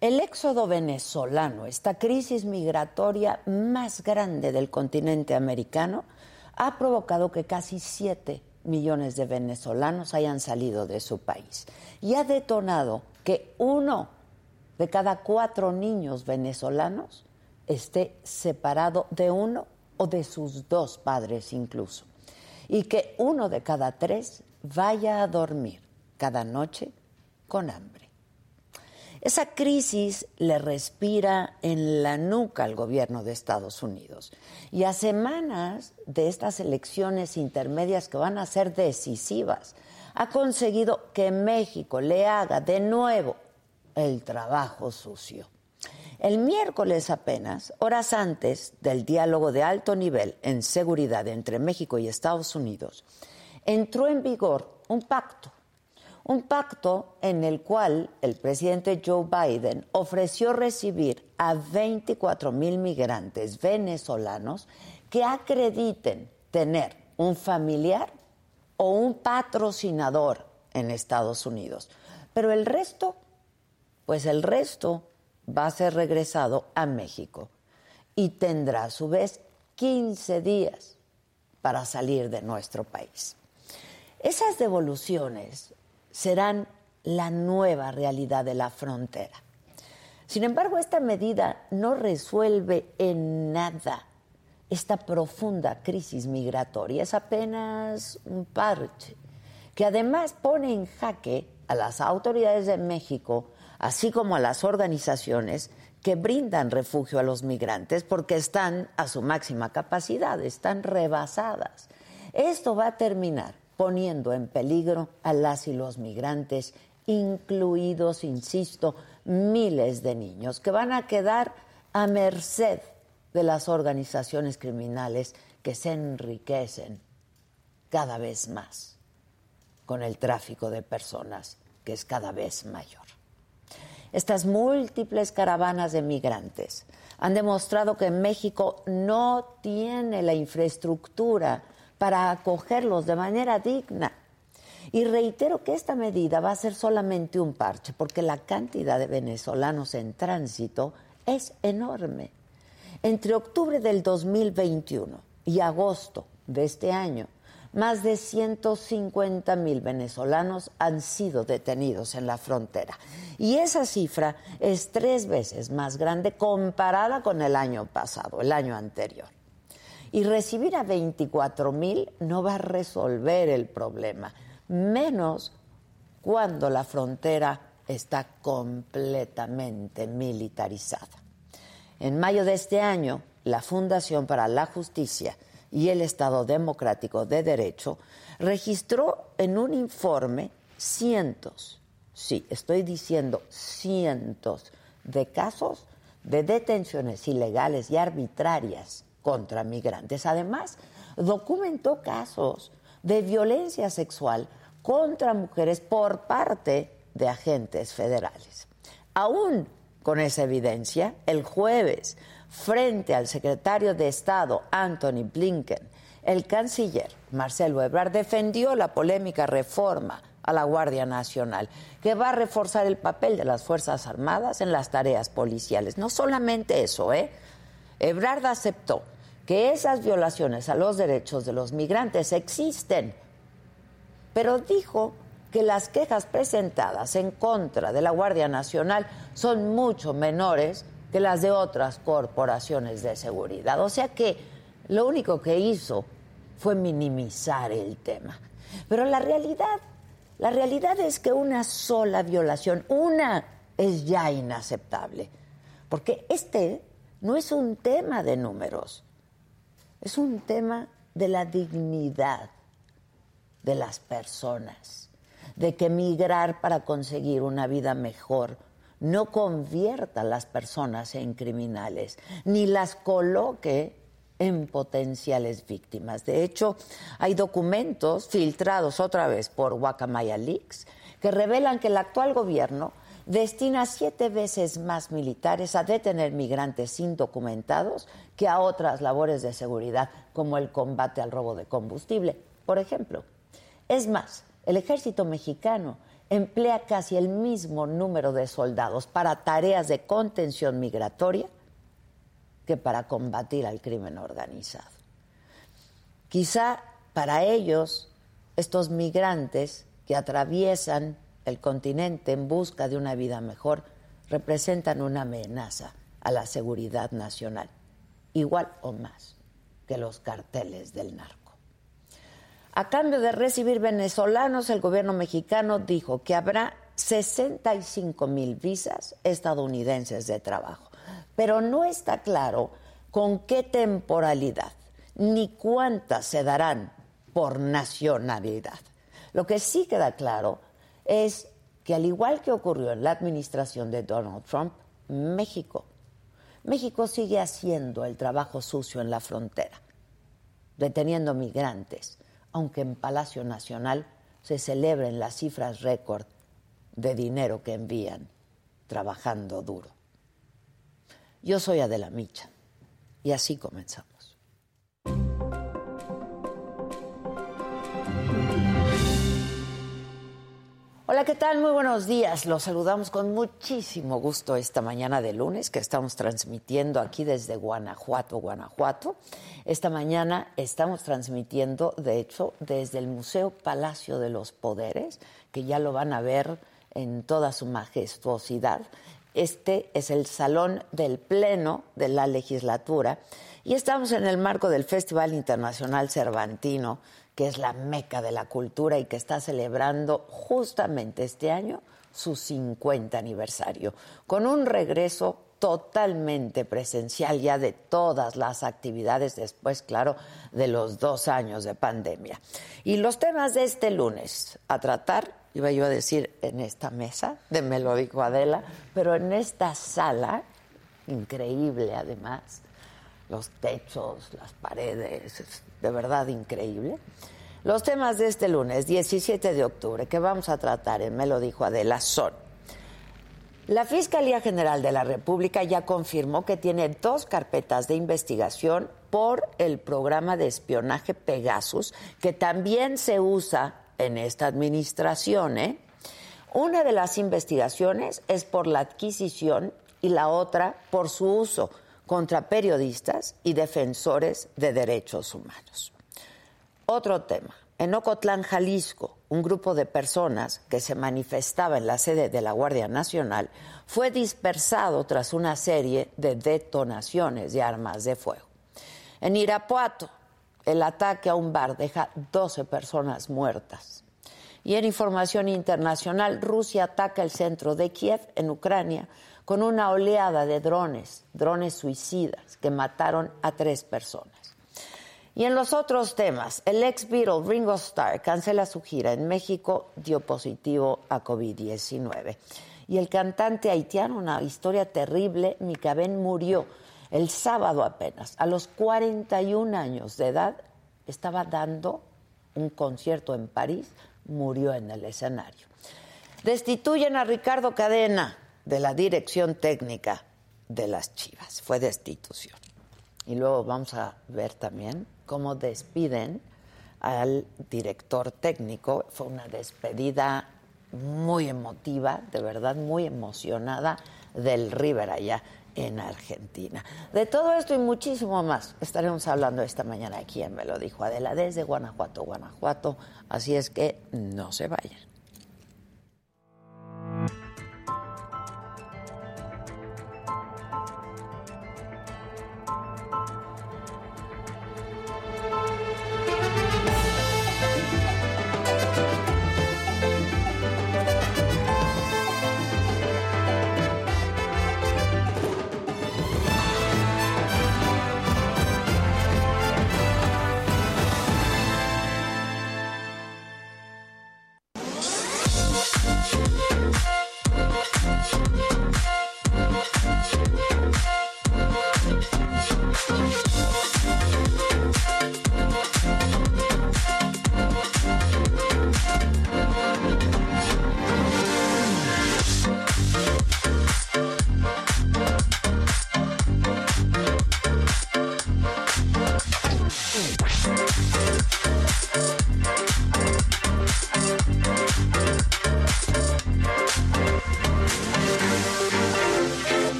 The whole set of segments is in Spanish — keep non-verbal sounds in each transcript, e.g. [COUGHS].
El éxodo venezolano, esta crisis migratoria más grande del continente americano, ha provocado que casi 7 millones de venezolanos hayan salido de su país y ha detonado que uno de cada cuatro niños venezolanos esté separado de uno o de sus dos padres incluso, y que uno de cada tres vaya a dormir cada noche con hambre. Esa crisis le respira en la nuca al gobierno de Estados Unidos. Y a semanas de estas elecciones intermedias que van a ser decisivas, ha conseguido que México le haga de nuevo el trabajo sucio. El miércoles apenas, horas antes del diálogo de alto nivel en seguridad entre México y Estados Unidos, entró en vigor un pacto un pacto en el cual el presidente Joe Biden ofreció recibir a 24 mil migrantes venezolanos que acrediten tener un familiar o un patrocinador en Estados Unidos. Pero el resto, pues el resto va a ser regresado a México y tendrá a su vez 15 días para salir de nuestro país. Esas devoluciones serán la nueva realidad de la frontera. Sin embargo, esta medida no resuelve en nada esta profunda crisis migratoria. Es apenas un parche que además pone en jaque a las autoridades de México, así como a las organizaciones que brindan refugio a los migrantes porque están a su máxima capacidad, están rebasadas. Esto va a terminar poniendo en peligro a las y los migrantes, incluidos, insisto, miles de niños que van a quedar a merced de las organizaciones criminales que se enriquecen cada vez más con el tráfico de personas, que es cada vez mayor. Estas múltiples caravanas de migrantes han demostrado que México no tiene la infraestructura para acogerlos de manera digna. Y reitero que esta medida va a ser solamente un parche, porque la cantidad de venezolanos en tránsito es enorme. Entre octubre del 2021 y agosto de este año, más de 150 mil venezolanos han sido detenidos en la frontera. Y esa cifra es tres veces más grande comparada con el año pasado, el año anterior. Y recibir a 24 mil no va a resolver el problema, menos cuando la frontera está completamente militarizada. En mayo de este año, la Fundación para la Justicia y el Estado Democrático de Derecho registró en un informe cientos, sí, estoy diciendo cientos de casos de detenciones ilegales y arbitrarias contra migrantes. Además, documentó casos de violencia sexual contra mujeres por parte de agentes federales. Aún con esa evidencia, el jueves, frente al secretario de Estado Anthony Blinken, el canciller Marcelo Ebrard defendió la polémica reforma a la Guardia Nacional, que va a reforzar el papel de las Fuerzas Armadas en las tareas policiales. No solamente eso, ¿eh? Ebrard aceptó que esas violaciones a los derechos de los migrantes existen, pero dijo que las quejas presentadas en contra de la Guardia Nacional son mucho menores que las de otras corporaciones de seguridad. O sea que lo único que hizo fue minimizar el tema. Pero la realidad, la realidad es que una sola violación, una es ya inaceptable, porque este no es un tema de números. Es un tema de la dignidad de las personas, de que migrar para conseguir una vida mejor no convierta a las personas en criminales, ni las coloque en potenciales víctimas. De hecho, hay documentos filtrados otra vez por Guacamaya Leaks que revelan que el actual gobierno destina siete veces más militares a detener migrantes indocumentados que a otras labores de seguridad, como el combate al robo de combustible, por ejemplo. Es más, el ejército mexicano emplea casi el mismo número de soldados para tareas de contención migratoria que para combatir al crimen organizado. Quizá para ellos, estos migrantes que atraviesan el continente en busca de una vida mejor, representan una amenaza a la seguridad nacional, igual o más que los carteles del narco. A cambio de recibir venezolanos, el gobierno mexicano dijo que habrá 65 mil visas estadounidenses de trabajo, pero no está claro con qué temporalidad ni cuántas se darán por nacionalidad. Lo que sí queda claro es que al igual que ocurrió en la administración de Donald Trump, México, México sigue haciendo el trabajo sucio en la frontera, deteniendo migrantes, aunque en Palacio Nacional se celebren las cifras récord de dinero que envían trabajando duro. Yo soy Adela Micha y así comenzamos. Hola, ¿qué tal? Muy buenos días. Los saludamos con muchísimo gusto esta mañana de lunes que estamos transmitiendo aquí desde Guanajuato, Guanajuato. Esta mañana estamos transmitiendo, de hecho, desde el Museo Palacio de los Poderes, que ya lo van a ver en toda su majestuosidad. Este es el Salón del Pleno de la Legislatura y estamos en el marco del Festival Internacional Cervantino que es la meca de la cultura y que está celebrando justamente este año su 50 aniversario, con un regreso totalmente presencial ya de todas las actividades después, claro, de los dos años de pandemia. Y los temas de este lunes a tratar, iba yo a decir en esta mesa, de me lo dijo Adela, pero en esta sala, increíble además, los techos, las paredes, de verdad increíble. Los temas de este lunes, 17 de octubre, que vamos a tratar en Me lo dijo Adela, son. La Fiscalía General de la República ya confirmó que tiene dos carpetas de investigación por el programa de espionaje Pegasus, que también se usa en esta administración. ¿eh? Una de las investigaciones es por la adquisición y la otra por su uso contra periodistas y defensores de derechos humanos. Otro tema. En Ocotlán, Jalisco, un grupo de personas que se manifestaba en la sede de la Guardia Nacional fue dispersado tras una serie de detonaciones de armas de fuego. En Irapuato, el ataque a un bar deja 12 personas muertas. Y en información internacional, Rusia ataca el centro de Kiev, en Ucrania, con una oleada de drones, drones suicidas, que mataron a tres personas. Y en los otros temas, el ex Beatle Ringo Starr cancela su gira en México, dio positivo a COVID-19. Y el cantante haitiano, una historia terrible, Ben murió el sábado apenas, a los 41 años de edad, estaba dando un concierto en París, murió en el escenario. Destituyen a Ricardo Cadena, de la dirección técnica de las Chivas. Fue destitución. Y luego vamos a ver también cómo despiden al director técnico. Fue una despedida muy emotiva, de verdad muy emocionada del River allá en Argentina. De todo esto y muchísimo más estaremos hablando esta mañana aquí en Me lo dijo Adela desde Guanajuato, Guanajuato. Así es que no se vayan.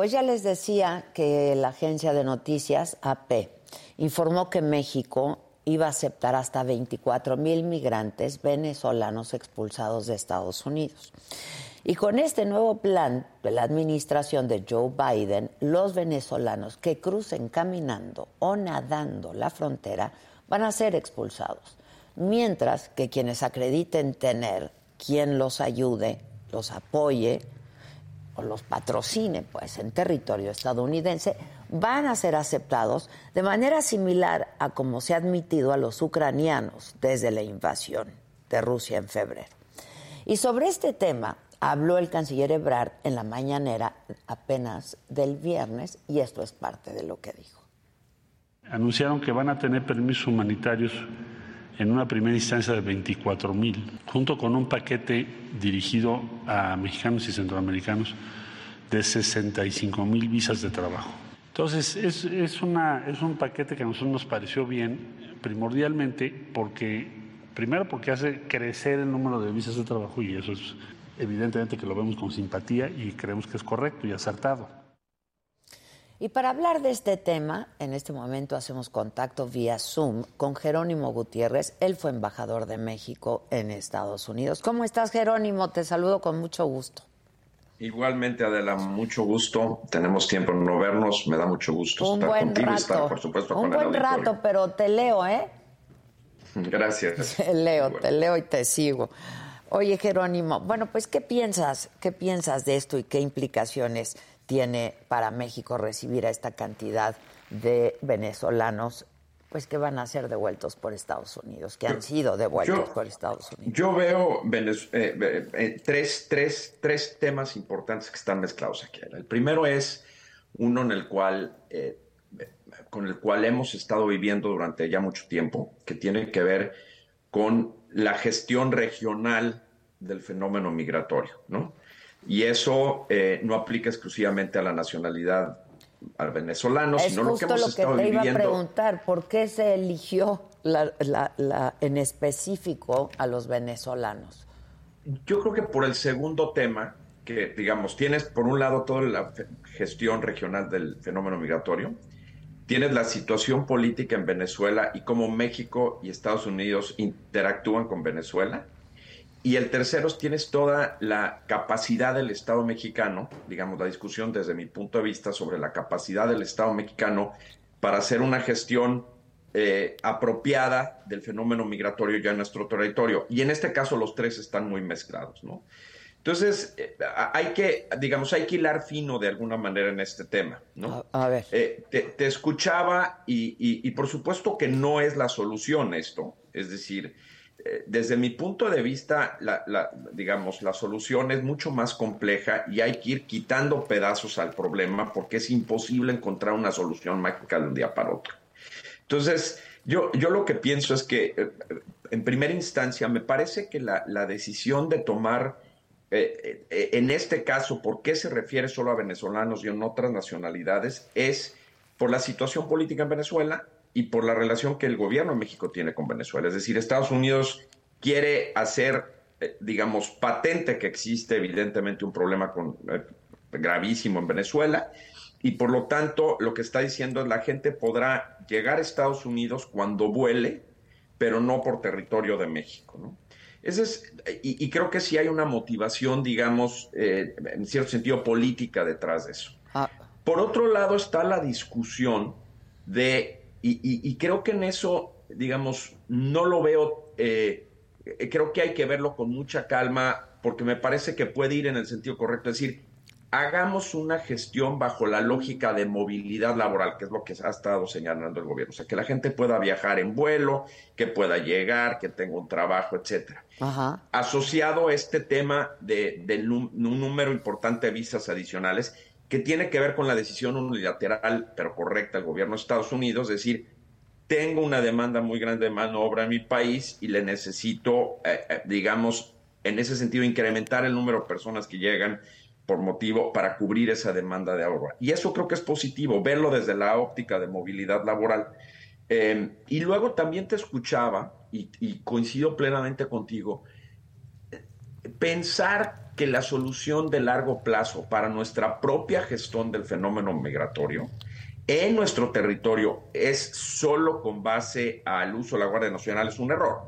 Pues ya les decía que la agencia de noticias AP informó que México iba a aceptar hasta 24 mil migrantes venezolanos expulsados de Estados Unidos. Y con este nuevo plan de la administración de Joe Biden, los venezolanos que crucen caminando o nadando la frontera van a ser expulsados, mientras que quienes acrediten tener quien los ayude, los apoye los patrocine pues en territorio estadounidense van a ser aceptados de manera similar a como se ha admitido a los ucranianos desde la invasión de Rusia en febrero. Y sobre este tema, habló el canciller Ebrard en la mañanera apenas del viernes y esto es parte de lo que dijo. Anunciaron que van a tener permisos humanitarios en una primera instancia de 24 mil, junto con un paquete dirigido a mexicanos y centroamericanos de 65 mil visas de trabajo. Entonces, es, es, es un paquete que a nosotros nos pareció bien, primordialmente porque, primero porque hace crecer el número de visas de trabajo y eso es evidentemente que lo vemos con simpatía y creemos que es correcto y acertado. Y para hablar de este tema, en este momento hacemos contacto vía Zoom con Jerónimo Gutiérrez. Él fue embajador de México en Estados Unidos. ¿Cómo estás, Jerónimo? Te saludo con mucho gusto. Igualmente, Adela, mucho gusto. Tenemos tiempo en no vernos. Me da mucho gusto estar contigo y estar, por supuesto, Un buen rato, pero te leo, ¿eh? [LAUGHS] Gracias. [LAUGHS] Te leo, te leo y te sigo. Oye, Jerónimo, bueno, pues ¿qué piensas? ¿Qué piensas de esto y qué implicaciones tiene para México recibir a esta cantidad de venezolanos pues que van a ser devueltos por Estados Unidos, que han sido devueltos por Estados Unidos. Yo veo eh, eh, eh, tres, tres, tres, temas importantes que están mezclados aquí. El primero es uno en el cual, con el cual hemos estado viviendo durante ya mucho tiempo, que tiene que ver con la gestión regional del fenómeno migratorio, ¿no? Y eso eh, no aplica exclusivamente a la nacionalidad al venezolano, sino lo que hemos lo que te iba a preguntar, ¿por qué se eligió en específico a los venezolanos? Yo creo que por el segundo tema, que digamos, tienes por un lado toda la gestión regional del fenómeno migratorio, tienes la situación política en Venezuela y cómo México y Estados Unidos interactúan con Venezuela. Y el tercero, tienes toda la capacidad del Estado mexicano, digamos, la discusión desde mi punto de vista sobre la capacidad del Estado mexicano para hacer una gestión eh, apropiada del fenómeno migratorio ya en nuestro territorio. Y en este caso los tres están muy mezclados, ¿no? Entonces, eh, hay que, digamos, hay que hilar fino de alguna manera en este tema, ¿no? A, ver. Eh, te, escuchaba y, por supuesto que no es la solución esto. Es decir, desde mi punto de vista, la, digamos, la solución es mucho más compleja y hay que ir quitando pedazos al problema porque es imposible encontrar una solución mágica de un día para otro. Entonces, yo, yo lo que pienso es que, en primera instancia, me parece que la, la decisión de tomar eh, eh, en este caso, ¿por qué se refiere solo a venezolanos y en otras nacionalidades? Es por la situación política en Venezuela y por la relación que el gobierno de México tiene con Venezuela. Es decir, Estados Unidos quiere hacer, eh, digamos, patente que existe evidentemente un problema con, gravísimo en Venezuela y por lo tanto lo que está diciendo es la gente podrá llegar a Estados Unidos cuando vuele, pero no por territorio de México. ¿no? Ese es, y, creo que sí hay una motivación, digamos, eh, en cierto sentido política detrás de eso. Ah. Por otro lado está la discusión de, y, creo que en eso, digamos, no lo veo, eh, creo que hay que verlo con mucha calma porque me parece que puede ir en el sentido correcto, es decir, hagamos una gestión bajo la lógica de movilidad laboral, que es lo que ha estado señalando el gobierno. O sea, que la gente pueda viajar en vuelo, que pueda llegar, que tenga un trabajo, etcétera. Asociado a este tema de, un número importante de visas adicionales, que tiene que ver con la decisión unilateral, pero correcta, del gobierno de Estados Unidos, es decir, tengo una demanda muy grande de mano obra en mi país y le necesito, eh, eh, digamos, en ese sentido, incrementar el número de personas que llegan por motivo para cubrir esa demanda de ahorro. Y eso creo que es positivo, verlo desde la óptica de movilidad laboral. Eh, y luego también te escuchaba, y, coincido plenamente contigo, pensar que la solución de largo plazo para nuestra propia gestión del fenómeno migratorio en nuestro territorio es solo con base al uso de la Guardia Nacional es un error.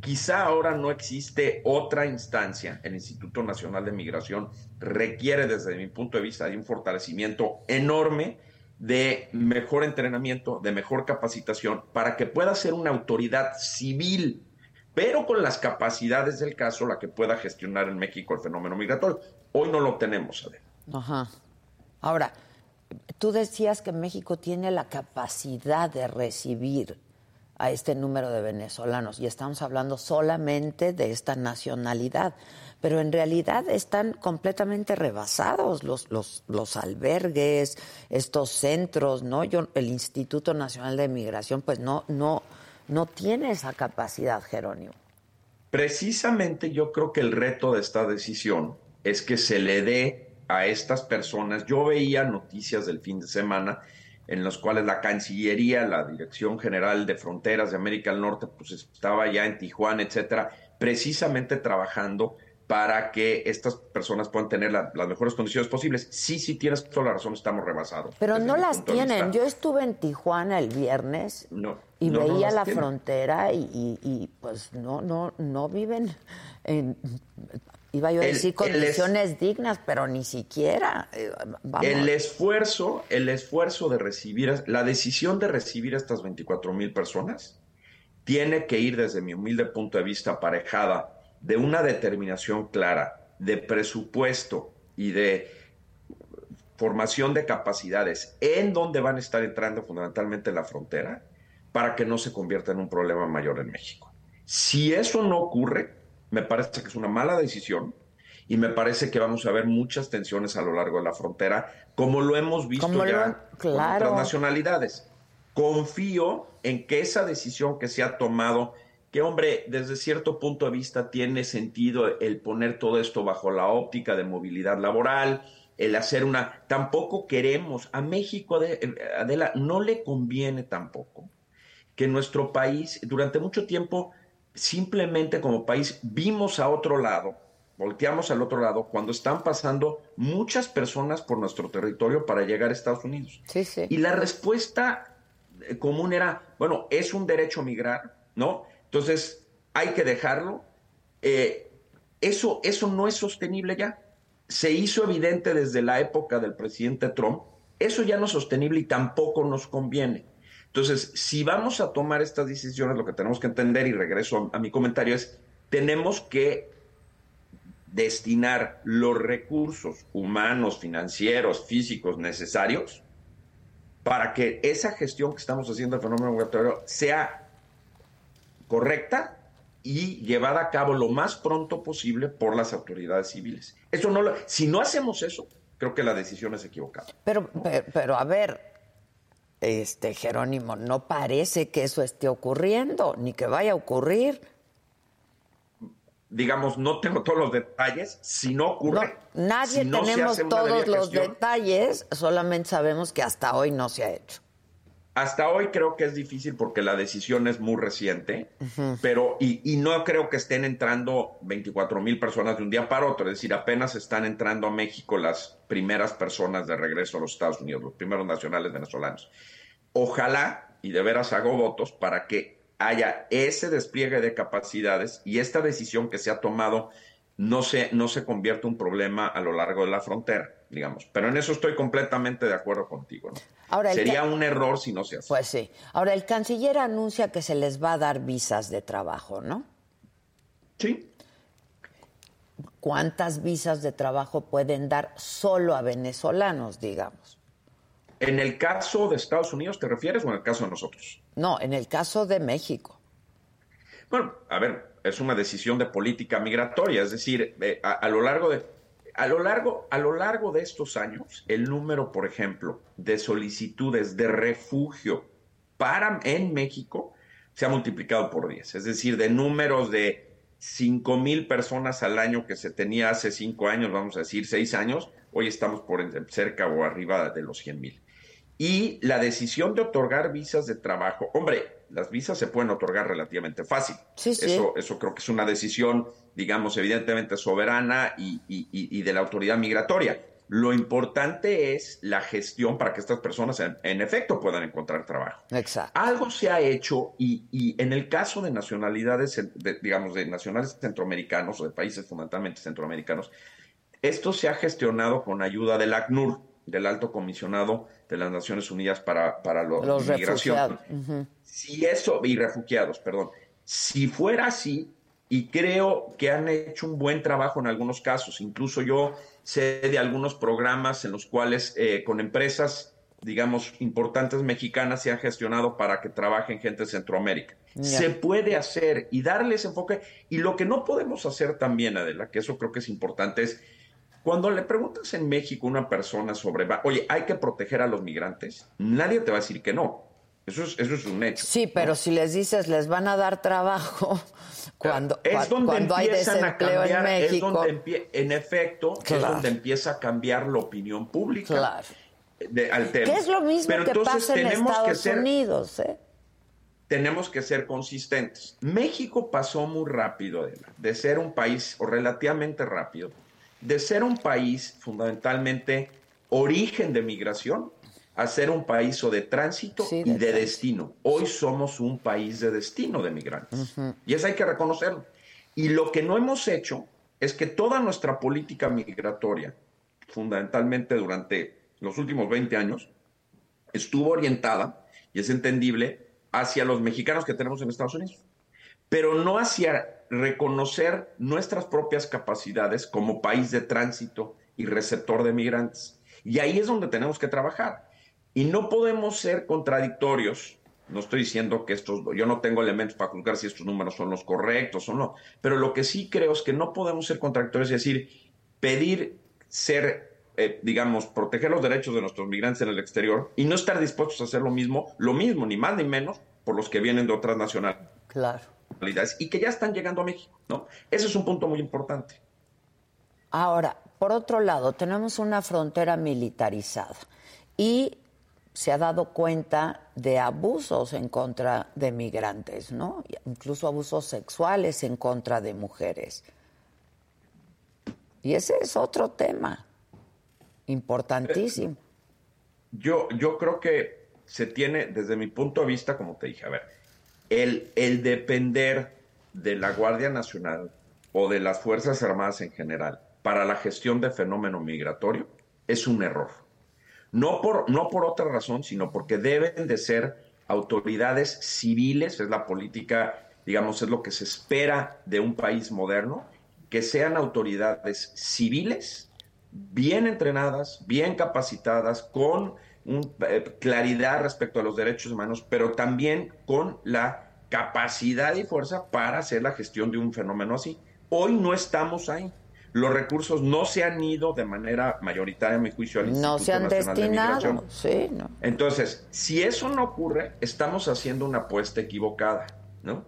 Quizá ahora no existe otra instancia, el Instituto Nacional de Migración requiere desde mi punto de vista de un fortalecimiento enorme de mejor entrenamiento, de mejor capacitación, para que pueda ser una autoridad civil pero con las capacidades del caso, la que pueda gestionar en México el fenómeno migratorio. Hoy no lo tenemos, Adela. Ajá. Ahora, tú decías que México tiene la capacidad de recibir a este número de venezolanos y estamos hablando solamente de esta nacionalidad, pero en realidad están completamente rebasados los, los, los albergues, estos centros, ¿no? Yo, el Instituto Nacional de Migración, pues no, no, no tiene esa capacidad, Jerónimo. Precisamente yo creo que el reto de esta decisión es que se le dé a estas personas, yo veía noticias del fin de semana en las cuales la Cancillería, la Dirección General de Fronteras de América del Norte, pues estaba ya en Tijuana, etcétera, precisamente trabajando para que estas personas puedan tener las mejores condiciones posibles. Sí, sí, tienes toda la razón, estamos rebasados. Pero no las tienen. Yo estuve en Tijuana el viernes y veía la frontera y, pues no, no, no viven en, iba yo a decir condiciones dignas, pero ni siquiera. Eh, el esfuerzo, el esfuerzo de recibir, la decisión de recibir a estas 24 mil personas tiene que ir desde mi humilde punto de vista aparejada de una determinación clara de presupuesto y de formación de capacidades en donde van a estar entrando fundamentalmente la frontera para que no se convierta en un problema mayor en México. Si eso no ocurre, me parece que es una mala decisión y me parece que vamos a ver muchas tensiones a lo largo de la frontera, como lo hemos visto ya con otras nacionalidades. Confío en que esa decisión que se ha tomado que hombre, desde cierto punto de vista tiene sentido el poner todo esto bajo la óptica de movilidad laboral, el hacer una... Tampoco queremos, a México, Adela, no le conviene tampoco que nuestro país, durante mucho tiempo, simplemente como país, vimos a otro lado, volteamos al otro lado, cuando están pasando muchas personas por nuestro territorio para llegar a Estados Unidos. Sí, sí. Y la respuesta eh, común era, bueno, es un derecho migrar, ¿no? Entonces, hay que dejarlo. Eh, eso, eso no es sostenible ya. Se hizo evidente desde la época del presidente Trump. Eso ya no es sostenible y tampoco nos conviene. Entonces, si vamos a tomar estas decisiones, lo que tenemos que entender, y regreso a, mi comentario, es tenemos que destinar los recursos humanos, financieros, físicos necesarios para que esa gestión que estamos haciendo del fenómeno migratorio sea correcta y llevada a cabo lo más pronto posible por las autoridades civiles. Eso no lo, si no hacemos eso, creo que la decisión es equivocada. Pero, pero, a ver, este Jerónimo, no parece que eso esté ocurriendo, ni que vaya a ocurrir. Digamos, no tengo todos los detalles. Si no ocurre, nadie tenemos todos los detalles, solamente sabemos que hasta hoy no se ha hecho. Hasta hoy creo que es difícil porque la decisión es muy reciente, pero y, no creo que estén entrando 24 mil personas de un día para otro, es decir, apenas están entrando a México las primeras personas de regreso a los Estados Unidos, los primeros nacionales venezolanos. Ojalá, y de veras hago votos, para que haya ese despliegue de capacidades y esta decisión que se ha tomado no se, no se convierta en un problema a lo largo de la frontera, digamos. Pero en eso estoy completamente de acuerdo contigo. ¿no? Sería un error si no se hace. Pues sí. Ahora, el canciller anuncia que se les va a dar visas de trabajo, ¿no? Sí. ¿Cuántas visas de trabajo pueden dar solo a venezolanos, digamos? ¿En el caso de Estados Unidos te refieres o en el caso de nosotros? No, en el caso de México. Bueno, a ver, es una decisión de política migratoria, es decir, eh, a lo largo de a lo largo, a lo largo de estos años, el número, por ejemplo, de solicitudes de refugio para en México se ha multiplicado por 10. Es decir, de números de 5 mil personas al año que se tenía hace 5 años, vamos a decir 6 años, hoy estamos por cerca o arriba de los 100 mil. Y la decisión de otorgar visas de trabajo, hombre, las visas se pueden otorgar relativamente fácil. Sí, sí. Eso, eso creo que es una decisión, digamos, evidentemente soberana y, y, y de la autoridad migratoria. Lo importante es la gestión para que estas personas en, en efecto puedan encontrar trabajo. Exacto. Algo se ha hecho y, y en el caso de nacionalidades, de, digamos, de nacionales centroamericanos o de países fundamentalmente centroamericanos, esto se ha gestionado con ayuda del ACNUR, del Alto Comisionado de las Naciones Unidas para, para lo, Los migración. Si eso, y refugiados, perdón. Si fuera así, y creo que han hecho un buen trabajo en algunos casos, incluso yo sé de algunos programas en los cuales eh, con empresas, digamos, importantes mexicanas se han gestionado para que trabajen gente de Centroamérica. Se puede hacer y darles enfoque. Y lo que no podemos hacer también, Adela, que eso creo que es importante, es cuando le preguntas en México a una persona sobre, oye, hay que proteger a los migrantes, nadie te va a decir que no. Eso es, eso es un hecho. Sí, pero si les dices les van a dar trabajo [LAUGHS] cuando, es donde cuando hay empiezan a desempleo cambiar, en es donde en efecto, Claro. es donde empieza a cambiar la opinión pública Claro. de- al tema. Que es lo mismo Pero que entonces pasa en tenemos que Estados ser, Unidos, ¿eh? tenemos que ser consistentes. México pasó muy rápido Adela, de ser un país, o relativamente rápido, de ser un país fundamentalmente origen de migración a ser un país o de tránsito Sí, y de destino. Hoy somos un país de destino de migrantes. Y eso hay que reconocerlo. Y lo que no hemos hecho es que toda nuestra política migratoria, fundamentalmente durante los últimos 20 años, estuvo orientada, y es entendible, hacia los mexicanos que tenemos en Estados Unidos, pero no hacia reconocer nuestras propias capacidades como país de tránsito y receptor de migrantes. Y ahí es donde tenemos que trabajar. Y no podemos ser contradictorios. No estoy diciendo que estos, yo no tengo elementos para juzgar si estos números son los correctos o no, pero lo que sí creo es que no podemos ser contradictorios y decir, pedir ser, eh, digamos, proteger los derechos de nuestros migrantes en el exterior y no estar dispuestos a hacer lo mismo, lo mismo, ni más ni menos, por los que vienen de otras nacionalidades Claro. Y que ya están llegando a México, ¿no? Ese es un punto muy importante. Ahora, por otro lado, tenemos una frontera militarizada y se ha dado cuenta de abusos en contra de migrantes, ¿no? Incluso abusos sexuales en contra de mujeres. Y ese es otro tema importantísimo. Yo, yo creo que se tiene, desde mi punto de vista, como te dije, a ver, el, el depender de la Guardia Nacional o de las Fuerzas Armadas en general para la gestión de fenómeno migratorio es un error. No por, no por otra razón, sino porque deben de ser autoridades civiles, es la política, digamos, es lo que se espera de un país moderno, que sean autoridades civiles, bien entrenadas, bien capacitadas, con un, eh, claridad respecto a los derechos humanos, pero también con la capacidad y fuerza para hacer la gestión de un fenómeno así. Hoy no estamos ahí. Los recursos no se han ido de manera mayoritaria, a mi juicio, al No Instituto se han Nacional de Migración. destinado, sí, ¿no? Entonces, si eso no ocurre, estamos haciendo una apuesta equivocada, ¿no?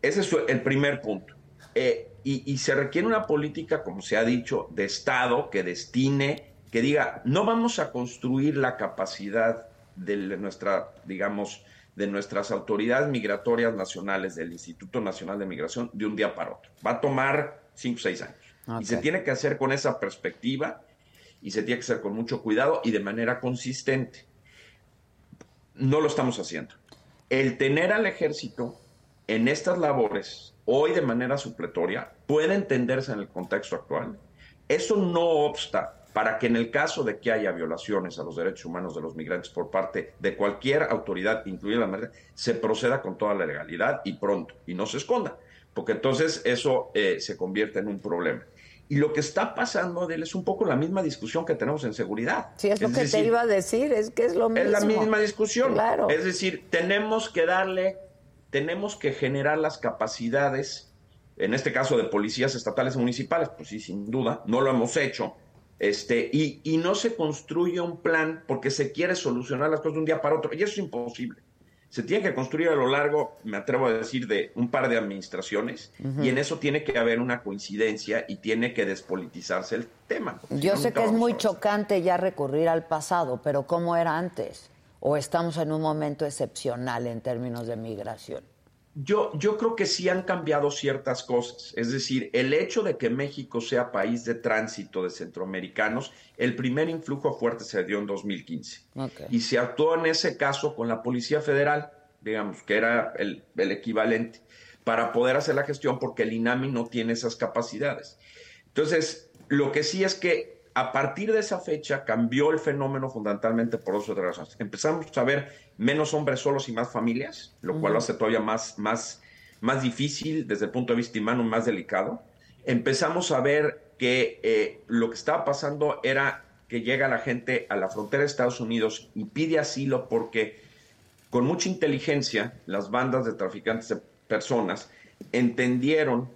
Ese es el primer punto. Eh, y, y se requiere una política, como se ha dicho, de Estado que destine, que diga, no vamos a construir la capacidad de nuestra, digamos, de nuestras autoridades migratorias nacionales, del Instituto Nacional de Migración, de un día para otro. Va a tomar cinco o seis años. Y se tiene que hacer con esa perspectiva y se tiene que hacer con mucho cuidado y de manera consistente. No lo estamos haciendo. El tener al ejército en estas labores, hoy de manera supletoria, puede entenderse en el contexto actual. Eso no obsta para que en el caso de que haya violaciones a los derechos humanos de los migrantes por parte de cualquier autoridad, incluida la Marina, se proceda con toda la legalidad y pronto, y no se esconda, porque entonces eso eh, se convierte en un problema. Y lo que está pasando, Adel, es un poco la misma discusión que tenemos en seguridad. Sí, es lo que te iba a decir, es que es lo mismo. es la misma discusión. Claro. Es decir, tenemos que darle, tenemos que generar las capacidades, en este caso de policías estatales y municipales, pues sí, sin duda, no lo hemos hecho. Este, y, y no se construye un plan porque se quiere solucionar las cosas de un día para otro, y eso es imposible. Se tiene que construir a lo largo, me atrevo a decir, de un par de administraciones, y en eso tiene que haber una coincidencia y tiene que despolitizarse el tema. Yo sé que es muy chocante ya recurrir al pasado, pero ¿cómo era antes? ¿O estamos en un momento excepcional en términos de migración? Yo, yo creo que sí han cambiado ciertas cosas. Es decir, el hecho de que México sea país de tránsito de centroamericanos, el primer influjo fuerte se dio en 2015. Y se actuó en ese caso con la Policía Federal, digamos, que era el, el equivalente, para poder hacer la gestión porque el INAMI no tiene esas capacidades. Entonces, lo que sí es que a partir de esa fecha cambió el fenómeno fundamentalmente por dos otras razones. Empezamos a ver menos hombres solos y más familias, lo cual lo hace todavía más, más, más difícil desde el punto de vista humano, más delicado. Empezamos a ver que eh, lo que estaba pasando era que llega la gente a la frontera de Estados Unidos y pide asilo porque con mucha inteligencia las bandas de traficantes de personas entendieron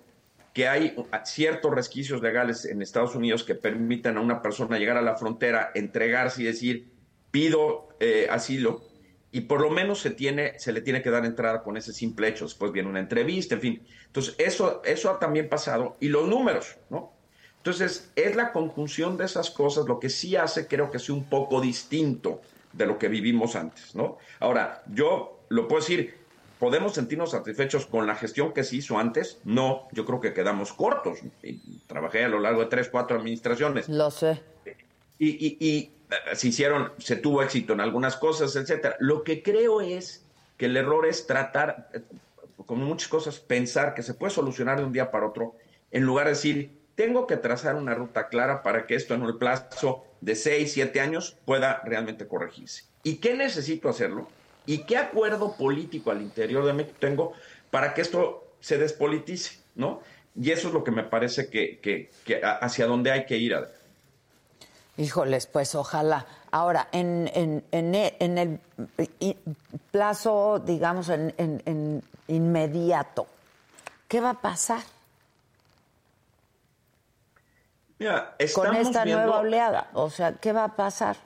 que hay ciertos resquicios legales en Estados Unidos que permitan a una persona llegar a la frontera, entregarse y decir, pido eh, asilo, y por lo menos se, tiene, se le tiene que dar entrada con ese simple hecho. Después viene una entrevista, en fin. Entonces, eso, eso ha también pasado. Y los números, ¿no? Entonces, es la conjunción de esas cosas lo que sí hace, creo que es un poco distinto de lo que vivimos antes, ¿no? Ahora, yo lo puedo decir, ¿Podemos sentirnos satisfechos con la gestión que se hizo antes? No, yo creo que quedamos cortos. Trabajé a lo largo de tres, cuatro administraciones. Lo sé. Y, y, eh, se hicieron, se tuvo éxito en algunas cosas, etcétera. Lo que creo es que el error es tratar, eh, como muchas cosas, pensar que se puede solucionar de un día para otro, en lugar de decir, tengo que trazar una ruta clara para que esto en el plazo de seis, siete años pueda realmente corregirse. ¿Y qué necesito hacerlo? ¿Y qué acuerdo político al interior de México tengo para que esto se despolitice? ¿no? Y eso es lo que me parece que, que, hacia dónde hay que ir. A... Híjoles, pues ojalá. Ahora, en, en, en, e, en el plazo, digamos, en, inmediato, ¿qué va a pasar? Mira, con esta nueva oleada, o sea, ¿qué va a pasar?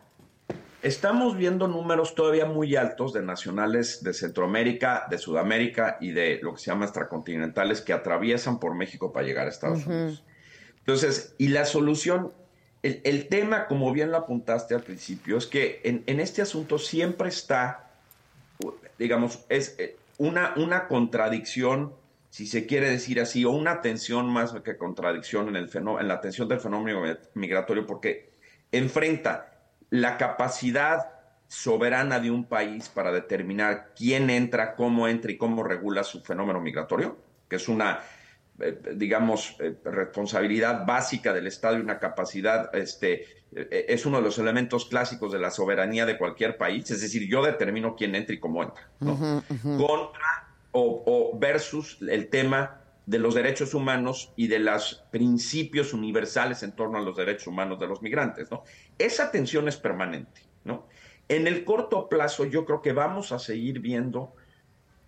Estamos viendo números todavía muy altos de nacionales de Centroamérica, de Sudamérica y de lo que se llama extracontinentales que atraviesan por México para llegar a Estados Unidos. Entonces, y la solución, el, tema, como bien lo apuntaste al principio, es que en, este asunto siempre está, digamos, es eh, una, una contradicción, si se quiere decir así, o una tensión más que contradicción en, el en la atención del fenómeno migratorio, porque enfrenta la capacidad soberana de un país para determinar quién entra, cómo entra y cómo regula su fenómeno migratorio, que es una, eh, digamos, eh, responsabilidad básica del Estado y una capacidad, este, eh, es uno de los elementos clásicos de la soberanía de cualquier país, es decir, yo determino quién entra y cómo entra, Contra o, o versus el tema de los derechos humanos y de los principios universales en torno a los derechos humanos de los migrantes, ¿no? Esa tensión es permanente, ¿no? En el corto plazo yo creo que vamos a seguir viendo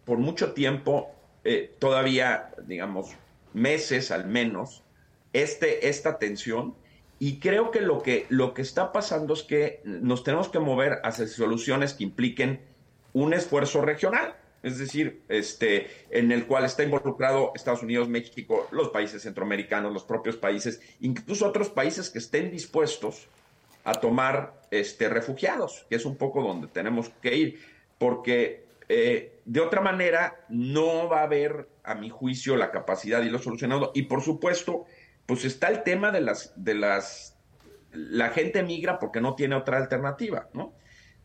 por mucho tiempo, eh, todavía, digamos, meses al menos, este, esta tensión y creo que lo, que lo que está pasando es que nos tenemos que mover hacia soluciones que impliquen un esfuerzo regional es decir, este, en el cual está involucrado Estados Unidos, México, los países centroamericanos, los propios países, incluso otros países que estén dispuestos a tomar este, refugiados, que es un poco donde tenemos que ir, porque eh, de otra manera no va a haber, a mi juicio, la capacidad de irlo solucionando. Y por supuesto, pues está el tema de las, de las, la gente migra porque no tiene otra alternativa, ¿no?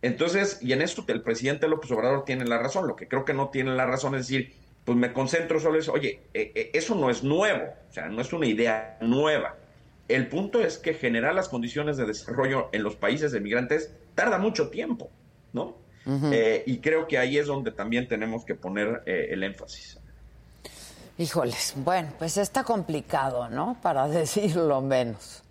Entonces, y en esto el presidente López Obrador tiene la razón, lo que creo que no tiene la razón es decir, pues me concentro solo en eso, oye, eh, eh, eso no es nuevo, o sea, no es una idea nueva. El punto es que generar las condiciones de desarrollo en los países de migrantes tarda mucho tiempo, ¿no? Eh, y creo que ahí es donde también tenemos que poner el énfasis. Híjoles, bueno, pues está complicado, ¿no? Para [LAUGHS] decirlo menos.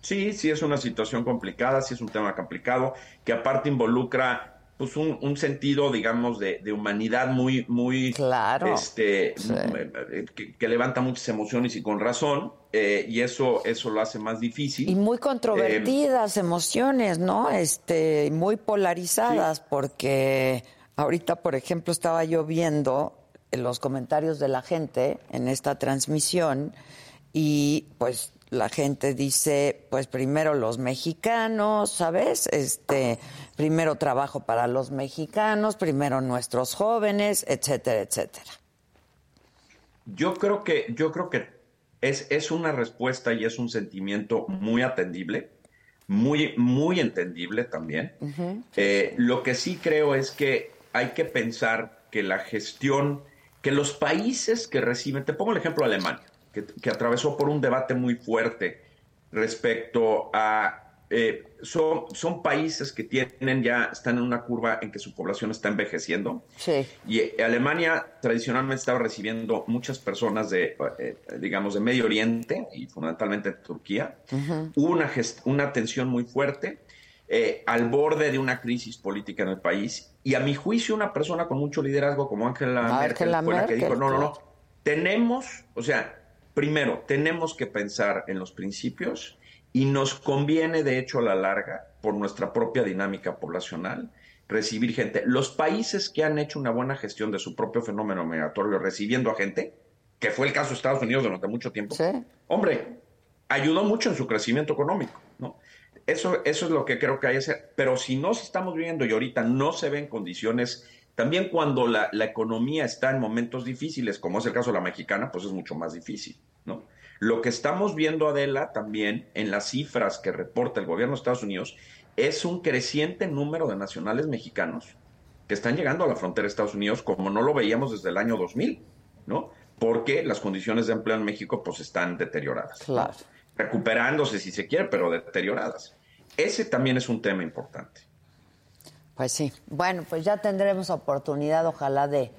Sí, sí es una situación complicada, sí es un tema complicado, que aparte involucra pues un, sentido, digamos, de, humanidad muy, muy, claro, este, eh, que, levanta muchas emociones y con razón, eh, y eso, eso lo hace más difícil. Y muy controvertidas emociones, ¿no? Este, muy polarizadas, porque ahorita, por ejemplo, estaba yo viendo los comentarios de la gente en esta transmisión y pues la gente dice, pues primero los mexicanos, ¿sabes? Este, primero trabajo para los mexicanos, primero nuestros jóvenes, etcétera, etcétera. Yo creo que, yo creo que es, es una respuesta y es un sentimiento muy atendible, muy, muy entendible también. Eh, lo que sí creo es que hay que pensar que la gestión, que los países que reciben, te pongo el ejemplo de Alemania que, atravesó por un debate muy fuerte respecto a eh, son, son países que tienen ya, están en una curva en que su población está envejeciendo. Sí. Y eh, Alemania tradicionalmente estaba recibiendo muchas personas de, eh, digamos, de Medio Oriente y fundamentalmente de Turquía. Hubo una, una tensión muy fuerte al borde de una crisis política en el país. Y a mi juicio, una persona con mucho liderazgo como Angela, Merkel fue la que dijo, no, no, no, tenemos, o sea, Primero, tenemos que pensar en los principios y nos conviene, de hecho, a la larga, por nuestra propia dinámica poblacional, recibir gente. Los países que han hecho una buena gestión de su propio fenómeno migratorio recibiendo a gente, que fue el caso de Estados Unidos durante mucho tiempo, hombre, ayudó mucho en su crecimiento económico, ¿no? Eso, eso es lo que creo que hay que hacer. Pero si no estamos viendo y ahorita no se ven condiciones también cuando la, economía está en momentos difíciles, como es el caso de la mexicana, pues es mucho más difícil, ¿no? Lo que estamos viendo, Adela, también en las cifras que reporta el gobierno de Estados Unidos, es un creciente número de nacionales mexicanos que están llegando a la frontera de Estados Unidos como no lo veíamos desde el año 2000, ¿no? Porque las condiciones de empleo en México pues están deterioradas. Claro. Recuperándose si se quiere, pero deterioradas. Ese también es un tema importante. Pues sí. Bueno, pues ya tendremos oportunidad, ojalá, de,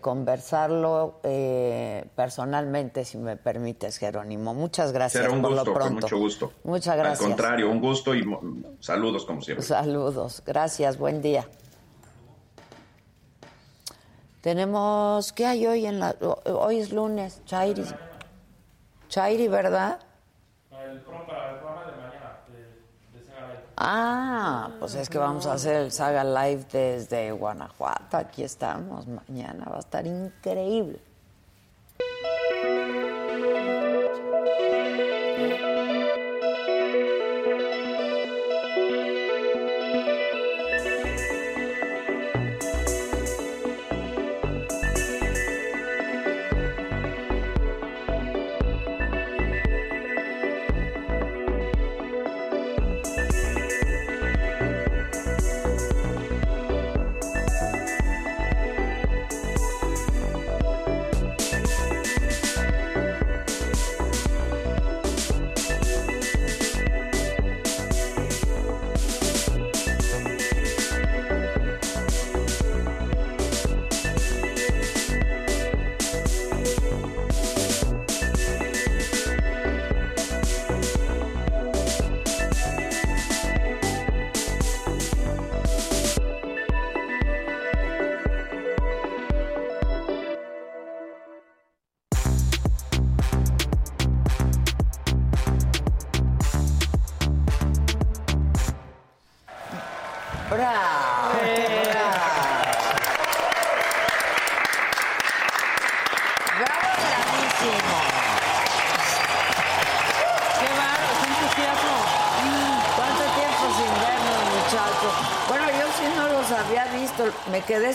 conversarlo eh, personalmente, si me permites, Jerónimo. Muchas gracias Será un por gusto, lo pronto. Con mucho gusto. Muchas gracias. Al contrario, un gusto y saludos como siempre. Saludos, gracias, buen día. Tenemos, ¿qué hay hoy en la? Hoy es lunes, Chairi. Chairi, ¿verdad? El Ah, pues es que vamos a hacer el Saga Live desde Guanajuato. Aquí estamos. Mañana va a estar increíble.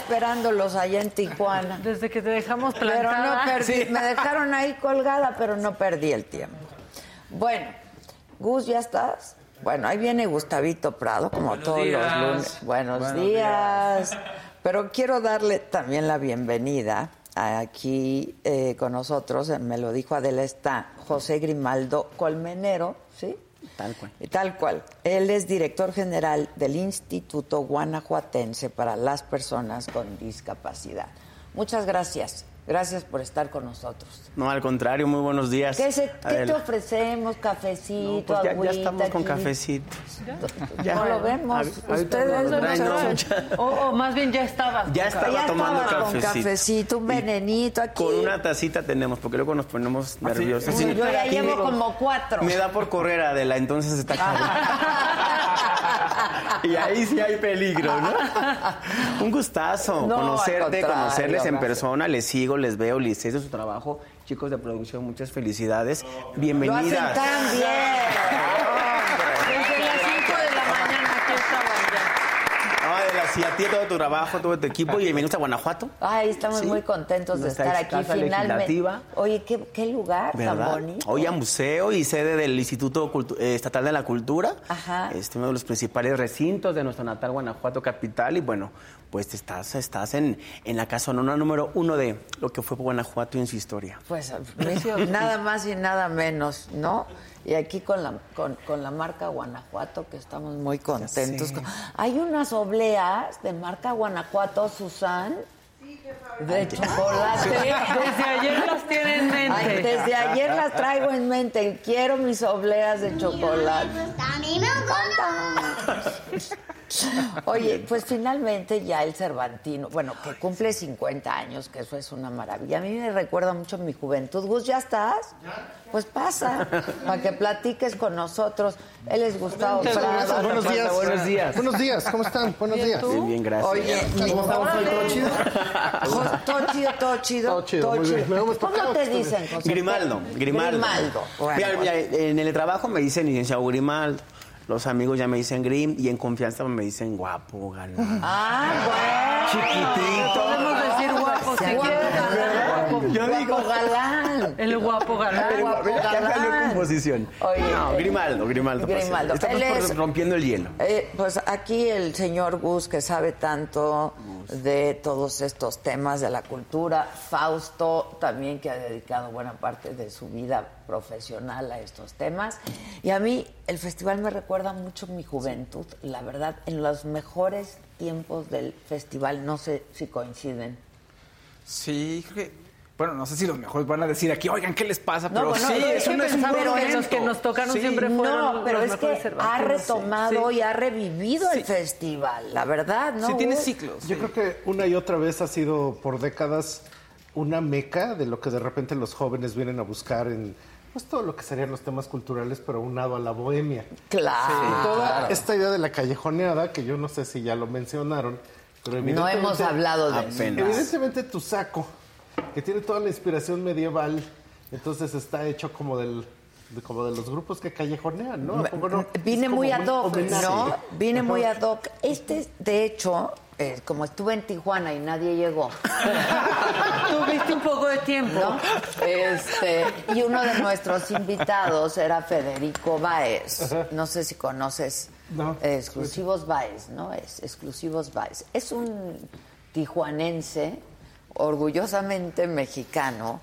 Esperándolos allá en Tijuana. Desde que te dejamos plantada. Pero no perdí, me dejaron ahí colgada, pero no perdí el tiempo. Bueno, Gus, ¿ya estás? Bueno, ahí viene Gustavito Prado, como todos los lunes. Buenos, días. Pero quiero darle también la bienvenida aquí eh, con nosotros, me lo dijo Adela, está José Grimaldo Colmenero, ¿sí? Tal cual. Tal cual. Él es director general del Instituto Guanajuatense para las Personas con Discapacidad. Muchas gracias. Gracias por estar con nosotros. No, al contrario, muy buenos días. ¿Qué, te ofrecemos? ¿Cafecito? Pues ya, estamos con cafecito. [LAUGHS] ¿Ya? No lo vemos. Ustedes [LAUGHS] o, más bien ya estaba. Ya estaba tomando cafecito. con cafecito, un venenito aquí. Con una tacita tenemos, porque luego nos ponemos ¿Ah, nerviosos. yo ya llevo como cuatro. Me da por correr, Adela, entonces está [LAUGHS] y ahí sí hay peligro, ¿no? Un gustazo No, conocerte, conocerles en gracias. persona. Les sigo, les veo, les de su trabajo. Chicos de producción, muchas felicidades. Lo hacen Bienvenidas. tan bien. Desde las 5 de la mañana aquí estaban ya. Ay, la- sí, a ti, a todo tu trabajo, todo tu equipo. Y bienvenidos a Guanajuato. Ay, estamos Sí. muy contentos de Nuestra estar aquí casa finalmente. Oye, qué, qué lugar tan ¿Verdad? bonito. Hoy a museo y sede del Instituto Cultu- eh, Estatal de la Cultura. Ajá. Este, uno de los principales recintos de nuestra natal Guanajuato capital. Y bueno, pues estás, estás en, en la casonona número uno de lo que fue Guanajuato en su historia. Pues [LAUGHS] nada más y nada menos, ¿no? Y aquí con la, con, con la marca Guanajuato, que estamos muy contentos. Hay unas obleas de marca Guanajuato, Susan, de chocolate. Desde ayer las tiene en mente. Ay, desde ayer las traigo en mente. Quiero mis obleas de chocolate. A mí me encanta. [LAUGHS] Oye, pues finalmente ya el Cervantino, bueno, que cumple 50 años, que eso es una maravilla. A mí me recuerda mucho mi juventud. Gus, ¿ya estás? Pues pasa, [LAUGHS] para que platiques con nosotros. Él es Gustavo Prado. Buenos días. Buenos días. Buenos días, ¿cómo están? Buenos días. Bien, bien, gracias. Oye, ¿Cómo estamos? ¿Todo chido? Todo chido, todo chido. Todo chido, ¿Cómo te dicen, José? Grimaldo, Grimaldo. Grimaldo. Bueno, Mira, mira, en el trabajo me dicen licenciado Grimaldo. Los amigos ya me dicen Grim y en confianza me dicen guapo, galán. Ah, bueno. Chiquitito. Podemos decir guapo si quieres. Guapo, Yo digo- [LAUGHS] Guapo galán. El guapo galán. Pero, guapo ya galán. salió composición. Oye, no, eh, Grimaldo, Grimaldo. pues, Grimaldo. Estamos es- rompiendo el hielo. Eh, pues aquí el señor Gus, que sabe tanto de todos estos temas de la cultura, Fausto también que ha dedicado buena parte de su vida profesional a estos temas. Y a mí el festival me recuerda mucho mi juventud, la verdad, en los mejores tiempos del festival, no sé si coinciden. Sí, creo que. Bueno, no sé si los mejores van a decir aquí, oigan, ¿qué les pasa? No, Pero bueno, sí, no, es, que es un que momento. los que nos tocaron Sí. siempre fueron No, pero los es mejores que ha retomado Sí. y ha revivido el festival, la verdad, ¿no? Sí, tiene ciclos. Yo creo que una y otra vez ha sido por décadas una meca de lo que de repente los jóvenes vienen a buscar en pues todo lo que serían los temas culturales, pero unado a la bohemia. Claro. Y toda esta idea de la callejoneada, que yo no sé si ya lo mencionaron, pero No evidentemente... hemos hablado de. Apenas. Evidentemente tu saco, que tiene toda la inspiración medieval, entonces está hecho como del de, como de los grupos que callejonean, ¿no? ¿A poco no? Vine muy ad hoc. ¿no? Vine Ajá. muy ad hoc. Este, de hecho, eh, como estuve en Tijuana y nadie llegó, [LAUGHS] Tuviste un poco de tiempo. ¿no? Este, y uno de nuestros invitados era Federico Baez. No sé si conoces No. eh, Exclusivos Baez, ¿no? Es Exclusivos Baez. Es un tijuanense, orgullosamente mexicano,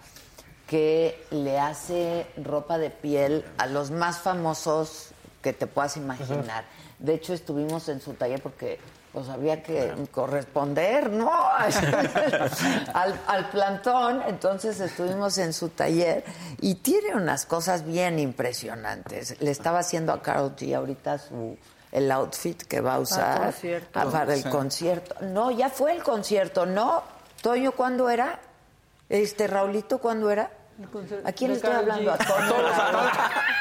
que le hace ropa de piel a los más famosos que te puedas imaginar. De hecho, estuvimos en su taller porque pues había que corresponder, ¿no? [LAUGHS] al, al plantón. Entonces estuvimos en su taller y tiene unas cosas bien impresionantes. Le estaba haciendo a Carol G ahorita su el outfit que va a usar ah, para el Sí. concierto. No, ya fue el concierto, ¿no? Toño, ¿cuándo era? Este, Raulito, ¿cuándo era? ¿A quién le estoy hablando? A Toño. Raúl.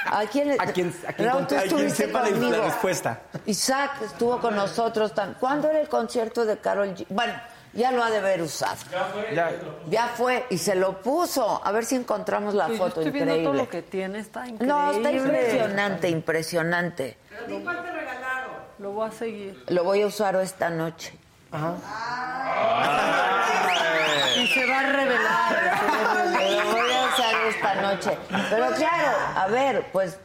¿A quién le- A quien- a quien Raúl, tú a quien estuviste sepa la- la conmigo. respuesta. Isaac estuvo con nosotros también. ¿Cuándo era el concierto de Carol G? Bueno, ya lo ha de haber usado. Ya, Ya fue y se lo puso. A ver si encontramos la Sí, yo foto estoy viendo increíble. todo lo que tiene, está increíble. No, está impresionante, impresionante. Lo voy a seguir. Lo voy a usar esta noche. Y se va a revelar. Lo voy a usar esta noche. Pero claro, a ver, pues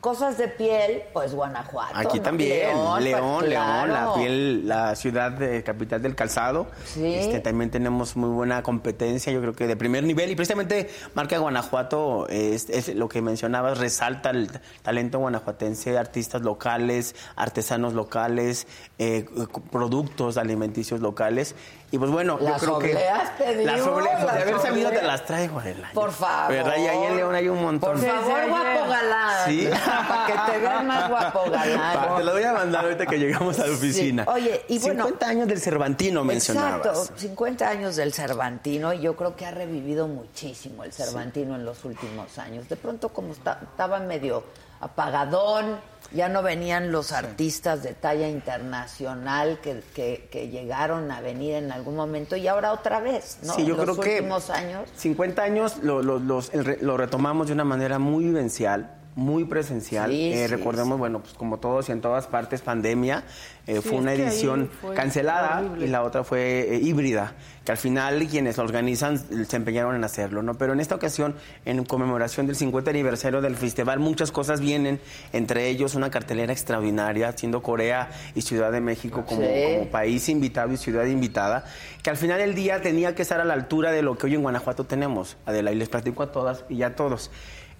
cosas de piel, pues Guanajuato. Aquí ¿no? también, León, pues, León, la claro. piel, la ciudad de, capital del calzado. Sí. Este, también tenemos muy buena competencia, yo creo que de primer nivel. Y precisamente Marca Guanajuato es, es lo que mencionabas, resalta el talento guanajuatense, artistas locales, artesanos locales, eh, productos alimenticios locales. Y pues bueno, Las yo creo que. obleas, te digo, Las obleas, de haber sabido obleas. te las traigo, Adela. Por favor. ¿Verdad? Y ahí en León hay un montón. Por favor, guapo galán. Sí. [LAUGHS] Para que te veas más guapo Pa- Te galán. lo voy a mandar ahorita que llegamos a la oficina. Oye, y bueno- 50 años del Cervantino mencionabas. Exacto, 50 años del Cervantino y yo creo que ha revivido muchísimo el Cervantino en los últimos años. De pronto como está- estaba medio apagadón, ya no venían los artistas de talla internacional que, que- que llegaron a venir en algún momento y ahora otra vez, ¿no? Sí, yo creo que últimos años. 50 años lo, lo- los- el lo retomamos de una manera muy vivencial, muy presencial. Sí, Eh, sí, recordemos, bueno, pues como todos y en todas partes, pandemia. eh, fue una edición cancelada horrible. y la otra fue eh, híbrida, que al final quienes lo organizan se empeñaron en hacerlo, ¿no? Pero en esta ocasión, en conmemoración del 50 aniversario del festival, muchas cosas vienen, entre ellos una cartelera extraordinaria, siendo Corea y Ciudad de México como, país invitado y ciudad invitada, que al final del día tenía que estar a la altura de lo que hoy en Guanajuato tenemos. Adela, y les platico a todas y a todos.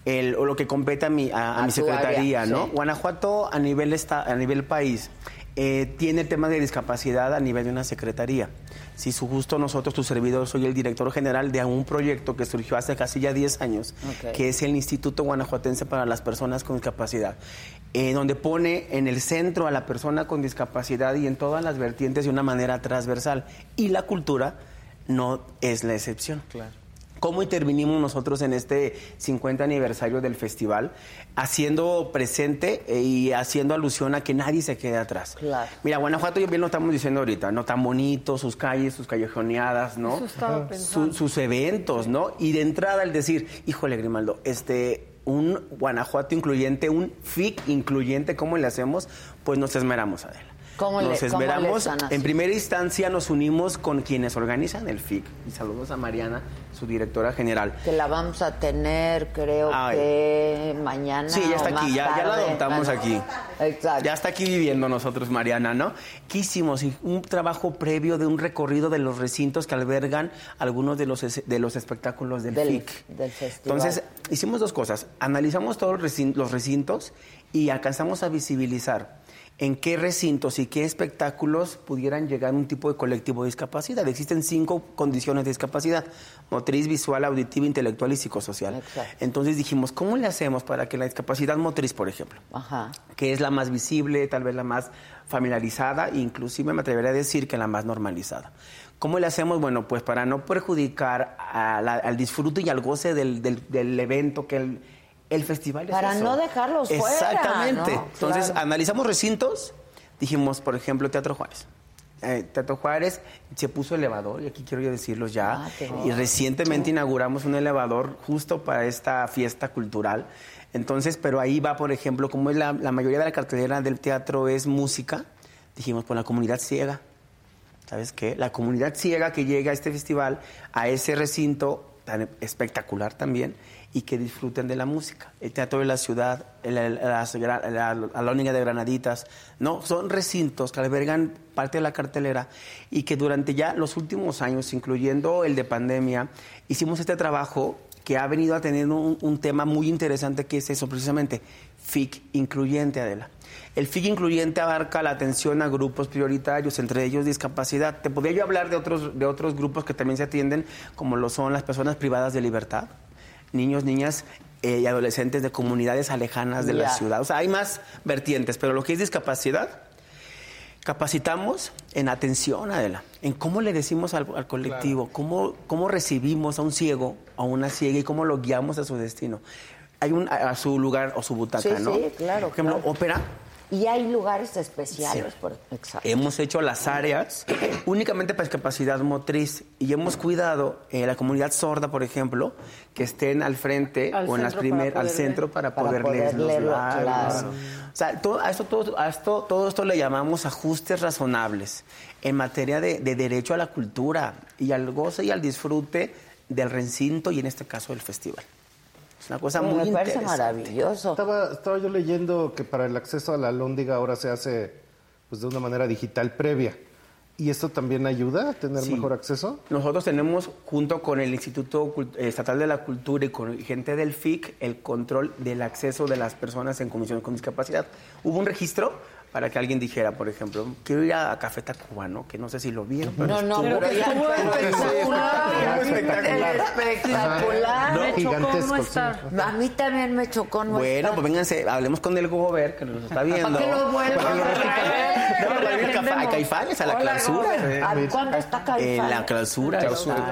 El, o lo que compete a mi, a, a A mi secretaría, área, ¿no? sí. Guanajuato a nivel, esta, a nivel país eh, tiene temas de discapacidad a nivel de una secretaría. Si su justo nosotros, tu servidor, soy el director general de un proyecto que surgió hace casi ya 10 años, que es el Instituto Guanajuatense para las Personas con Discapacidad, eh, donde pone en el centro a la persona con discapacidad y en todas las vertientes de una manera transversal. Y la cultura no es la excepción. Claro. ¿Cómo intervinimos nosotros en este 50 aniversario del festival? Haciendo presente eh, y haciendo alusión a que nadie se quede atrás. Claro. Mira, Guanajuato, yo bien lo estamos diciendo ahorita, ¿no? Tan bonito, sus calles, sus callejoneadas, ¿no? Eso estaba pensando. Su- sus eventos, ¿no? Y de entrada el decir, híjole, Grimaldo, este, un Guanajuato incluyente, un FIC incluyente, ¿cómo le hacemos? Pues nos esmeramos, Adela. ¿Cómo nos cómo le están haciendo? En primera instancia nos unimos con quienes organizan el FIC. Y saludos a Mariana, su directora general. Que la vamos a tener, creo Ay. que mañana. Sí, ya está o aquí, ya, ya la adoptamos Bueno, aquí. Exacto. Ya está aquí viviendo nosotros, Mariana, ¿no? ¿Qué hicimos? Un trabajo previo de un recorrido de los recintos que albergan algunos de los, de los espectáculos del, Del- FIC. del festival. Entonces, hicimos dos cosas. Analizamos todos los recintos y alcanzamos a visibilizar en qué recintos y qué espectáculos pudieran llegar un tipo de colectivo de discapacidad. Existen cinco condiciones de discapacidad, motriz, visual, auditiva, intelectual y psicosocial. Exacto. Entonces dijimos, ¿cómo le hacemos para que la discapacidad motriz, por ejemplo, Ajá. que es la más visible, tal vez la más familiarizada, inclusive me atrevería a decir que la más normalizada. ¿Cómo le hacemos? Bueno, pues para no perjudicar la- al disfrute y al goce del, del- del evento que el, el festival es Para eso. no dejarlos fuera, Exactamente. ¿no? Entonces, Claro. analizamos recintos, dijimos, por ejemplo, Teatro Juárez. Eh, Teatro Juárez se puso elevador, y aquí quiero yo decirlos ya. Ah, y recientemente inauguramos un elevador justo para esta fiesta cultural. Entonces, pero ahí va, por ejemplo, como es la, la mayoría de la cartelera del teatro es música, dijimos, pues la comunidad ciega. ¿Sabes qué? La comunidad ciega que llega a este festival, a ese recinto tan espectacular también, y que disfruten de la música. El Teatro de la Ciudad, gra- la, Alóniga de Granaditas, no, son recintos que albergan parte de la cartelera y que durante ya los últimos años, incluyendo el de pandemia, hicimos este trabajo que ha venido a tener un, un tema muy interesante que es eso precisamente, FIC incluyente, Adela. El FIC incluyente abarca la atención a grupos prioritarios, entre ellos discapacidad. Te podría yo hablar de otros, de otros grupos que también se atienden, como lo son las personas privadas de libertad, niños, niñas eh, y adolescentes de comunidades alejanas de la ciudad. O sea, hay más vertientes, pero lo que es discapacidad, capacitamos en atención, Adela, en cómo le decimos al, al colectivo, cómo, cómo recibimos a un ciego, a una ciega y cómo lo guiamos a su destino. Hay un, a, a su lugar o su butaca, Sí, ¿no? sí, claro, Por ejemplo, claro. ópera. Y hay lugares especiales. Sí. Por... Exacto. Hemos hecho las áreas únicamente para discapacidad motriz y hemos cuidado eh, la comunidad sorda, por ejemplo, que estén al frente Al o en las primeras, al centro para, Para poder, poder leer los labios. claro. O sea, todo, a, esto, todo, a esto, todo esto le llamamos ajustes razonables en materia de, de derecho a la cultura y al goce y al disfrute del recinto y en este caso del festival. Una cosa muy me parece interesante. maravilloso. Estaba, estaba yo leyendo que para el acceso a la lóndiga ahora se hace pues, de una manera digital previa. ¿Y esto también ayuda a tener Sí. mejor acceso? Nosotros tenemos, junto con el Instituto Cult- Estatal de la Cultura y con gente del FIC, el control del acceso de las personas en condiciones con discapacidad. Hubo un registro para que alguien dijera, por ejemplo, quiero ir a Café Tacuba, ¿no? Que no sé si lo vieron. pero No, no, pero estuvo espectacular. espectacular. Espectacular. ¿No? Me chocó Gigantesco, no sí. estar. A mí también me chocó no Bueno, estar. pues vénganse, hablemos con el Gober, que nos está viendo. Para que lo a traer. No, para ir a. Caifanes, a la clausura. Gober. ¿A ¿Cuándo está Caifán? En la clausura.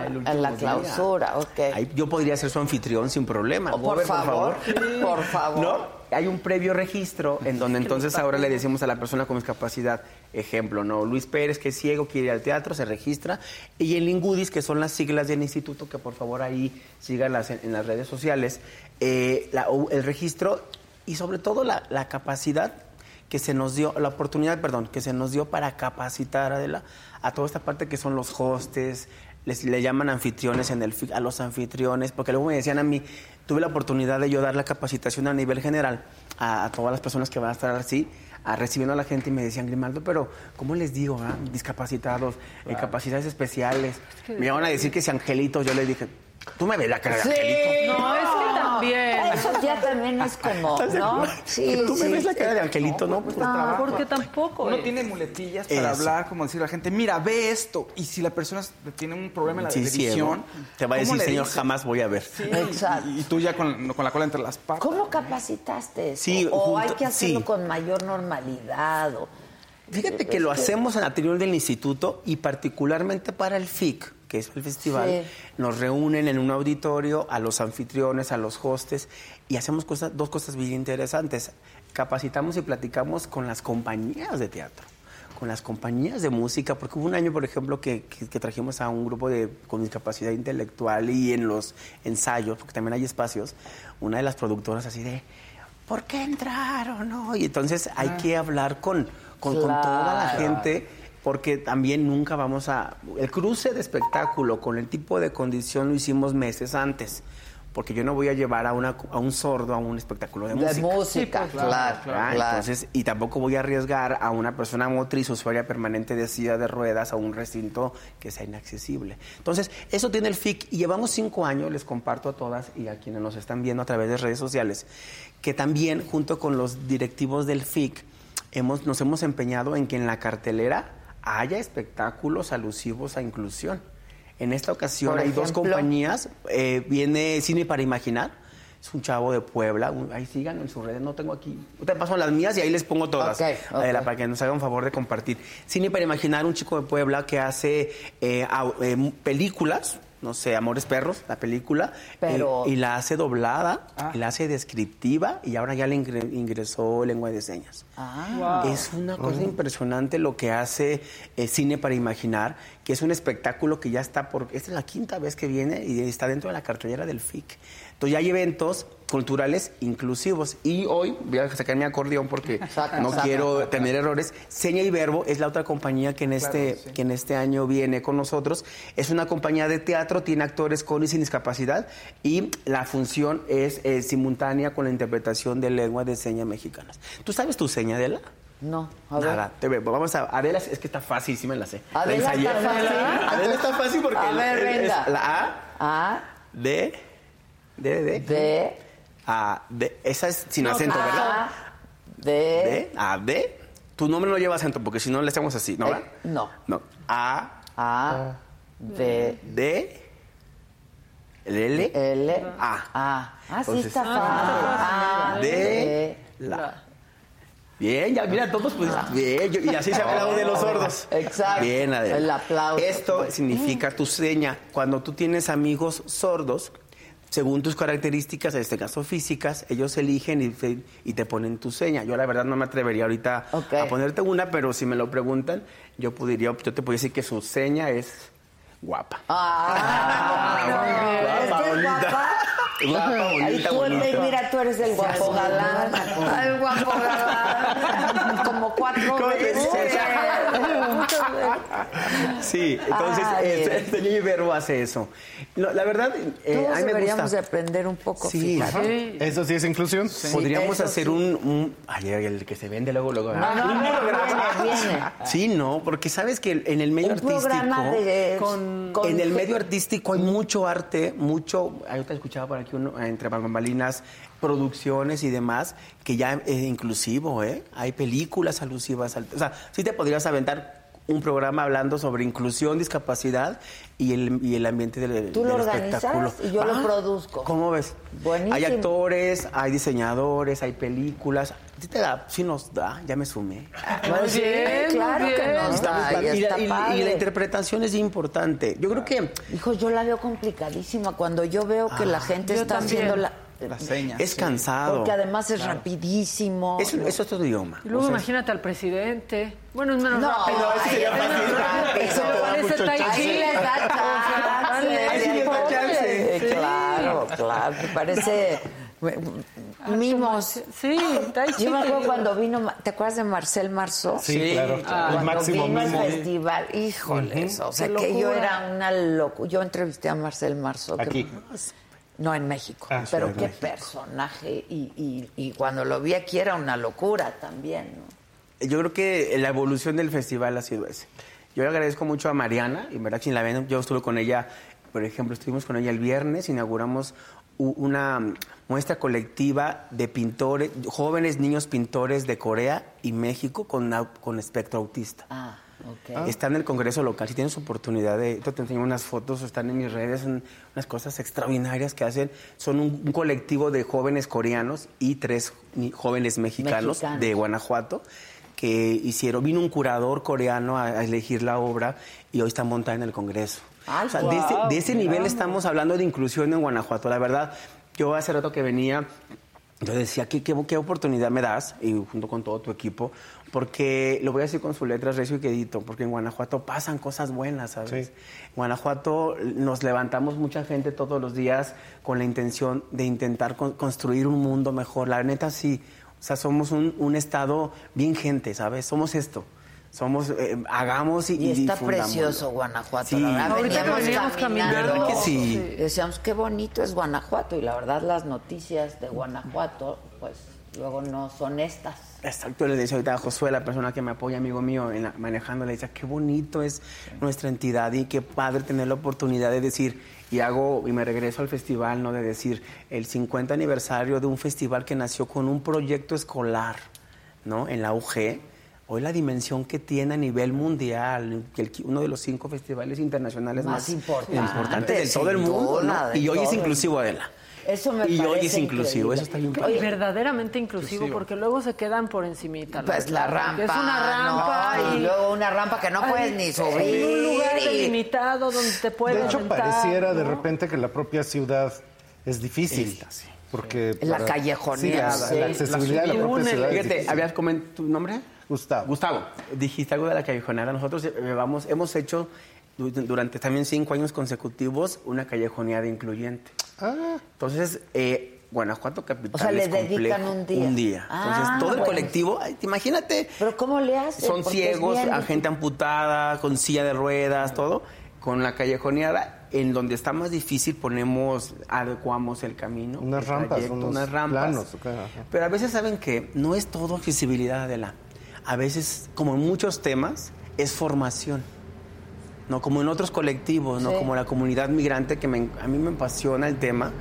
En la clausura, ok. Yo podría ser su anfitrión sin problema. Oh, por favor, por favor. ¿No? Hay un previo registro en donde [LAUGHS] entonces ahora le decimos a la persona con discapacidad, ejemplo, ¿no? Luis Pérez, que es ciego, quiere ir al teatro, se registra. Y el Ingudis, que son las siglas del instituto, que por favor ahí síganlas en, en las redes sociales, eh, la- el registro y sobre todo la, la capacidad que se nos dio, la oportunidad, perdón, que se nos dio para capacitar Adela, a toda esta parte que son los hostes, les, le llaman anfitriones en el a los anfitriones, porque luego me decían a mí, tuve la oportunidad de yo dar la capacitación a nivel general a, a todas las personas que van a estar así, a recibiendo a la gente y me decían, Grimaldo, pero ¿cómo les digo? ah? Discapacitados, eh, capacidades especiales. Me iban a decir que si angelitos, yo les dije, tú me ves la cara de angelito. No, es que también. Eso ya también es como, ¿Estás de ¿no? Sí, Tú me sí, ves la sí. cara de angelito, ¿no? Pues, No, porque tampoco. Uno es. tiene muletillas para Eso. hablar, como decirle a la gente, mira, ve esto. Y si la persona tiene un problema en la Sí, televisión. Te va a ¿cómo decir, señor, jamás voy a ver. Sí, Exacto. Y, y tú ya con, con la cola entre las patas. ¿Cómo capacitaste eso? Sí, o junto- hay que hacerlo sí. con mayor normalidad. O... Fíjate que lo hacemos en atributo del instituto y particularmente para el FIC, que es el festival, Sí. nos reúnen en un auditorio a los anfitriones, a los hostes y hacemos cosas, dos cosas bien interesantes. Capacitamos y platicamos con las compañías de teatro, con las compañías de música, porque hubo un año, por ejemplo, que, que- que trajimos a un grupo de, con discapacidad intelectual y en los ensayos, porque también hay espacios, una de las productoras así de, ¿por qué entraron? No? Y entonces hay que hablar con, con, con toda la gente porque también nunca vamos a... El cruce de espectáculo con el tipo de condición lo hicimos meses antes, porque yo no voy a llevar a, una, a un sordo a un espectáculo de, De música. música, claro, claro. Entonces, y tampoco voy a arriesgar a una persona motriz, usuaria permanente de silla de ruedas, a un recinto que sea inaccesible. Entonces, eso tiene el FIC y llevamos cinco años, les comparto a todas y a quienes nos están viendo a través de redes sociales, que también junto con los directivos del FIC hemos, nos hemos empeñado en que en la cartelera haya espectáculos alusivos a inclusión. En esta ocasión Por hay dos compañías, eh, viene Cine para Imaginar, es un chavo de Puebla, un- ahí sigan en sus redes, no tengo aquí, te paso las mías y ahí les pongo todas, Ok, ok. Adela, para que nos hagan favor de compartir. Cine para Imaginar, un chico de Puebla que hace eh, eh, películas, no sé, Amores Perros, la película, Pero- y la hace doblada, Ah. y la hace descriptiva, y ahora ya le ingre- ingresó lengua de señas. Ah, Es una cosa impresionante lo que hace eh, Cine para Imaginar, que es un espectáculo que ya está por... Esta es la quinta vez que viene y está dentro de la cartelera del FIC. Entonces ya hay eventos culturales inclusivos. Y hoy voy a sacar mi acordeón porque [LAUGHS] no quiero tener errores. Seña y Verbo es la otra compañía que en, este, que en este año viene con nosotros. Es una compañía de teatro, tiene actores con y sin discapacidad y la función es eh, simultánea con la interpretación de lengua de señas mexicanas. ¿Tú sabes tu seña, Adela? no, a ver. Nada, te ve- vamos a Adela es que está fácil, sí la sé. La Adela está fácil. Adela está fácil porque A ver, es- es venga. la A, A, D, D, D, D, A, D. Esa es sin acento, A, ¿verdad? D, D, A, D. Tu nombre no lleva acento porque si no le hacemos así, ¿no? Eh, ¿verdad? no. No. A, A, D, D, L, L, A. A. Ah, sí está fácil. A, D, la. Bien, ya mira todos, pues bien, yo- y así se aplaude los [LAUGHS] sordos. Exacto. Bien, Adela. El aplauso. Esto significa tu seña. Cuando tú tienes amigos sordos, según tus características, en este caso físicas, ellos eligen y te, y te ponen tu seña. Yo la verdad no me atrevería ahorita Ok. a ponerte una, pero si me lo preguntan, yo podría, yo te podría decir que su seña es guapa. Ah, Guapa, es que es bonita. guapa. Guapa, Ay, bonita, tú, bonita. Mira, tú eres el guapo galán. El guapo galán. Como cuatro ¿Cómo te veces. [LAUGHS] Sí, entonces Ay, este, Ñeño Verbo hace eso. No, la verdad, eh, Todos a mí me deberíamos gusta. de aprender un poco. Sí, fíjate. ¿Eso sí es inclusión? Podríamos eso hacer sí. un, un- Ay, el que se vende luego, luego. No, no, Un no, programa. viene, viene. Sí, no, porque sabes que en el medio Un programa artístico. de- con- con- en el medio artístico hay mucho arte, mucho. Ahorita escuchaba por aquí uno, entre bambalinas, producciones y demás, que ya es inclusivo, ¿eh? Hay películas alusivas al. O sea, sí te podrías aventar un programa hablando sobre inclusión, discapacidad y el, y el ambiente del, Tú lo del espectáculo. y yo lo Ah, produzco. ¿Cómo ves? Buenísimo. Hay actores, hay diseñadores, hay películas. Sí te da, sí nos da, ya me sumé. Pues sí, bien, claro muy que nos da. y y, la, está y- y la padre. interpretación es importante. Yo creo que Hijo, yo la veo complicadísima. Cuando yo veo que la gente yo está también. haciendo la, Las señas. Es cansado. Porque además es rapidísimo. Es, es otro idioma. Y luego O sea, imagínate al presidente. Bueno, es menos No, rápido. no, ese sería fácil. Eso te da Parece mucho tai chance. chi. Ahí les da chance. Ahí sí les da chance. Sí, Claro, claro. Me parece mimos. Sí, tai chi. Yo me acuerdo cuando vino, ¿te acuerdas de Marcel Marceau? Sí, Sí, claro. ah, el máximo vino mimo. al festival, híjoles, o sea que yo era una locura. Yo entrevisté a Marcel Marceau. que- Aquí. No, en México. Ah, pero qué México. personaje. Y, y, y cuando lo vi aquí era una locura también, ¿no? Yo creo que la evolución del festival ha sido ese. Yo le agradezco mucho a Mariana, y en verdad, sin la ven, yo estuve con ella, por ejemplo, estuvimos con ella el viernes, inauguramos una muestra colectiva de pintores, jóvenes niños pintores de Corea y México con, con espectro autista. Ah, ok. Está en el Congreso local. Si tienes oportunidad de. Te enseño unas fotos, están en mis redes, son unas cosas extraordinarias que hacen. Son un, un colectivo de jóvenes coreanos y tres jóvenes mexicanos, Mexicanos. de Guanajuato que hicieron. Vino un curador coreano a, a elegir la obra y hoy está montada en el Congreso. Ay, O sea, de ese, de ese nivel estamos hablando de inclusión en Guanajuato. La verdad, yo hace rato que venía, yo decía, ¿qué, qué, qué oportunidad me das? Y junto con todo tu equipo, porque lo voy a decir con sus letras, recio y quedito, porque en Guanajuato pasan cosas buenas, ¿sabes? Sí. En Guanajuato nos levantamos mucha gente todos los días con la intención de intentar con- construir un mundo mejor. La neta, sí. O sea, somos un, un estado bien gente, ¿sabes? Somos esto. Somos, eh, hagamos y, Y está precioso Guanajuato, Sí. la verdad. Ahorita que veníamos caminando. ¿Verdad que sí? Y Decíamos, qué bonito es Guanajuato. Y la verdad, las noticias de Guanajuato, pues luego no son estas. Exacto, le decía ahorita a Josué, la persona que me apoya, amigo mío, en la- manejando, le decía, qué bonito es nuestra entidad y qué padre tener la oportunidad de decir, y hago, y me regreso al festival, ¿no? De decir, el 50 aniversario de un festival que nació con un proyecto escolar, ¿no? En la UG. Hoy la dimensión que tiene a nivel mundial, el- uno de los cinco festivales internacionales Más más, importantes, importantes de todo el mundo, ¿no? Y hoy es inclusivo, Adela. Eso me y hoy es inclusivo, increíble. eso está bien Y padre. verdaderamente inclusivo, porque luego se quedan por encimita. Pues la rampa. Es una rampa ¿no? y, y luego una rampa que no Ay, puedes ni subir. En un lugar y- delimitado donde te puedes De hecho, aventar, pareciera de repente que la propia ciudad es difícil. Porque La para- callejoneada, Sí, la, sí. la accesibilidad de la Y propia ciudad. Fíjate. ¿habías comentado tu nombre? Gustavo. Gustavo, dijiste algo de la callejonera. Nosotros eh, vamos, hemos hecho durante también cinco años consecutivos una callejoneada incluyente. Ah, Entonces, eh, Guanajuato Capital O sea, le es dedican complejo. un día. Un día. Entonces, Ah, todo el colectivo, ay, imagínate, Pero ¿cómo le hacen? son Porque ciegos, a gente amputada, con silla de ruedas, todo, con la callejoneada. En donde está más difícil ponemos, adecuamos el camino. Unas el rampas, trayecto, unos unas rampas. planos, ok, ajá. Pero a veces saben que no es todo accesibilidad de la. A veces, como en muchos temas, es formación. No como en otros colectivos, no Sí. como la comunidad migrante que me- a mí me apasiona el tema.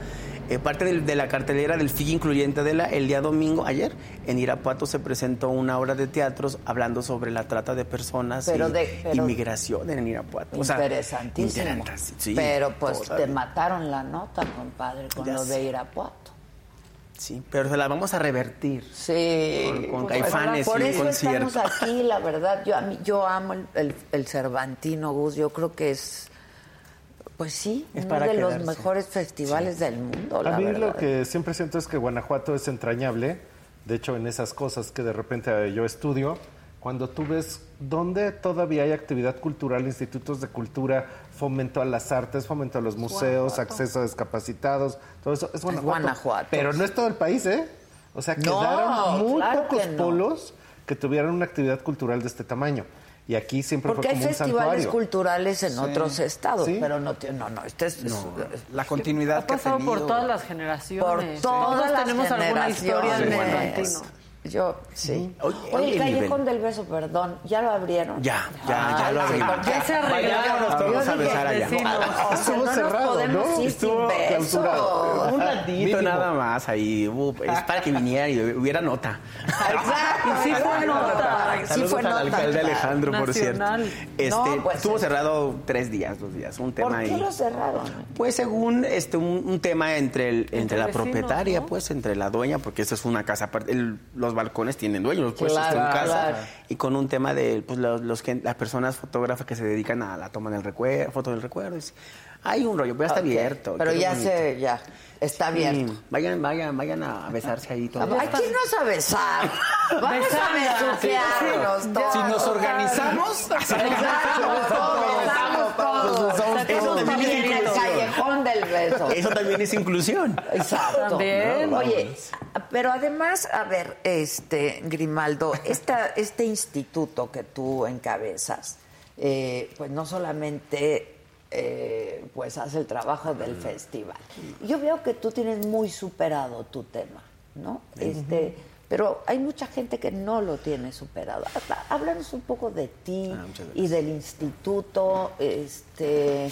Eh, parte de, la cartelera del FIG incluyente de la el día domingo ayer en Irapuato se presentó una obra de teatros hablando sobre la trata de personas Pero y, de- pero- y migración en Irapuato. O sea, Interesantísimo. sí, pero pues te mataron la nota, compadre, con Ya lo de Irapuato. Sí, pero se la vamos a revertir. Sí. Con- con Pues, Caifanes Por y un eso concierto. estamos aquí, la verdad. Yo, a mí, yo amo el, el- el Cervantino, Gus. Yo creo que es, pues sí, Es uno para de los mejores festivales del mundo, a mí verdad. lo que siempre siento es que Guanajuato es entrañable. De hecho, en esas cosas que de repente yo estudio, cuando tú ves dónde todavía hay actividad cultural, institutos de cultura, fomento a las artes, fomento a los museos, acceso a discapacitados, todo eso es Guanajuato. Guanajuato. Pero no es todo el país, ¿eh? O sea, No, quedaron muy claro pocos que no. polos que tuvieran una actividad cultural de este tamaño. Y aquí siempre Porque fue hay como un festivales santuario. culturales en otros estados, Sí. pero no, tiene- no, no, este es, es- La continuidad Ha que ha pasado por tenido. todas las por generaciones. todas Todos las tenemos alguna historia de generaciones. Yo, sí. Oye, el Callejón nivel. del Beso, perdón, ¿ya lo abrieron? Ya, ya, ya lo abrimos. porque- Ya se arreglaron. Todos a besar allá. vecinos. O sea, nos cerrado, podemos ¿no? ir Estuvo sin beso. Un ratito Mínimo. nada más ahí. hubo- es para que viniera y hubiera nota. Exacto. Y sí fue nota. Sí Saludos fue al nota. alcalde Alejandro, por cierto. Este, No, pues, estuvo es- cerrado tres días, dos días, un tema ¿Por qué ahí. lo cerraron? Pues según este un, un tema entre el, entre, la vecinos, propietaria, ¿no? pues entre la dueña, porque esta es una casa aparte. El- los balcones tienen los puestos Claro, en casa. claro. Y con un tema de pues, los, los que, las personas fotógrafas que se dedican a la toma del recuerdo, foto del recuerdo. Hay un rollo, pero ya está abierto. Pero ya bonito. se, ya, está abierto. Sí, vayan, vayan, vayan a besarse ahí todos. Aquí no sabe besar. [LAUGHS] Vamos a besuquearnos todos. Si nos organizamos, [LAUGHS] todos besamos todos. Callejón [LAUGHS] Eso también es inclusión. Exacto. También. ¿no? Oye, pero además, a ver, este Grimaldo, esta, este instituto que tú encabezas, eh, pues no solamente eh, pues hace el trabajo del festival. Yo veo que tú tienes muy superado tu tema, ¿no? Este, pero hay mucha gente que no lo tiene superado. Háblanos un poco de ti Ah, y del instituto, este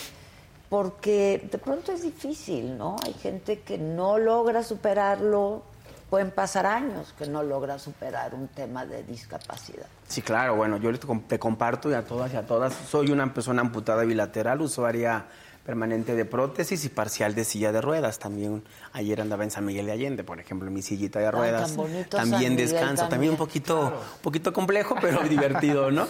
porque de pronto es difícil, ¿no? Hay gente que no logra superarlo, pueden pasar años que no logra superar un tema de discapacidad. Sí, claro, bueno, yo te, com- te comparto y a todas y a todas. Soy una persona amputada bilateral, usuaria permanente de prótesis y parcial de silla de ruedas. También ayer andaba en San Miguel de Allende, por ejemplo, en mi sillita de ruedas. tan bonito San también Miguel descanso, también, también. un poquito, un poquito complejo, pero [LAUGHS] divertido, ¿no?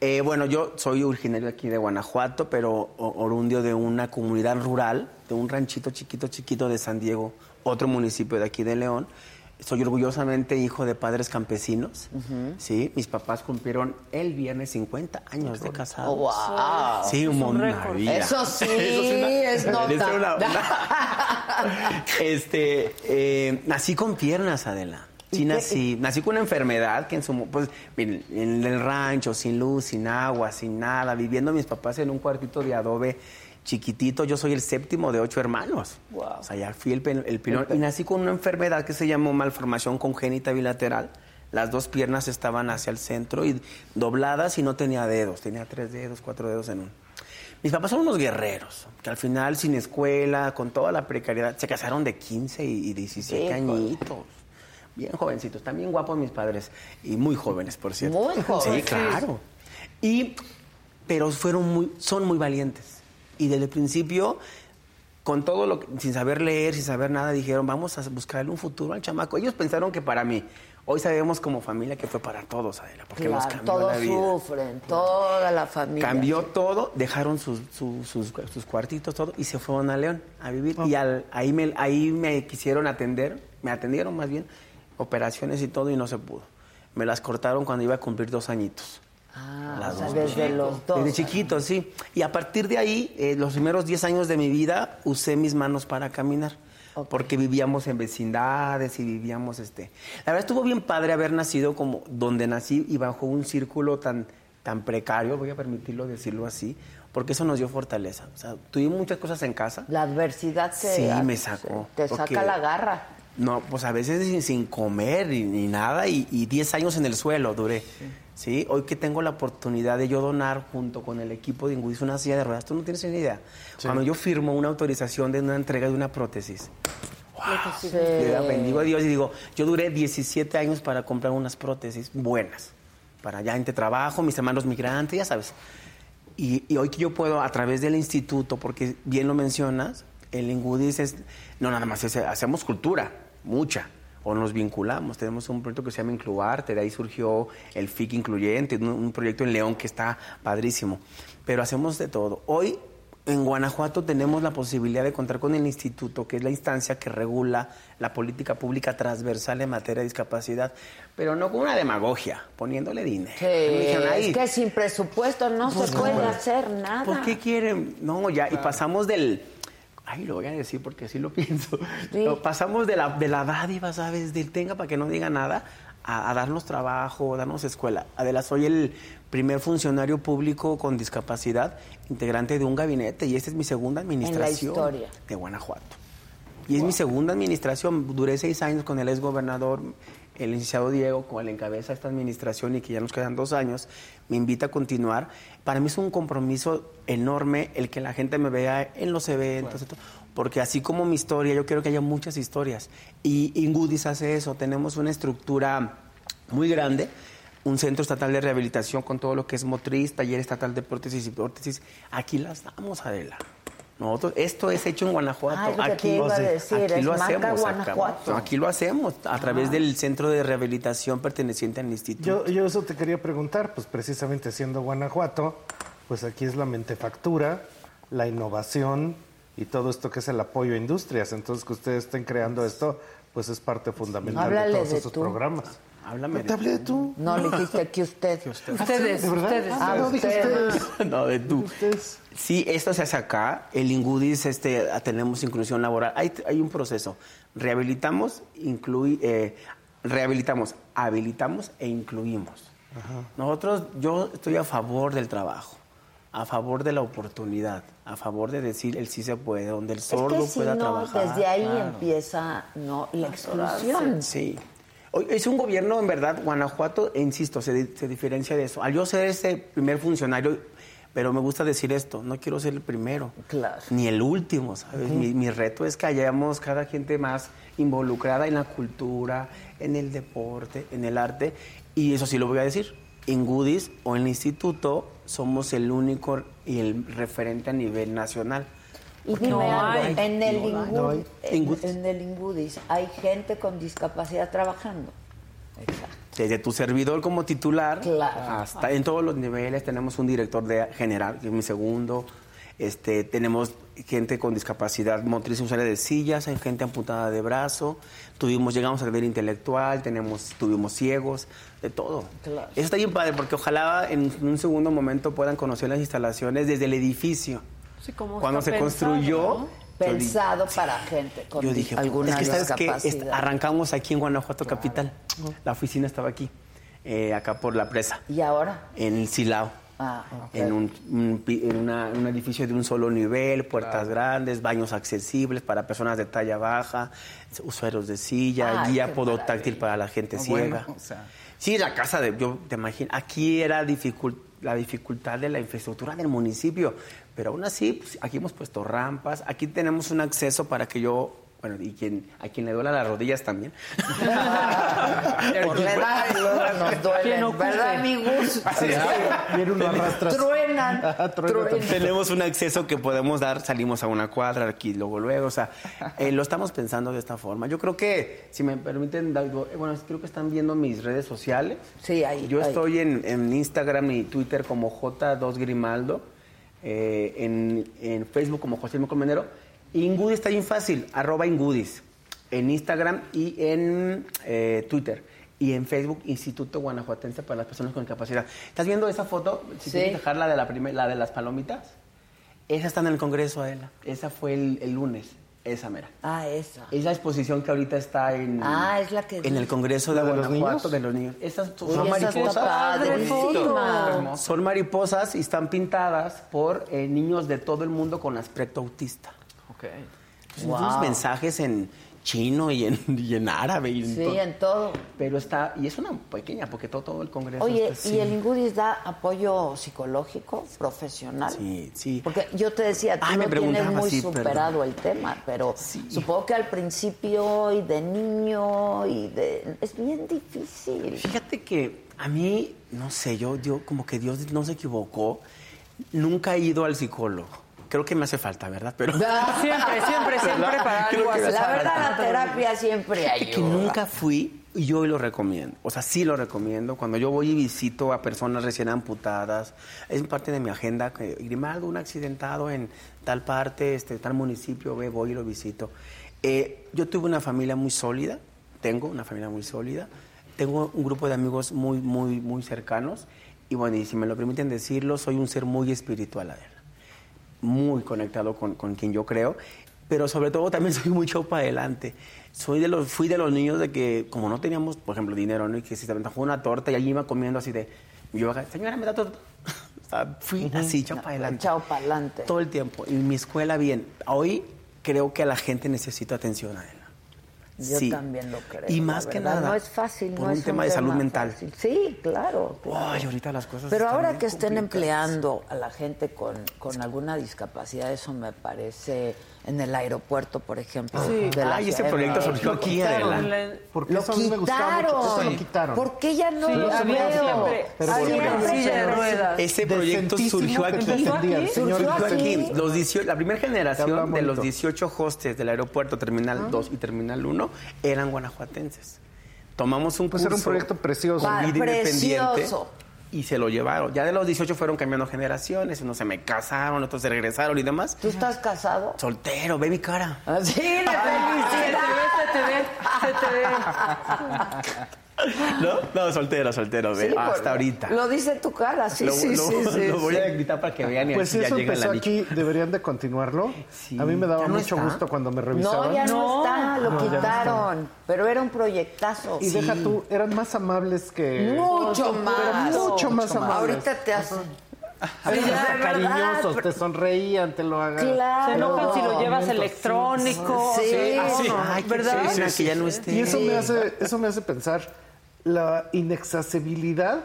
Eh, bueno, yo soy originario aquí de Guanajuato, pero orundio de una comunidad rural, de un ranchito chiquito, chiquito de San Diego, otro municipio de aquí de León. Soy orgullosamente hijo de padres campesinos. Sí, mis papás cumplieron el viernes 50 años de casados. Oh, wow. Sí, un récord. [LAUGHS] Eso sí, una- es [LAUGHS] nota. una- [LAUGHS] una- este, eh, nací con piernas, Adela. ¿Y Sí, nací, nací con una enfermedad que en su, pues, miren, en el rancho, sin luz, sin agua, sin nada, viviendo mis papás en un cuartito de adobe chiquitito. Yo soy el séptimo de ocho hermanos. Wow. O sea, ya fui el, el pilón. Y nací con una enfermedad que se llamó malformación congénita bilateral. Las dos piernas estaban hacia el centro y dobladas y no tenía dedos. Tenía tres dedos, cuatro dedos en un. Mis papás son unos guerreros, que al final, sin escuela, con toda la precariedad, se casaron de 15 y y 17 Híjole. añitos. Bien jovencitos, también guapos mis padres. Y muy jóvenes, por cierto. Muy jóvenes. Sí, claro. Y, pero fueron muy, son muy valientes. Y desde el principio, con todo lo que, sin saber leer, sin saber nada, dijeron, vamos a buscarle un futuro al chamaco. Ellos pensaron que para mí, hoy sabemos como familia que fue para todos, Adela, porque nos Claro, cambió todos la vida. sufren, toda la familia. Cambió todo, dejaron sus, su- sus, sus cuartitos, todo, y se fueron a León a vivir. Y al- ahí, me, ahí me quisieron atender, me atendieron más bien, operaciones y todo, y no se pudo. Me las cortaron cuando iba a cumplir dos añitos. Ah, Las o sea, dos. desde los dos. Desde chiquito, sí. Y a partir de ahí, eh, los primeros 10 años de mi vida, usé mis manos para caminar. Porque vivíamos en vecindades y vivíamos, este... La verdad estuvo bien padre haber nacido como donde nací y bajo un círculo tan, tan precario, voy a permitirlo decirlo así, porque eso nos dio fortaleza. O sea, tuvimos muchas cosas en casa. La adversidad te, Sí, me sacó. te porque- saca la garra. No, pues a veces sin, sin comer ni, ni nada y, y 10 años en el suelo duré. Sí. Hoy que tengo la oportunidad de yo donar junto con el equipo de Ingudis una silla de ruedas, tú no tienes ni idea. Cuando yo firmo una autorización de una entrega de una prótesis, Sí. yo bendigo a Dios y digo, yo duré 17 años para comprar unas prótesis buenas, para ya entre trabajo, mis hermanos migrantes, ya sabes. Y, y hoy que yo puedo, a través del instituto, porque bien lo mencionas, el Ingudis es, no nada más, es- hacemos cultura, mucha, o nos vinculamos. Tenemos un proyecto que se llama Incluarte, de ahí surgió el FIC Incluyente, un, un proyecto en León que está padrísimo. Pero hacemos de todo. Hoy en Guanajuato tenemos la posibilidad de contar con el instituto, que es la instancia que regula la política pública transversal en materia de discapacidad, pero no con una demagogia, poniéndole dinero. Sí, Me dijeron, "Ay, es que sin presupuesto no pues, se puede hacer nada. ¿Por qué quieren? No, ya, y pasamos del. Ay, lo voy a decir porque así lo [LAUGHS] pienso. Sí. Pasamos de la, de la dádiva, ¿sabes? Del tenga para que no diga nada, a, a darnos trabajo, darnos escuela. Adela, soy el primer funcionario público con discapacidad, integrante de un gabinete, y esta es mi segunda administración historia. de Guanajuato. Y es mi segunda administración. Duré seis años con el exgobernador, el licenciado Diego, con el encabeza esta administración y que ya nos quedan dos años. Me invita a continuar. Para mí es un compromiso enorme el que la gente me vea en los eventos. Porque así como mi historia, yo quiero que haya muchas historias. Y Ingudis hace eso. Tenemos una estructura muy grande un centro estatal de rehabilitación con todo lo que es motriz, taller estatal de prótesis y prótesis. Aquí las damos, Adela. Nosotros, esto es hecho en Guanajuato. Ah, aquí iba a decir, aquí es lo hacemos. acá. Aquí lo hacemos a través del centro de rehabilitación perteneciente al instituto. Yo, yo eso te quería preguntar, pues precisamente siendo Guanajuato, pues aquí es la mentefactura, la innovación y todo esto que es el apoyo a industrias. Entonces que ustedes estén creando esto, pues es parte fundamental Háblale de todos de esos tú. programas. Háblame. ¿Te hablé de tú? No, le dijiste que usted. Ustedes, ¿De verdad? ustedes. Ah, no, dije ustedes. [LAUGHS] no, de tú. Ustedes. Sí, esto se hace acá. El Ingudis, este, tenemos inclusión laboral. Hay, hay un proceso. Rehabilitamos, inclui- eh, rehabilitamos, habilitamos e incluimos. Nosotros, yo estoy a favor del trabajo, a favor de la oportunidad, a favor de decir el sí se puede, donde el Es sordo que si pueda no, trabajar. desde ahí empieza no la exclusión. Sí. Es un gobierno, en verdad, Guanajuato, e insisto, se, se diferencia de eso. Al yo ser ese primer funcionario, pero me gusta decir esto, no quiero ser el primero, Claro. ni el último, ¿sabes? mi, mi reto es que hayamos cada gente más involucrada en la cultura, en el deporte, en el arte, y eso sí lo voy a decir, en Goodies o en el instituto somos el único y el referente a nivel nacional. Y dime No algo, hay. en el, No en, el Ingudis hay gente con discapacidad trabajando. Exacto. Desde tu servidor como titular Claro. hasta en todos los niveles tenemos un director de general, que es mi segundo. Este, tenemos gente con discapacidad motriz usuaria de sillas, hay gente amputada de brazo, tuvimos, llegamos a nivel intelectual, tenemos, tuvimos ciegos, de todo. Claro. Eso está bien padre, porque ojalá en un segundo momento puedan conocer las instalaciones desde el edificio. Sí, como Cuando se pensado, construyó, ¿no? yo di- Pensado para gente con yo di- dije, alguna es que sabes que discapacidad. arrancamos aquí en Guanajuato capital. La oficina estaba aquí, eh, acá por la presa, ¿Y ahora? en el Silao. Ah. En, un, un pi- en una- un edificio de un solo nivel, puertas grandes, baños accesibles para personas de talla baja, usuarios de silla, Ay, guía podotáctil para la gente No, ciega. bueno, o sea. Sí, la casa de, yo te imagino, aquí era dificult- la dificultad de la infraestructura del municipio, pero aún así, pues, aquí hemos puesto rampas, aquí tenemos un acceso para que yo, bueno, y quien, a quien le duela las rodillas también. [LAUGHS] Por la edad [LAUGHS] nos ¿Quién duelen? ¿verdad, amigos? [LAUGHS] Viene uno arrastras. Truenan, truenan. Tenemos un acceso que podemos dar, salimos a una cuadra aquí, luego, luego, o sea, eh, lo estamos pensando de esta forma. Yo creo que, si me permiten, eh, bueno, creo que están viendo mis redes sociales. Sí, ahí. Yo ahí. estoy en, en Instagram y Twitter como J2Grimaldo, eh, en, en Facebook como José Colmenero. Ingudis está bien fácil, arroba Ingudis, en Instagram y en eh, Twitter. Y en Facebook, Instituto Guanajuatense para las Personas con Discapacidad. ¿Estás viendo esa foto? Si Sí. dejar la de, la, primer- la de las palomitas. Esa está en el Congreso, Adela. Esa fue el, el lunes, esa mera. Ah, esa. Es la exposición que ahorita está en, Ah, es la que en el. Congreso de ¿La de los Guanajuato niños? de los niños. Esas son Uy, mariposas. Son mariposas y están pintadas por eh, niños de todo el mundo con aspecto autista. Ok. Entonces, unos mensajes en chino y en, [LAUGHS] y en árabe. Y en Sí, todo. en todo. Pero está, y es una pequeña, porque todo, todo el Congreso Oye, está ¿y el Ingudis da apoyo psicológico, profesional? Sí, sí. Porque yo te decía, tú Ay, me no tienes muy sí, superado el tema, pero supongo que al principio y de niño y de... Es bien difícil. Fíjate que a mí, no sé, yo, yo como que Dios no se equivocó. Nunca he ido al psicólogo. Creo que me hace falta, ¿verdad? Pero [LAUGHS] Siempre, siempre, siempre para algo hace La falta. verdad, la terapia siempre Fíjate que ayuda. nunca fui y yo hoy lo recomiendo. O sea, sí lo recomiendo. Cuando yo voy y visito a personas recién amputadas, es parte de mi agenda. que Grimaldo, un accidentado en tal parte, este, tal municipio, ve, voy y lo visito. Eh, yo tuve una familia muy sólida, tengo una familia muy sólida, tengo un grupo de amigos muy, muy, muy cercanos. Y bueno, y si me lo permiten decirlo, soy un ser muy espiritual, Adela muy conectado con, con quien yo creo, pero sobre todo también [LAUGHS] soy mucho para adelante. Soy de los, fui de los niños de que, como no teníamos, por ejemplo, dinero, ¿no? y que si se me antojó una torta y allí iba comiendo así de, yo, señora, me da torta. [LAUGHS] O sea, fui así, echado para adelante. Echado para adelante. Todo el tiempo. Y mi escuela, bien. Hoy creo que la gente necesita atención a él. Yo Sí. también lo creo. Y más que nada, No es fácil, por no un es tema de salud mental. fácil. Sí, claro. claro. Ay, ahorita las cosas Pero están ahora que estén empleando a la gente con, con alguna discapacidad, eso me parece en el aeropuerto, por ejemplo. Sí. de la Ay, ese proyecto surgió aquí, quitaron. Adela. Porque Lo eso a mí me gustaba mucho. quitaron. Eso lo quitaron. ¿Por qué ya no Sí, lo siempre, Pero siempre. Ese proyecto surgió aquí. defendía el señor Surgió aquí. Los 18 la primera generación de los bonito. 18 hostes del aeropuerto Terminal 2 y Terminal 1 eran guanajuatenses. Tomamos un Pues curso era un proyecto precioso. Pa- con vida independiente precioso. Y se lo llevaron. Ya de los 18 fueron cambiando generaciones, unos se me casaron, otros se regresaron y demás. ¿Tú estás casado? Soltero, ve mi cara. Ah, Sí, la Se te ve, se te ve, se te ve. [LAUGHS] ¿No? No, soltero, soltero. Sí, hasta ahorita. Lo dice tu cara, sí, Lo- sí, lo- sí, sí, lo voy sí. a gritar para que vean y Pues así ya eso llega la empezó licha. aquí, deberían de continuarlo. Sí. A mí me daba ¿Ya no mucho está? gusto cuando me revisaban. No, ya no, No. está, lo No, ya no quitaron. Pero era un proyectazo. Y deja tú, eran más amables que... Mucho más. mucho más amables. Ahorita te hacen. Sí, de cariñosos, verdad. te sonreían, te lo hagan. Claro. Se enojan si lo llevas electrónico. Sí, sí, sí. Ay, qué ¿verdad? pena que ya no esté. Y eso Sí. me hace, eso me hace pensar, la inaccesibilidad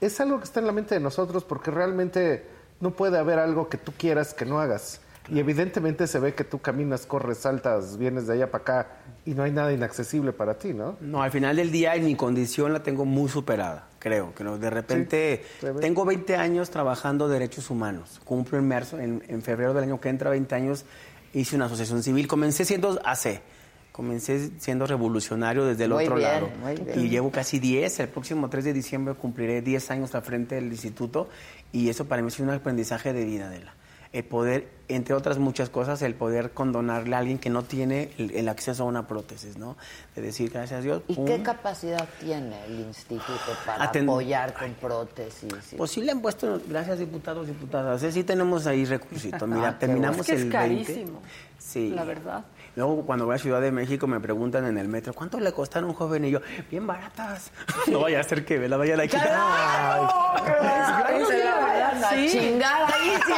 es algo que está en la mente de nosotros porque realmente no puede haber algo que tú quieras que no hagas. Y evidentemente se ve que tú caminas, corres, saltas, vienes de allá para acá y no hay nada inaccesible para ti, ¿no? No, al final del día en mi condición la tengo muy superada, creo. Que de repente Sí, tengo 20 años trabajando derechos humanos. Cumplo en marzo, en, en febrero del año que entra, 20 años, hice una asociación civil. Comencé siendo AC. Comencé siendo revolucionario desde el Muy otro bien, lado. muy bien. Y llevo casi 10. El próximo 3 de diciembre cumpliré 10 años al frente del instituto. Y eso para mí es un aprendizaje de vida, Adela. El poder, entre otras muchas cosas, el poder condonarle a alguien que no tiene el, el acceso a una prótesis, ¿no? De decir, gracias a Dios. ¿Y pum, qué capacidad tiene el instituto para apoyar con prótesis? y- Pues sí le han puesto, gracias diputados, diputadas. ¿eh? Sí tenemos ahí recursito. [LAUGHS] Mira, Ah, terminamos Es que es el 20. carísimo. Sí. La verdad. Luego cuando voy a Ciudad de México me preguntan en el metro, ¿cuánto le costaron a un joven? Y yo, bien baratas. [LAUGHS] No vaya a ser que me la vayan a quitar. ¡Claro! ¡Claro! Se la vayan a Sí. chingar ahí sí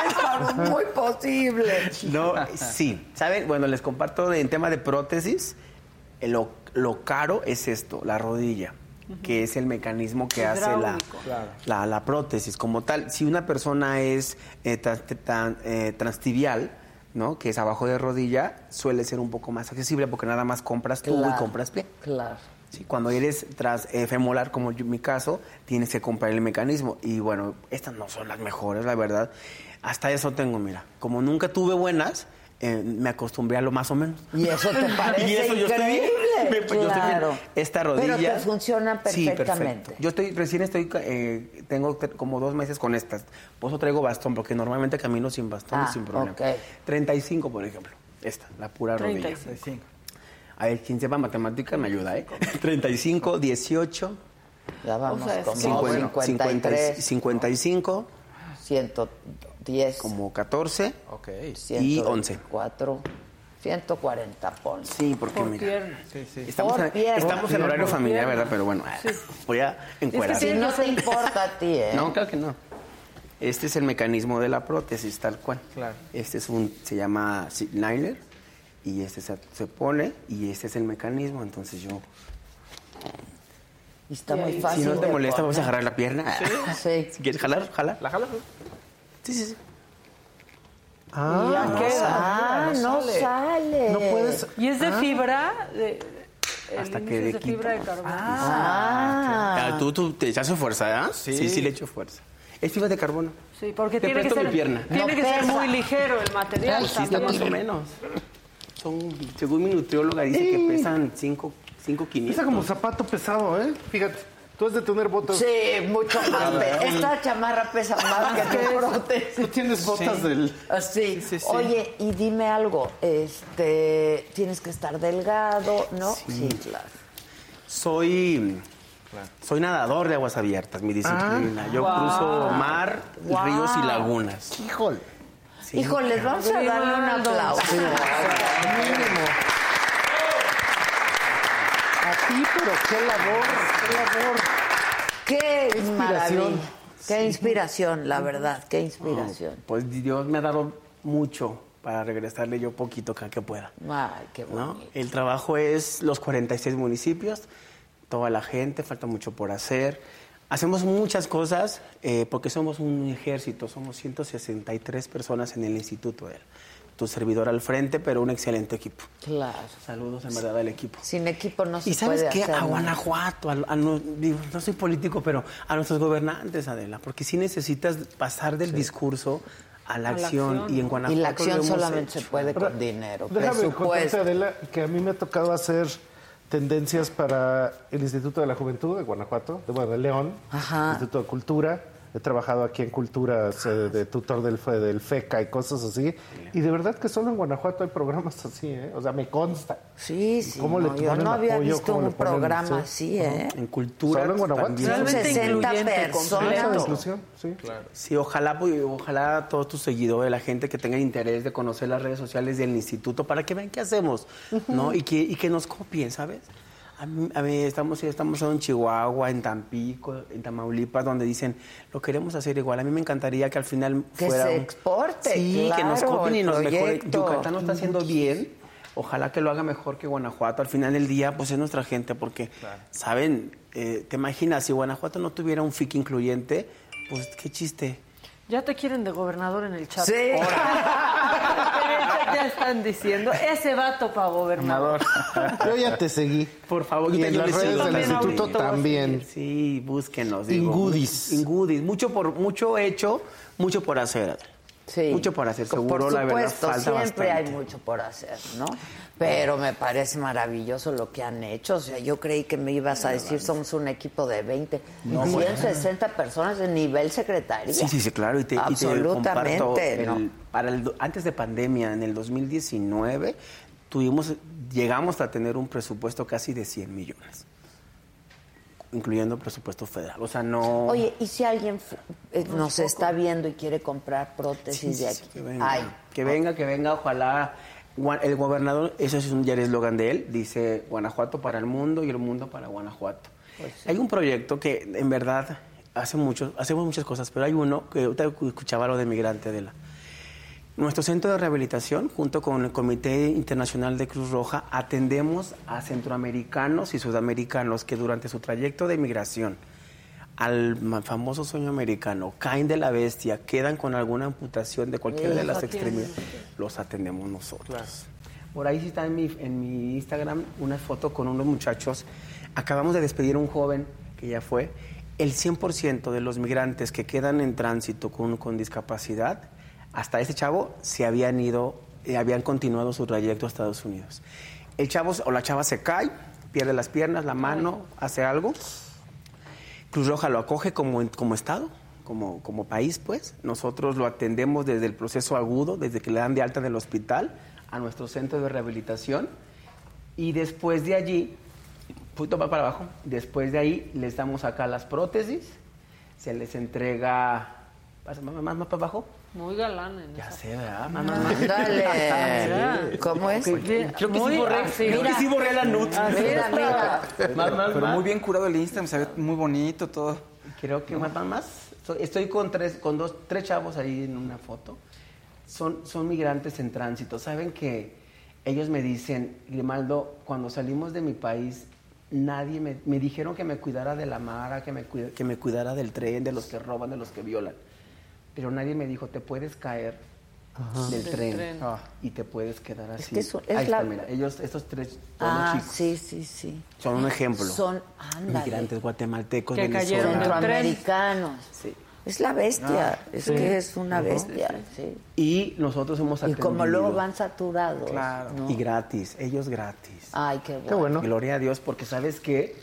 es muy posible. No, sí. ¿Saben? Bueno, les comparto de- en tema de prótesis, eh, lo, lo caro es esto, la rodilla, que es el mecanismo que hace la, Hidráulico. la, la prótesis como tal. Si una persona es eh, trans- tan- eh, transtibial, ¿no? que es abajo de rodilla, suele ser un poco más accesible porque nada más compras tubo y compras pie. Claro. Sí, cuando eres tras eh, femoral, como yo- en mi caso, tienes que comprar el mecanismo. Y bueno, estas no son las mejores, la verdad. Hasta eso tengo, mira. Como nunca tuve buenas, eh, me acostumbré a lo más o menos. Y eso te parece [LAUGHS] Y eso yo estoy bien. increíble. Me- pues, yo estoy bien. claro. Esta rodilla. Pero te funcionan Sí, perfectamente. perfecto. Yo estoy, recién estoy, eh, tengo te- como dos meses con estas. Por eso traigo bastón, porque normalmente camino sin bastón y Ah, sin problema. ok. 35, por ejemplo. Esta, la pura rodilla. 35. A ver, quien sepa matemática me ayuda, ¿eh? 35, 18, [LAUGHS] Ya vamos O sea, como que- 53, 55, 110, como 14 Ok. y 11. 4, 140 ponle. Sí, porque Por mira, pierna. Sí, sí. estamos, Por en, pierna. estamos en horario Por familiar, pierna. ¿verdad? Pero bueno, voy a encuerar. Si no te importa a ti, ¿eh? No, claro que no. Este es el mecanismo de la prótesis, tal cual. Claro. Este es un, se llama liner y este se, se pone y este es el mecanismo. Entonces yo, Y está Y muy fácil. si no te molesta, vamos a poner. agarrar la pierna. Sí. Si quieres jalar, jala. ¿La jala? Sí, sí, sí. Ah, Ya No queda. Ah, no sale. no puedes... ¿Y es de fibra? De, Hasta que es de fibra de carbono. Ah. Ah, tú, tú te echas fuerza, ¿ah? Sí. sí, sí le echo fuerza. Es fibra de carbono. Sí, porque Te tiene que presto ser, mi pierna. Tiene No que ser muy ligero el material. Sí, está más o menos. Son, según mi nutrióloga, dice que pesan 5 5 Pesa como zapato pesado, ¿eh? Fíjate, tú has de tener botas... Sí, mucho más. Esta chamarra pesa más que [LAUGHS] tu prótesis. Tú tienes botas del... Así. Sí, sí. Oye, y dime algo, este, tienes que estar delgado, ¿no? Sí, claro. Soy soy nadador de aguas abiertas, mi disciplina. Yo Wow. cruzo mar, Wow. ríos y lagunas. Híjole. Sí. Híjoles, vamos a darle un aplauso. Mínimo. A ti, pero qué labor, qué inspiración. maravilla. Qué inspiración, la verdad, qué inspiración. Pues Dios me ha dado mucho para regresarle yo poquito cada que pueda. Ay, qué ¿no? bonito. El trabajo es los 46 municipios, toda la gente, falta mucho por hacer. Hacemos muchas cosas eh, porque somos un ejército, somos 163 personas en el instituto. él. Tu servidor al frente, pero un excelente equipo. Claro. Saludos en verdad al equipo. Sin equipo no se Y sabes puede qué, hacer a. Guanajuato, a- a no, digo, no soy político, pero a nuestros gobernantes, Adela, porque sí necesitas pasar del discurso a la, A la acción, acción, y en. Guanajuato Y la acción solamente se puede Ahora, con dinero, Déjame contarte. Adela, que a mí me ha tocado hacer tendencias para el Instituto de la Juventud de Guanajuato, de, bueno, de León, Ajá. Instituto de Cultura. He trabajado aquí en Culturas eh, de tutor del, FE- del FECA y cosas así. Y de verdad que solo en Guanajuato hay programas así, ¿eh? O sea, me consta. Sí, sí. ¿Cómo le no, yo ponen no había apoyo? visto ¿Cómo le un programa sí? así, ¿eh? En cultura Solo en Guanajuato. Son Realmente 60 incluyente, personas. Sí. Sí, ojalá, pues, ojalá todos tus seguidores, la gente que tenga interés de conocer las redes sociales del instituto para que vean qué hacemos, ¿no? Y que, y que nos copien, ¿sabes? A mí, a mí estamos, estamos en Chihuahua, en Tampico, en Tamaulipas, donde dicen, lo queremos hacer igual. A mí me encantaría que al final Que fuera... se un- exporte, Sí, que nos copien y nos mejore. proyecto. Yucatán lo está haciendo bien. Ojalá que lo haga mejor que Guanajuato. Al final del día, pues es nuestra gente, porque, ¿saben? Eh, ¿Te imaginas si Guanajuato no tuviera un FIC incluyente? Pues qué chiste. Ya te quieren de gobernador en el chat. Sí. [LAUGHS] ya están diciendo, ese vato para gobernador. [LAUGHS] Yo ya te seguí. Por favor, Y en las redes del también instituto ahorita. también. Sí, búsquenos. digo. Ingudis. Ingudis. Mucho, por, mucho hecho, mucho por hacer. Sí. Mucho por hacer. Seguro, por la verdad, supuesto, falta siempre bastante. hay mucho por hacer, ¿no? Pero me parece maravilloso lo que han hecho. O sea, yo creí que me ibas a decir somos un equipo de 20, 160 personas de nivel secretaría. Sí, sí, sí, claro. Y te, y te Absolutamente, comparto, ¿no? el- para el antes de pandemia, en el 2019, tuvimos, llegamos a tener un presupuesto casi de 100 millones, incluyendo presupuesto federal. O sea, no... Oye, ¿y si alguien eh, nos está viendo y quiere comprar prótesis Sí, de aquí? que venga. Ay, Que venga, que venga, ojalá. El gobernador, eso es un ya el eslogan de él, dice Guanajuato para el mundo y el mundo para Guanajuato. Hay un proyecto que en verdad hace mucho, hacemos muchas cosas, pero hay uno que ahorita escuchaba lo de Migrante de la. Nuestro centro de rehabilitación, junto con el Comité Internacional de Cruz Roja, atendemos a centroamericanos y sudamericanos que durante su trayecto de migración al famoso sueño americano, caen de la bestia, quedan con alguna amputación de cualquiera de las extremidades, los atendemos nosotros. Por ahí sí está en mi, en mi Instagram una foto con unos muchachos. Acabamos de despedir a un joven que ya fue. El 100% de los migrantes que quedan en tránsito con, con discapacidad, hasta ese chavo se habían ido, eh, habían continuado su trayecto a Estados Unidos. El chavo o la chava se cae, pierde las piernas, la mano, hace algo. Cruz Roja lo acoge como, como Estado, como, como país, pues. Nosotros lo atendemos desde el proceso agudo, desde que le dan de alta del hospital a nuestro centro de rehabilitación. Y después de allí, poquito más para abajo, después de ahí les damos acá las prótesis, se les entrega... ¿Más, más, más, más para abajo? Muy galán en Ya esa. sé, ¿verdad? Más. Ándale. [LAUGHS] ¿Cómo es? Creo que muy sí borré, creo que sí borré la nut. Mira, mira. [LAUGHS] Más, más, Pero más. muy bien curado el Instagram, se ve muy bonito todo. Creo que más, más, más. Estoy- Estoy con tres, con dos, tres chavos ahí en una foto. Son, son migrantes en tránsito. Saben que ellos me dicen, Grimaldo, cuando salimos de mi país, nadie me, me dijeron que me cuidara de la mara, que me, cuida- que me cuidara del tren, de los que roban, de los que violan. Pero nadie me dijo, te puedes caer del, Del tren, tren. Ah. y te puedes quedar así. que eso es Ahí la- está, mira. Ellos, estos tres, Ah, chicos, sí, sí, sí. son un ejemplo. Son, ándale, migrantes guatemaltecos, Que cayeron centroamericanos. Sí. Es la bestia, es que es una bestia, sí. Y nosotros hemos Y como luego van saturados. Claro. ¿no? Y gratis, ellos gratis. Ay, qué bueno. Qué bueno. Gloria a Dios, porque sabes que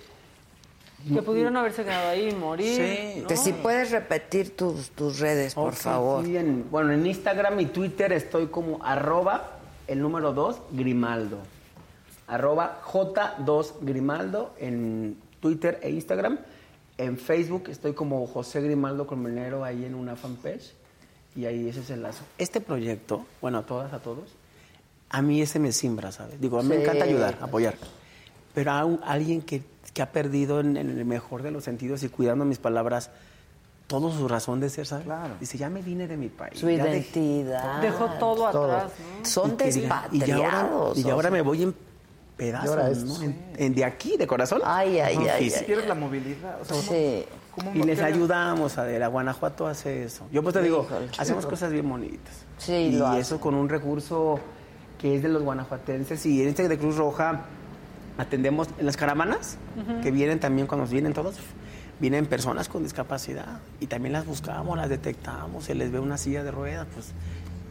Que pudieron haberse quedado ahí y morir. Sí. ¿no? Que si puedes repetir tus, tus redes, por favor. sí, en- bueno, en Instagram y Twitter estoy como arroba el número 2 Grimaldo. Arroba J2 Grimaldo en Twitter e Instagram. En Facebook estoy como José Grimaldo Colmenero ahí en una fanpage. Y ahí ese es el lazo. Este proyecto, bueno, a todas, a todos, a mí ese me simbra, ¿sabes? Digo, a mí me encanta ayudar, apoyar. Pero a un- alguien que, que ha perdido en, en el mejor de los sentidos y cuidando mis palabras todo su razón de ser, ¿sabes? Dice, ya me vine de mi país. Su identidad. Dejó todo atrás, ¿no? Son y y ahora, y me voy en pedazos, ahora es- ¿no? En, en de aquí, de corazón. Ay, ay, ay, Y ay, Pierdes la movilidad. O sea, ¿cómo- Sí. cómo Y les ayudamos, Adela. Guanajuato hace eso. Yo pues te digo, Híjole. hacemos cosas bien bonitas. Sí, y lo eso hacen. con un recurso que es de los guanajuatenses. Y en este de Cruz Roja atendemos en las caravanas, que vienen también cuando vienen todos, vienen personas con discapacidad. Y también las buscamos, las detectamos, se les ve una silla de ruedas, pues...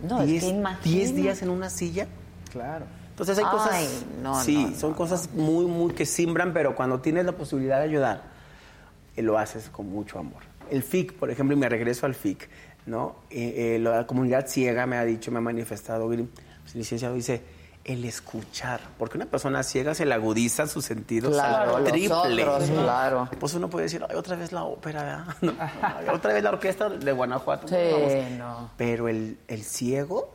No, es que 10 imagina. 10 días en una silla. Claro. Entonces hay cosas, no, sí, no, son no, cosas muy, muy que simbran, pero cuando tienes la posibilidad de ayudar, eh, lo haces con mucho amor. El FIC, por ejemplo, y me regreso al FIC, ¿no? Eh, eh, la comunidad ciega me ha dicho, me ha manifestado, el licenciado dice, el escuchar, porque una persona ciega se le agudizan sus sentidos Claro, al triple. otros, claro. Pues uno puede decir, "Ay, otra vez la ópera, ¿verdad? [LAUGHS] No, otra vez la orquesta de Guanajuato. Sí, no. Pero el, el ciego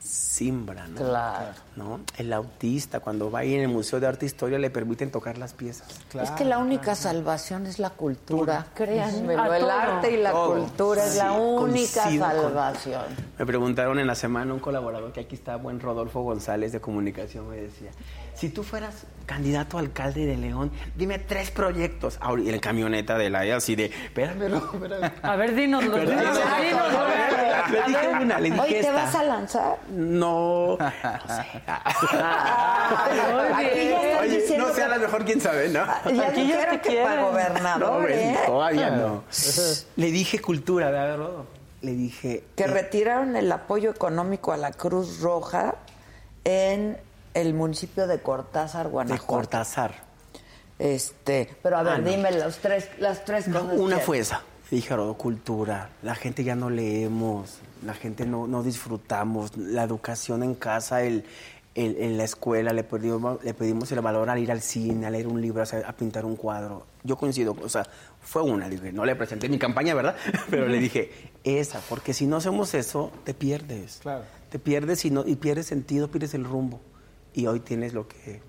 simbra, ¿no? Claro. ¿no? El autista, cuando va ahí en el Museo de Arte e Historia, le permiten tocar las piezas. es que la única salvación es la cultura. Créanme, el arte y la Todo. cultura es la única con- salvación. Me preguntaron en la semana un colaborador que aquí está, buen Rodolfo González de comunicación, me decía, si tú fueras candidato a alcalde de León, dime tres proyectos. Ahora, y en camioneta de la así de, espérame, espérame. A ver, dinos los Perdón, dinos, no, dinos, no, a ver. Le dije una, le dije Oye, ¿te esta. vas a lanzar? No. [LAUGHS] no sé. Aquí ya están Oye, diciendo no sea que- la mejor, quién sabe, ¿no? Ya Aquí ya dijeron te que para No, gobernador, hombre, ¿eh? todavía no. [LAUGHS] Le dije cultura, ¿verdad, Rodo? Le dije... Que eh, retiraron el apoyo económico a la Cruz Roja en el municipio de Cortázar, de Guanajuato. Cortázar. Este, pero a ver, Ah, no. dime los tres, las tres No, cosas. una que- fue esa. Dije, Rodo, cultura. La gente ya no leemos, la gente no, no disfrutamos. La educación en casa, el, el- en la escuela, le pedimos, le pedimos el valor al ir al cine, a leer un libro, a, a pintar un cuadro. Yo coincido, o sea, fue una. Dije, no le presenté mi campaña, ¿verdad? [LAUGHS] Pero le dije, esa, porque si no hacemos eso, te pierdes. Claro. Te pierdes y, no, y pierdes sentido, pierdes el rumbo. Y hoy tienes lo que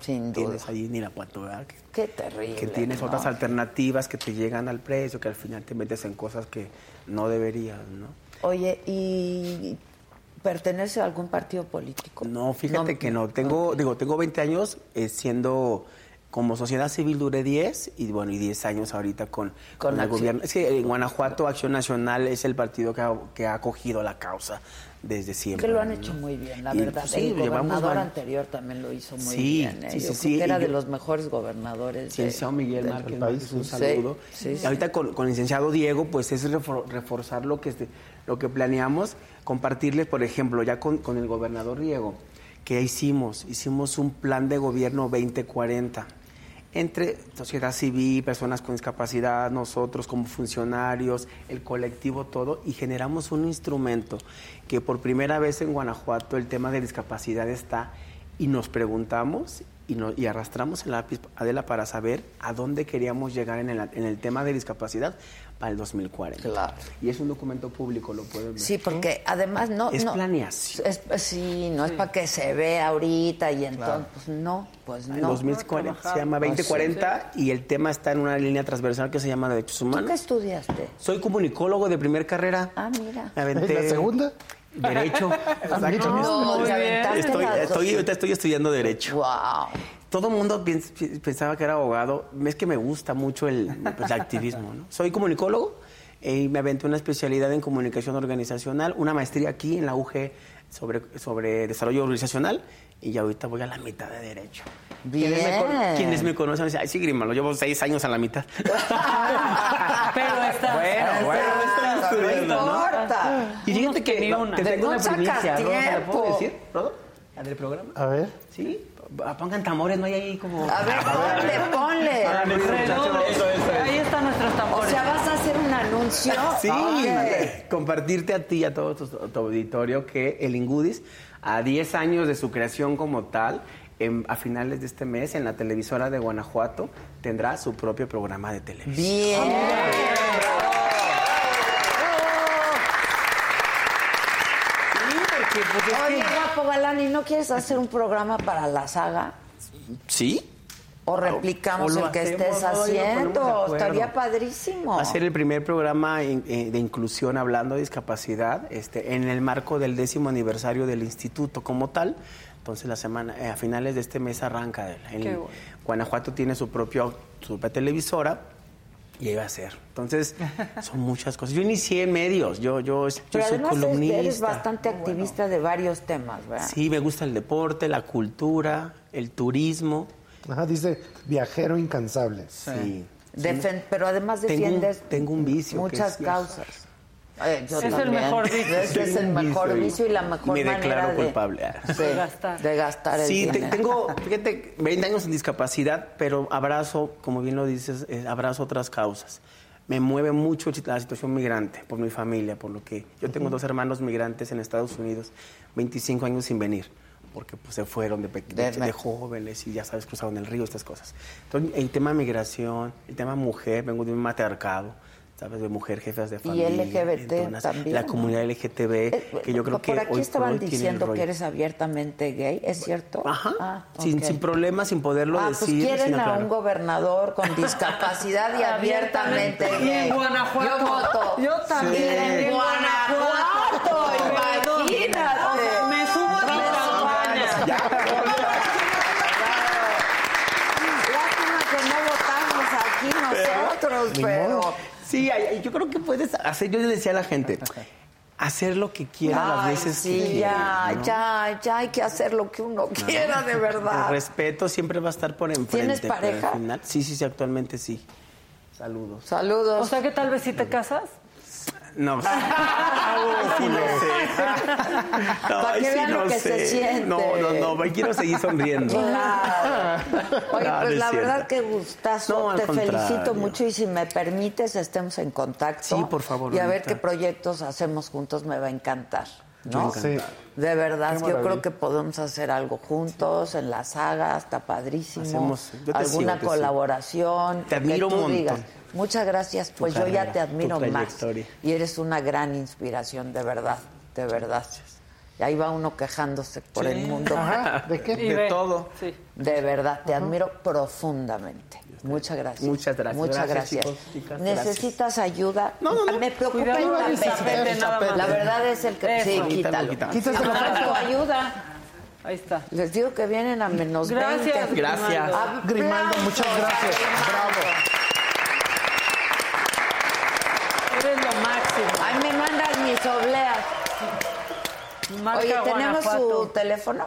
Sin duda. tienes ahí en Irapuato, ¿verdad? Que- Qué terrible. que tienes ¿no? otras alternativas que te llegan al precio, que al final te metes en cosas que no deberías, ¿no? Oye, ¿y pertenece a algún partido político? No, fíjate que no. Tengo, digo, tengo 20 años eh, siendo como sociedad civil duré 10 y bueno, y 10 años ahorita con, Con con el gobierno. Es que en Guanajuato Acción Nacional es el partido que ha, que ha acogido la causa desde siempre. Que lo han hecho muy bien, la Y, verdad. pues, sí, el gobernador mal. anterior también lo hizo muy Sí, bien. ¿eh? sí, Yo sí, creo sí, que era de los mejores gobernadores. Sí, de- licenciado Miguel Márquez, país. un saludo. sí, Y ahorita con, con el licenciado Diego, pues es refor- reforzar lo que, este- lo que planeamos, compartirles, por ejemplo, ya con, con el gobernador Diego, que hicimos, hicimos un plan de gobierno 2040 entre sociedad civil, personas con discapacidad, nosotros como funcionarios, el colectivo, todo, y generamos un instrumento que por primera vez en Guanajuato el tema de discapacidad está y nos preguntamos y, no- y arrastramos el lápiz, Adela, para saber a dónde queríamos llegar en el, en el tema de discapacidad para el 2040. Claro. Y es un documento público, lo pueden ver. Sí, porque además no... Es no, planeación. es- sí, no es para que se vea ahorita y entonces, pues no, pues En no. 2040, se llama 2040 y el tema está en una línea transversal que se llama Derechos ¿Tú qué Humanos. estudiaste? Soy comunicólogo de primer carrera. Ah, mira. Aventé ¿La segunda? Derecho. [LAUGHS] Exacto. No, Estoy, estoy, ahorita estoy estudiando Derecho. Wow. Todo el mundo pensaba que era abogado. Es que me gusta mucho el, pues, el activismo. ¿no? Soy comunicólogo eh, y me aventé una especialidad en comunicación organizacional, una maestría aquí en la UG sobre, sobre desarrollo organizacional y ya ahorita voy a la mitad de Derecho. Quienes me, con- Bien. quienes me conocen dicen, ay, sí, Grima, lo llevo seis años a la mitad. [LAUGHS] Pero está. Bueno, bueno, estudiando, no ¿no? importa. Y fíjate que no, te tengo una no primicia, ¿Rodo? ¿Se la tiempo. puedo decir, Rodo? ¿La del programa? A ver. Sí, pongan tambores, no hay ahí como... A ver, ponle, ponle. Redoble. Ahí están nuestros O tambores. sea, vas a hacer un anuncio. [LAUGHS] Sí, compartirte a ti y a todo tu, tu auditorio que el Ingudis, a 10 años de su creación como tal, en- a finales de este mes, en la televisora de Guanajuato, tendrá su propio programa de televisión. Bien. Sí, porque, pues, es Oye, que- Guapo Galán, ¿y no quieres hacer un programa para la saga? ¿Sí? O replicamos O lo el que hacemos, estés haciendo. Estaría padrísimo. Hacer el primer programa eh, de inclusión hablando de discapacidad este, en el marco del décimo aniversario del instituto como tal. Entonces la semana, eh, a finales de este mes arranca. el- el- Qué bueno. Guanajuato tiene su propio su propia televisora y ahí va a ser. Entonces [LAUGHS] son muchas cosas. Yo inicié en medios, yo, yo, yo Pero soy columnista. eres bastante activista de varios temas, ¿verdad? Sí, me gusta el deporte, la cultura, el turismo. Ajá, dice viajero incansable. Sí. Defen- pero además Tengo un- defiendes tengo un vicio que muchas causas. Eh, yo Es el también. mejor vicio. Es el mejor vicio y- la mejor me manera declaro de, culpable. Sí, De gastar. de gastar el Sí, te- tengo, [LAUGHS] fíjate, 20 años en discapacidad, pero abrazo, como bien lo dices, eh, abrazo otras causas. Me mueve mucho la situación migrante por mi familia, por lo que yo tengo dos hermanos migrantes en Estados Unidos, 25 años sin venir, porque pues, se fueron de- De- de jóvenes y ya sabes, cruzaron el río, estas cosas. Entonces, el tema migración, el tema mujer, vengo de un matriarcado, sabes, de mujer, jefas de Y familia. LGBT entonces, también, La ¿no? comunidad LGTB, Eh, que yo creo que Por aquí hoy estaban por hoy diciendo que eres abiertamente gay, ¿es cierto? Ajá, Ah, sin, ok. sin problemas, sin poderlo Ah, decir. pues quieren sin a un gobernador con discapacidad y [LAUGHS] abiertamente Y gay. en Guanajuato. Yo voto. Yo también. Y en Guanajuato, imagínate. Me subo a tu campaña. Lástima que no votamos aquí nosotros, pero... Sí, yo creo que puedes hacer, yo le decía a la gente, hacer lo que quiera las Ay, veces sí, que ya, quiera, ¿no? ya, ya hay que hacer lo que uno quiera, de El verdad. respeto siempre va a estar por enfrente. ¿Tienes pero al pareja? final- sí, sí, sí, actualmente sí. Saludos. Saludos. O sea que tal vez si te casas. No, [LAUGHS] sí, no sé. No, Para que sí, vean lo no que sé. se siente. No, no, no, quiero seguir sonriendo. Claro. Oye, No, pues es la verdad que gustazo. No, Te felicito mucho y si me permites estemos en contacto. Sí, por favor, Y a ver qué proyectos hacemos juntos me va a encantar. ¿No? Sí. De verdad, yo creo que podemos hacer algo juntos en la saga, está padrísimo. Hacemos- yo te Alguna sigo, te sigo. colaboración. Te lo que admiro tú un digas. Muchas gracias, pues yo ya te admiro más. Y eres una gran inspiración, de verdad, de verdad. Y ahí va uno quejándose por el mundo. Ajá, ¿de qué? De ve. todo. Sí. De verdad, te admiro profundamente. Muchas gracias. Muchas gracias. Muchas Gracias, gracias. chicos, chicas, ¿Necesitas ayuda? No, no, no. Me preocupa Cuidado el tapete. La verdad es el que... Eso. Sí, Quítalo, quítalo. quítalo. Ayuda. Ahí está. Les digo que vienen a menos Gracias. 20. Gracias. Grimaldo. Grimaldo, muchas gracias. Bravo. Eres lo máximo. Ay, me mandan mis obleas. Marca Oye, ¿tenemos Guanajuato. su teléfono?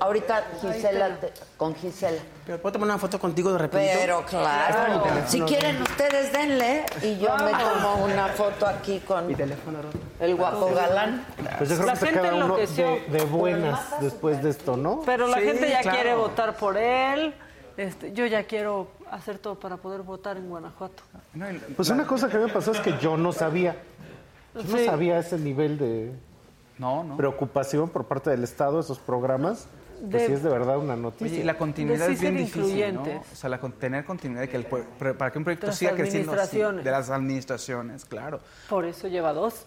Ahorita Gisela, te- con Gisela. ¿Pero ¿Puedo tomar una foto contigo de repente? Pero claro, si quieren ustedes denle y yo me tomo una foto aquí con Mi teléfono, Ro. el guapo galán. Pues yo creo La que se gente queda uno de, de buenas después de esto, ¿no? Pero la Sí, gente ya claro. quiere votar por él. Este, yo ya quiero hacer todo para poder votar en Guanajuato. Pues una cosa que me pasó es que yo no sabía. Yo no Sí. sabía ese nivel de no, no. preocupación por parte del Estado, esos programas. Pues De- sí es de verdad una noticia. Oye, y la continuidad De sí es bien difícil. O sea, la, con- tener continuidad, de que el, para que un proyecto siga creciendo así, administraciones. de las administraciones, claro. Por eso lleva dos.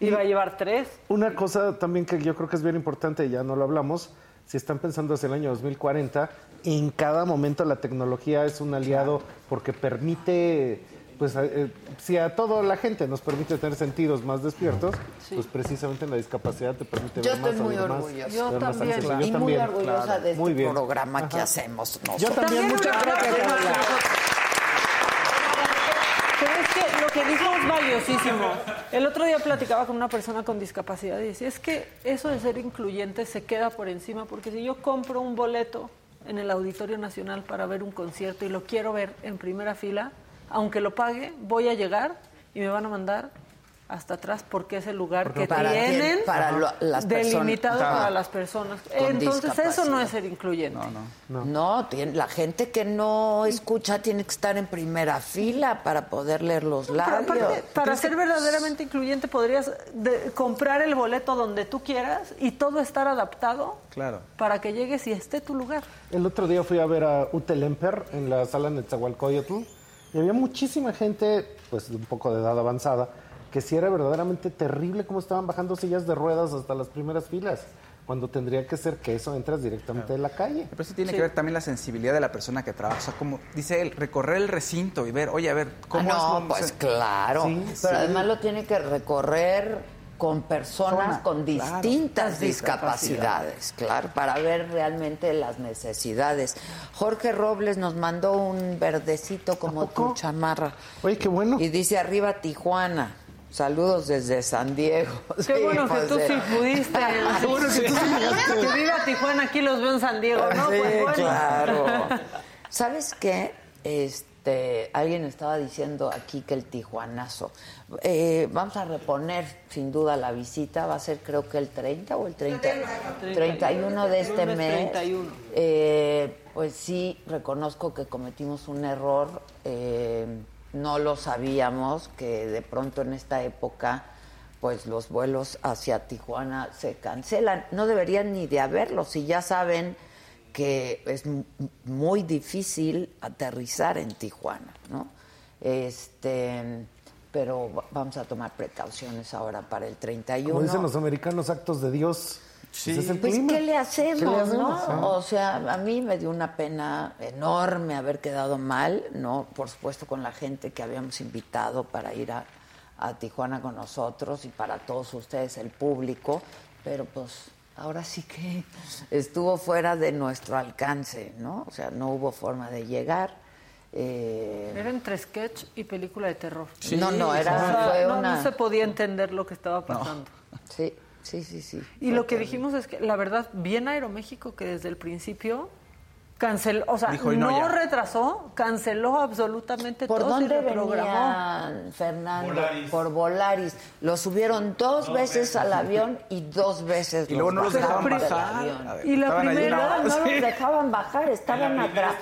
Iba a llevar tres. Una cosa también que yo creo que es bien importante, y ya no lo hablamos, si están pensando hacia el año 2040, en cada momento la tecnología es un aliado porque permite, pues a- eh, si a toda la gente nos permite tener sentidos más despiertos, pues precisamente en la discapacidad te permite Yo ver más, estoy muy más, orgullosa. Yo más también. y Yo muy también. orgullosa claro. de este Muy bien. programa que hacemos nosotros. Yo también, También muchas gracias. nosotros. Pero es que lo que dijo es valiosísimo. El otro día platicaba con una persona con discapacidad y decía, es que eso de ser incluyente se queda por encima, porque si yo compro un boleto en el Auditorio Nacional para ver un concierto y lo quiero ver en primera fila, aunque lo pague, voy a llegar y me van a mandar hasta atrás porque es el lugar que para tienen Para lo- las delimitado personas. para las personas. Entonces eso no es ser incluyente. No, no. No, tiene- la gente que no escucha tiene que estar en primera fila para poder leer los Pero labios. aparte, para ser verdaderamente incluyente podrías de- comprar el boleto donde tú quieras y todo estar adaptado Claro. para que llegues y esté tu lugar. El otro día fui a ver a Utelemper en la sala Netzahualcoyotl y había muchísima gente, pues de un poco de edad avanzada, que sí era verdaderamente terrible cómo estaban bajando sillas de ruedas hasta las primeras filas. cuando tendría que ser que eso entras directamente de la calle. Pero eso tiene que ver también la sensibilidad de la persona que trabaja. O sea, como dice él, recorrer el recinto y ver, oye, a ver, ¿cómo Ah, no, es pues claro. Sí, Pero sí. además lo tiene que recorrer con personas Persona, con distintas discapacidades, claro, para ver realmente las necesidades. Jorge Robles nos mandó un verdecito como tu chamarra. Oye, qué bueno. Y dice arriba Tijuana. Saludos desde San Diego. [LAUGHS] Qué Sí, bueno que pues, tú eh. sí pudiste. [LAUGHS] Qué bueno que tú sí llegaste. Que viva Tijuana, aquí los veo en San Diego, ¿no? Sí, Pues bueno. claro. [LAUGHS] ¿Sabes qué? Este, alguien estaba diciendo aquí que el tijuanazo. Eh, vamos a reponer sin duda la visita. Va a ser creo que el 30 o el 30, 31 de este mes. 31. Eh, pues sí, reconozco que cometimos un error. eh, no lo sabíamos que de pronto en esta época pues los vuelos hacia Tijuana se cancelan. No deberían ni de haberlos, si ya saben que es muy difícil aterrizar en Tijuana, ¿no? Este, pero va- vamos a tomar precauciones ahora para el 31. Como dicen los americanos, actos de Dios. Sí. Pues es el Pues, clima. ¿qué le hacemos, ¿Qué le hacemos? no? Ah. O sea, a mí me dio una pena enorme haber quedado mal, ¿no? Por supuesto, con la gente que habíamos invitado para ir a, a Tijuana con nosotros y para todos ustedes, el público, pero pues ahora sí que estuvo fuera de nuestro alcance, ¿no? O sea, no hubo forma de llegar. Eh, Era entre sketch y película de terror. no, no, O era, sea, fue no, una... no se podía entender lo que estaba pasando. Sí, sí, sí, sí. Y lo que dijimos es que, la verdad, bien Aeroméxico que desde el principio canceló, o sea, Dijo, "Y no, no, ya". retrasó, canceló absolutamente ¿Por todo y dónde reprogramó. venían, Fernando? Por Volaris. Lo subieron dos veces al avión y dos veces Y luego no los dejaban bajar. ver, Y la estaban allí, primera- No, no Sí. los dejaban bajar, estaban atrapados.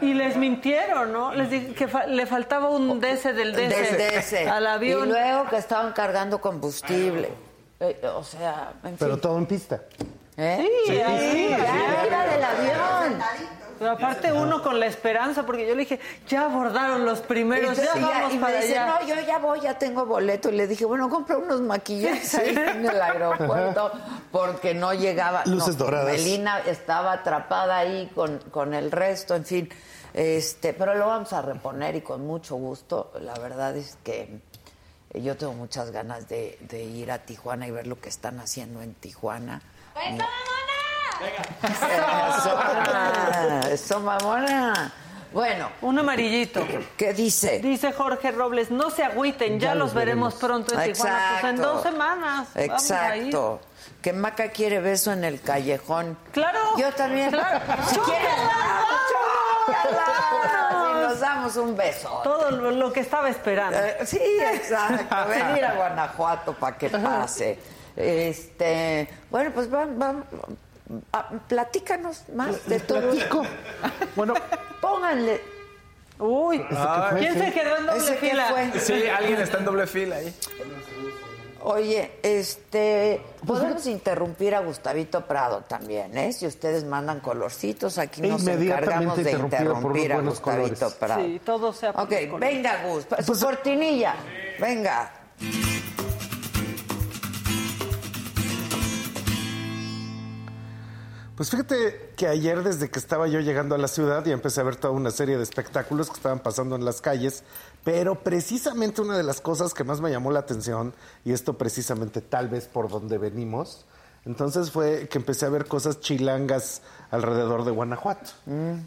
Y les mintieron, ¿no? Les dije que fa- le faltaba un DC del DC, al avión. Y luego que estaban cargando combustible. Eh, o sea, en Pero fin. todo en pista. ¿Eh? Sí, ahí, ya, arriba del avión. Pero aparte uno con la esperanza, porque yo le dije, ya abordaron los primeros, Y, ya y vamos y me para dice, allá. no, yo ya voy, ya tengo boleto. Y le dije, bueno, compra unos maquillajes ahí en el aeropuerto porque no llegaba. Luces no, doradas. Melina estaba atrapada ahí con, con el resto, en fin. Este, pero lo vamos a reponer y con mucho gusto. La verdad es que yo tengo muchas ganas de, de ir a Tijuana y ver lo que están haciendo en Tijuana. Eso, mamona. Eso, mamona. Bueno, Un amarillito. ¿qué dice? Dice Jorge Robles, no se agüiten, ya, Ya los los veremos veremos. pronto en Tijuana. Pues en Exacto. dos semanas. Exacto. Que Maca quiere beso en el callejón. Claro. Yo también. Claro. [LAUGHS] ¡Chúcala! si nos damos un beso. Todo lo, lo que estaba esperando. Eh, sí, exacto. [LAUGHS] Venir a Guanajuato para que pase. Este, bueno, pues van, ah, platícanos más de todo. Platico. Bueno, Pónganle. Uy, ¿quién se quedó en doble ¿Ese qué fila? fue? Sí, alguien está en doble fila ahí. Oye, este, podemos interrumpir a Gustavito Prado también, ¿eh? Si ustedes mandan colorcitos, aquí nos encargamos de interrumpir a Gustavito colores. Prado. Sí, todo sea por Ok, venga, Gus, su Pues- cortinilla, venga. Pues fíjate que ayer desde que estaba yo llegando a la ciudad y empecé a ver toda una serie de espectáculos que estaban pasando en las calles, pero precisamente una de las cosas que más me llamó la atención, y esto precisamente tal vez por donde venimos, entonces fue que empecé a ver cosas chilangas alrededor de Guanajuato.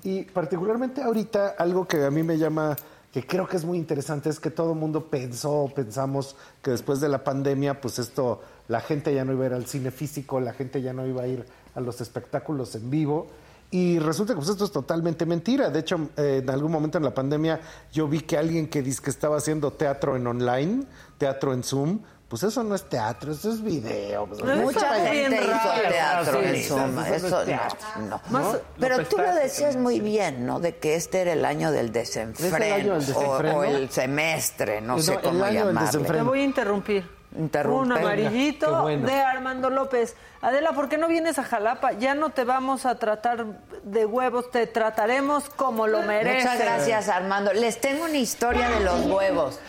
Y particularmente ahorita algo que a mí me llama que creo que es muy interesante es que todo el mundo pensó, pensamos que después de la pandemia, pues esto, la gente ya no iba a ir al cine físico, la gente ya no iba a ir a los espectáculos en vivo. Y resulta que pues, esto es totalmente mentira. De hecho, eh, en algún momento en la pandemia yo vi que alguien que dice que estaba haciendo teatro en online, teatro en Zoom, pues eso no es teatro, eso es video. pues, Pero Mucha gente hizo raro. teatro Sí, en Zoom, eso no es eso teatro. no, no. Más- Pero tú lo decías muy bien, ¿no? De que este era el año del desenfreno, Es el año del o- desenfreno. O, el semestre, no, No, sé cómo llamarle. Te voy a interrumpir. Interrumpe. Un amarillito bueno. de Armando López. Adela, ¿por qué no vienes a Jalapa? Ya no te vamos a tratar de huevos, te trataremos como lo mereces. Muchas gracias, Armando. Les tengo una historia de los huevos.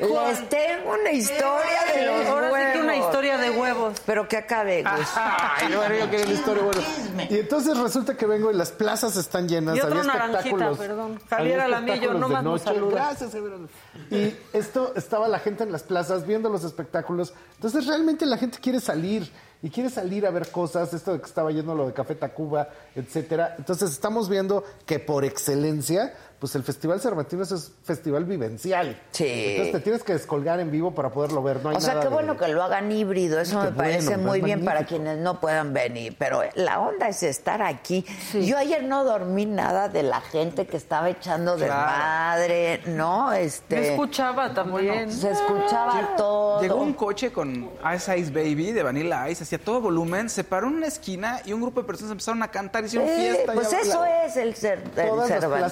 Les tengo una historia de los Ahora sí huevos. que una historia de huevos. Pero que acabe, Gus. Ay, bueno, yo quería la historia. Y entonces resulta que vengo y las plazas están llenas. Y había naranjita, espectáculos. perdón. Javier Alamillo, nomás de nos. Gracias, Javier. Y esto estaba la gente en las plazas viendo los espectáculos. Entonces realmente la gente quiere salir y quiere salir a ver cosas, esto de que estaba yendo lo de Café Tacuba, etcétera. Entonces estamos viendo que por excelencia, pues el Festival Cervantino es un festival vivencial. Sí. Entonces te tienes que descolgar en vivo para poderlo ver. No hay O sea, nada qué de- bueno que lo hagan híbrido, eso Qué me parece bueno, muy bien para quienes no puedan venir, pero la onda es estar aquí. Yo ayer no dormí nada de la gente que estaba echando desmadre, ¿no? Este, Yo escuchaba también. se escuchaba todo. Llegó un coche con Ice Ice Baby de Vanilla Ice, hacía todo volumen, se paró en una esquina y un grupo de personas empezaron a cantar, hicieron Eh, fiesta. pues eso es el, cer el Todas las Cervantino.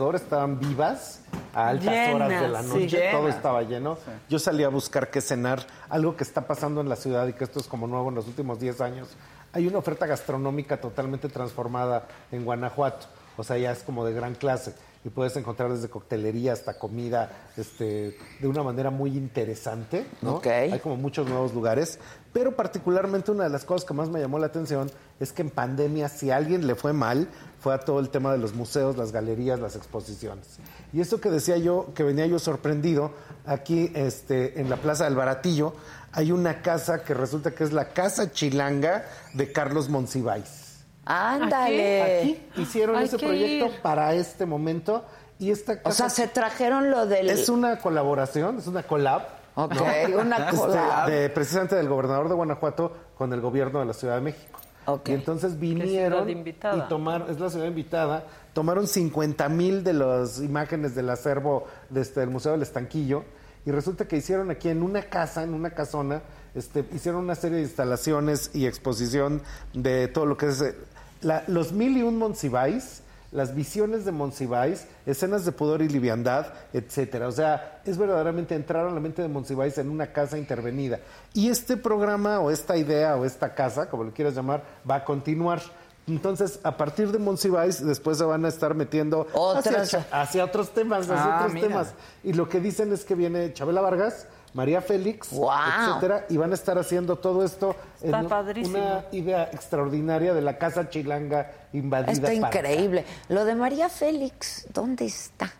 Alrededor estaban vivas a altas Llenas, horas de la sí. noche, todo estaba lleno. Yo salí a buscar qué cenar, algo que está pasando en la ciudad y que esto es como nuevo en los últimos 10 años. Hay una oferta gastronómica totalmente transformada en Guanajuato, o sea, ya es como de gran clase y puedes encontrar desde coctelería hasta comida este, de una manera muy interesante, ¿no? Ok. Hay como muchos nuevos lugares, pero particularmente una de las cosas que más me llamó la atención es que en pandemia, si a alguien le fue mal, fue a todo el tema de los museos, las galerías, las exposiciones. Y eso que decía yo, que venía yo sorprendido, aquí este, en la Plaza del Baratillo, hay una casa que resulta que es la Casa Chilanga de Carlos Monsiváis. Ándale. Aquí hicieron Hay ese proyecto ir. para este momento y esta O casa sea, se trajeron lo del... es una colaboración, es una collab. Ok, ¿no? una Este, collab. de, precisamente del gobernador de Guanajuato con el gobierno de la Ciudad de México. Ok. Y entonces vinieron ciudad invitada. y tomaron, es la ciudad invitada, tomaron 50 mil de las imágenes del acervo de este, del Museo del Estanquillo y resulta que hicieron aquí en una casa, en una casona, este, hicieron una serie de instalaciones y exposición de todo lo que es eh, la- los mil y un Monsiváis, las visiones de Monsiváis, escenas de pudor y liviandad, etcétera. O sea, es verdaderamente entrar a la mente de Monsiváis en una casa intervenida. Y este programa o esta idea o esta casa, como lo quieras llamar, va a continuar. Entonces, a partir de Monsiváis, después se van a estar metiendo hacia, hacia otros temas, hacia Ah, otros mira. temas. Y lo que dicen es que viene Chabela Vargas, María Félix, ¡Wow! etcétera, y van a estar haciendo todo esto Está en padrísimo. una idea extraordinaria de la casa chilanga invadida. Está increíble. Lo de María Félix, ¿dónde está?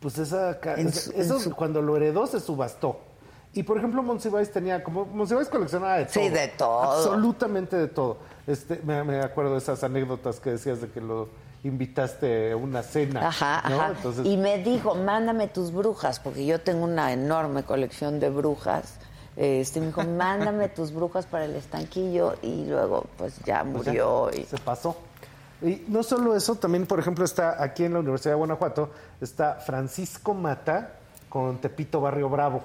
Pues esa, En su- cuando lo heredó se subastó. Y por ejemplo, Monsiváis tenía, como Monsiváis coleccionaba de todo. Sí, de todo. Absolutamente de todo. Este, me, me acuerdo de esas anécdotas que decías de que lo invitaste a una cena. Ajá, ¿no? ajá. Entonces, Y me dijo, mándame tus brujas, porque yo tengo una enorme colección de brujas. Este, me dijo, [LAUGHS] mándame tus brujas para el estanquillo y luego pues ya pues ya, murió. y... Se pasó. Y no solo eso, también, por ejemplo, está aquí en la Universidad de Guanajuato, está Francisco Mata con Tepito Barrio Bravo.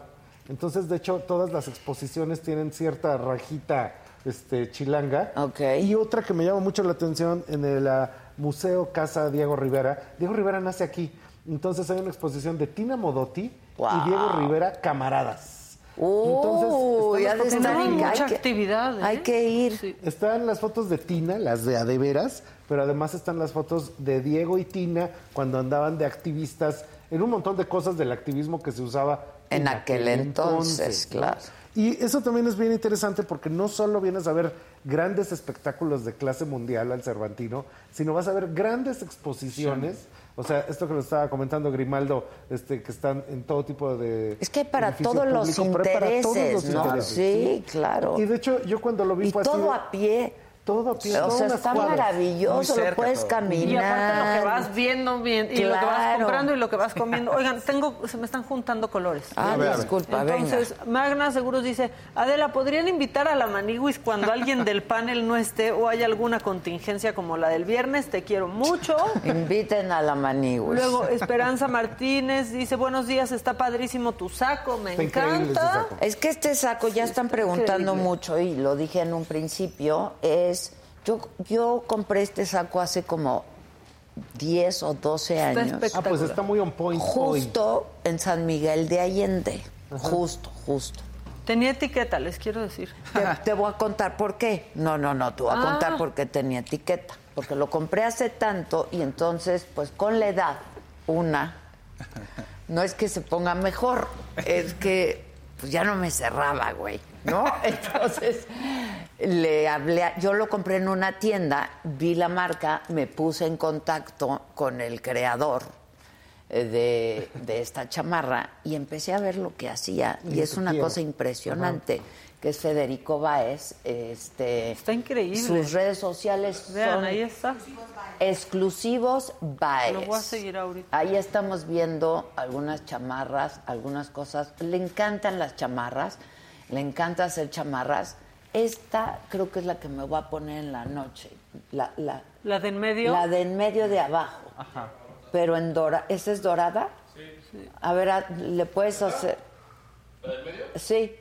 Entonces, de hecho, todas las exposiciones tienen cierta rajita este, chilanga. Ok. Y otra que me llama mucho la atención en el ah, Museo Casa Diego Rivera. Diego Rivera nace aquí. Entonces hay una exposición de Tina Modotti Wow. y Diego Rivera Camaradas. Están fotos estar de Tienen en- mucha hay que- actividad. ¿eh? Hay que ir. Sí. Están las fotos de Tina, las de adeveras, pero además están las fotos de Diego y Tina cuando andaban de activistas en un montón de cosas del activismo que se usaba En aquel entonces, ¿no? claro. Y eso también es bien interesante porque no solo vienes a ver grandes espectáculos de clase mundial al Cervantino, sino vas a ver grandes exposiciones. O sea, esto que lo estaba comentando Grimaldo, este, que están en todo tipo de. Es que para todos los público, pero hay para todos intereses, los ¿no? intereses, Sí, claro. Y de hecho, yo cuando lo vi Y fue todo a pie. Todo. O sea, está cuadras. maravilloso, lo puedes todo. caminar. Y aparte lo que vas viendo bien y lo que vas comprando y lo que vas comiendo. Oigan, tengo, se me están juntando colores. Ah, A disculpa, Entonces, Magna Seguros dice, Adela, ¿podrían invitar a la Maniguis cuando alguien del panel no esté o hay alguna contingencia como la del viernes? Te quiero mucho. venga. Inviten a la Maniguis. Luego, Esperanza Martínez dice, buenos días, está padrísimo tu saco, me Está encanta. saco. Es que este saco ya están preguntando increíble. mucho y lo dije en un principio, es yo yo compré este saco hace como 10 o 12 Está años. Ah, pues está muy on point hoy. Justo en San Miguel de Allende. Justo, justo. Tenía etiqueta, les quiero decir. Te, te voy a contar por qué. No, no, no, te voy a Ah. contar por qué tenía etiqueta. Porque lo compré hace tanto y entonces, pues con la edad, una, no es que se ponga mejor, es que pues ya no me cerraba, güey, ¿no? [LAUGHS] Entonces le hablé, a- yo lo compré en una tienda, vi la marca, me puse en contacto con el creador eh, de, de esta chamarra y empecé a ver lo que hacía y Y es una quiero. cosa impresionante que es Federico Baez, este Está increíble. sus redes sociales Vean, son ahí está. exclusivos Baez. Lo voy a seguir ahorita. Ahí estamos viendo algunas chamarras, algunas cosas. Le encantan las chamarras, le encanta hacer chamarras. Esta creo que es la que me voy a poner en la noche. La, la, La de en medio. la de en medio de abajo. Pero en dorada. ¿Esa es dorada? Sí. A ver, a- ¿le puedes hacer? ¿La del medio? Sí,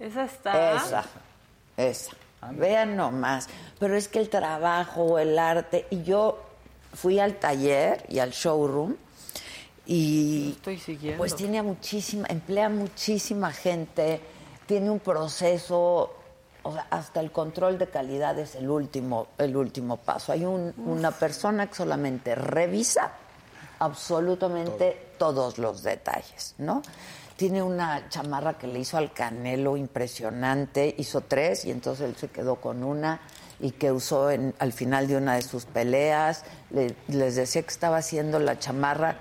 Esa está. esa. Esa. Vean nomás. Pero es que el trabajo, el arte. Y yo fui al taller y al showroom y Estoy siguiendo. pues tiene a muchísima, emplea muchísima gente, tiene un proceso, o sea, hasta el control de calidad es el último, el último paso. Hay un- una persona que solamente revisa absolutamente todos los detalles, ¿no? Tiene una chamarra que le hizo al Canelo impresionante, hizo tres y entonces él se quedó con una y que usó en, al final de una de sus peleas. Le- les decía que estaba haciendo la chamarra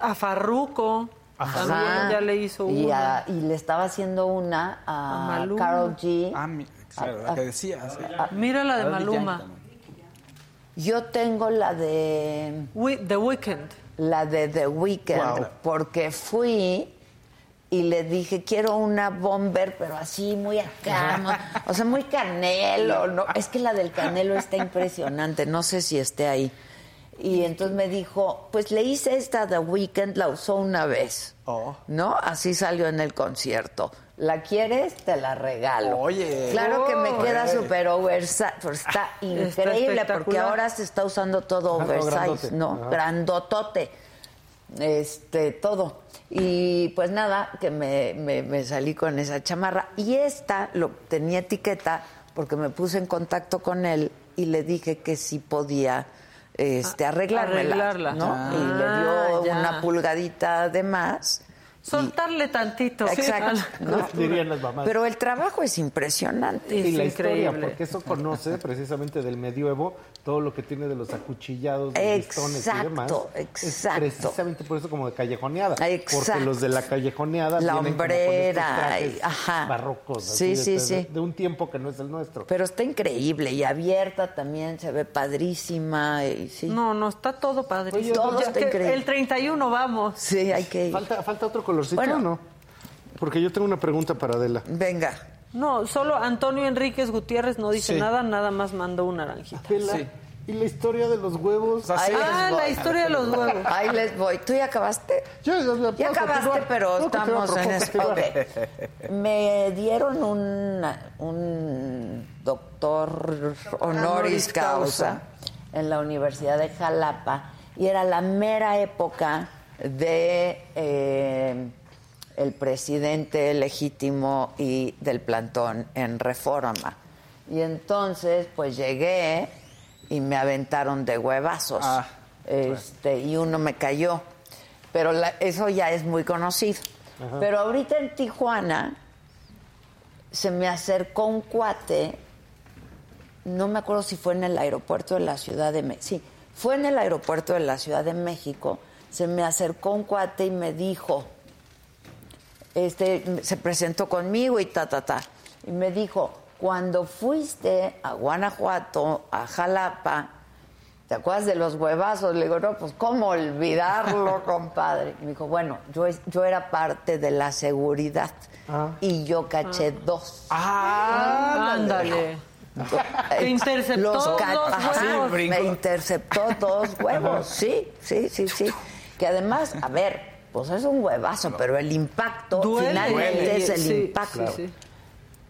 A Farruco. También Ajá. ya le hizo y, una. a- y le estaba haciendo una A a. Carol G. Ah, mi- claro, la que decías. Mira la de Maluma. Yo tengo la de We- The Weeknd. la de The Weeknd Wow. porque fui y le dije quiero una bomber pero así muy acá, o sea muy canelo, no, es que la del canelo está impresionante, no sé si esté ahí. Y entonces me dijo, pues le hice esta The Weeknd, la usó una vez, Oh. ¿no? Así salió en el concierto. ¿La quieres? Te la regalo. Oye. Claro que me queda eh. súper oversize, pero está increíble porque ahora se está usando todo oversize. ¿no? Ajá. Grandotote. Este, todo. Y pues nada, que me, me- me salí con esa chamarra. Y esta lo tenía etiqueta porque me puse en contacto con él y le dije que sí podía este, arreglármela, arreglarla. ¿no? Ah, y le dio ya. una pulgadita de más. Soltarle tantito. Exacto. ¿no? [LAUGHS] Dirían las mamás. Pero el trabajo es impresionante. y la historia, increíble. porque eso conoce precisamente del medioevo todo lo que tiene de los acuchillados, de listones y demás. Exacto, Es exacto. precisamente por eso como de callejoneada. Exacto. Porque los de la callejoneada La vienen con hombrera, y- ajá. barrocos. Sí, así sí, de, sí. De, un tiempo que no es el nuestro. Pero está increíble y abierta también, se ve padrísima y sí. No, no, está todo padre. Oye, todo está increíble. El 31 vamos. Sí, hay que ir. ¿Falta, falta otro colorcito Bueno. no? Porque yo tengo una pregunta para Adela. Venga. No, solo Antonio Enríquez Gutiérrez no dice Sí. nada, nada más mandó un naranjita. Adela, Sí. ¿y la historia de los huevos? Ahí Ah, les voy. la historia de los huevos. Ahí les voy. ¿Tú ya acabaste? Ya, ya, ya, Ya puedo acabaste, continuar. pero estamos en eso. Me dieron un, un doctor honoris causa. en la Universidad de Jalapa y era la mera época de eh, el presidente legítimo y del plantón en Reforma. Y entonces, pues llegué y me aventaron de huevazos. Ah, este, y uno me cayó. Pero la- eso ya es muy conocido. Pero ahorita en Tijuana se me acercó un cuate, no me acuerdo si fue en el aeropuerto de la Ciudad de México. Sí, fue en el aeropuerto de la Ciudad de México. Se me acercó un cuate y me dijo, este, se presentó conmigo y ta, ta, ta. Y me dijo, cuando fuiste a Guanajuato, a Jalapa, ¿te acuerdas de los huevazos? Le digo, no, pues cómo olvidarlo, [LAUGHS] compadre. Y me dijo, bueno, yo, yo era parte de la seguridad Ah. y yo caché dos. Ah, Ándale. Te interceptó Los dos me interceptó dos huevos, sí, sí, sí, sí. Que además, a ver, pues es un huevazo, pero el impacto Duele. finalmente Duele. es el Sí, impacto. sí, sí.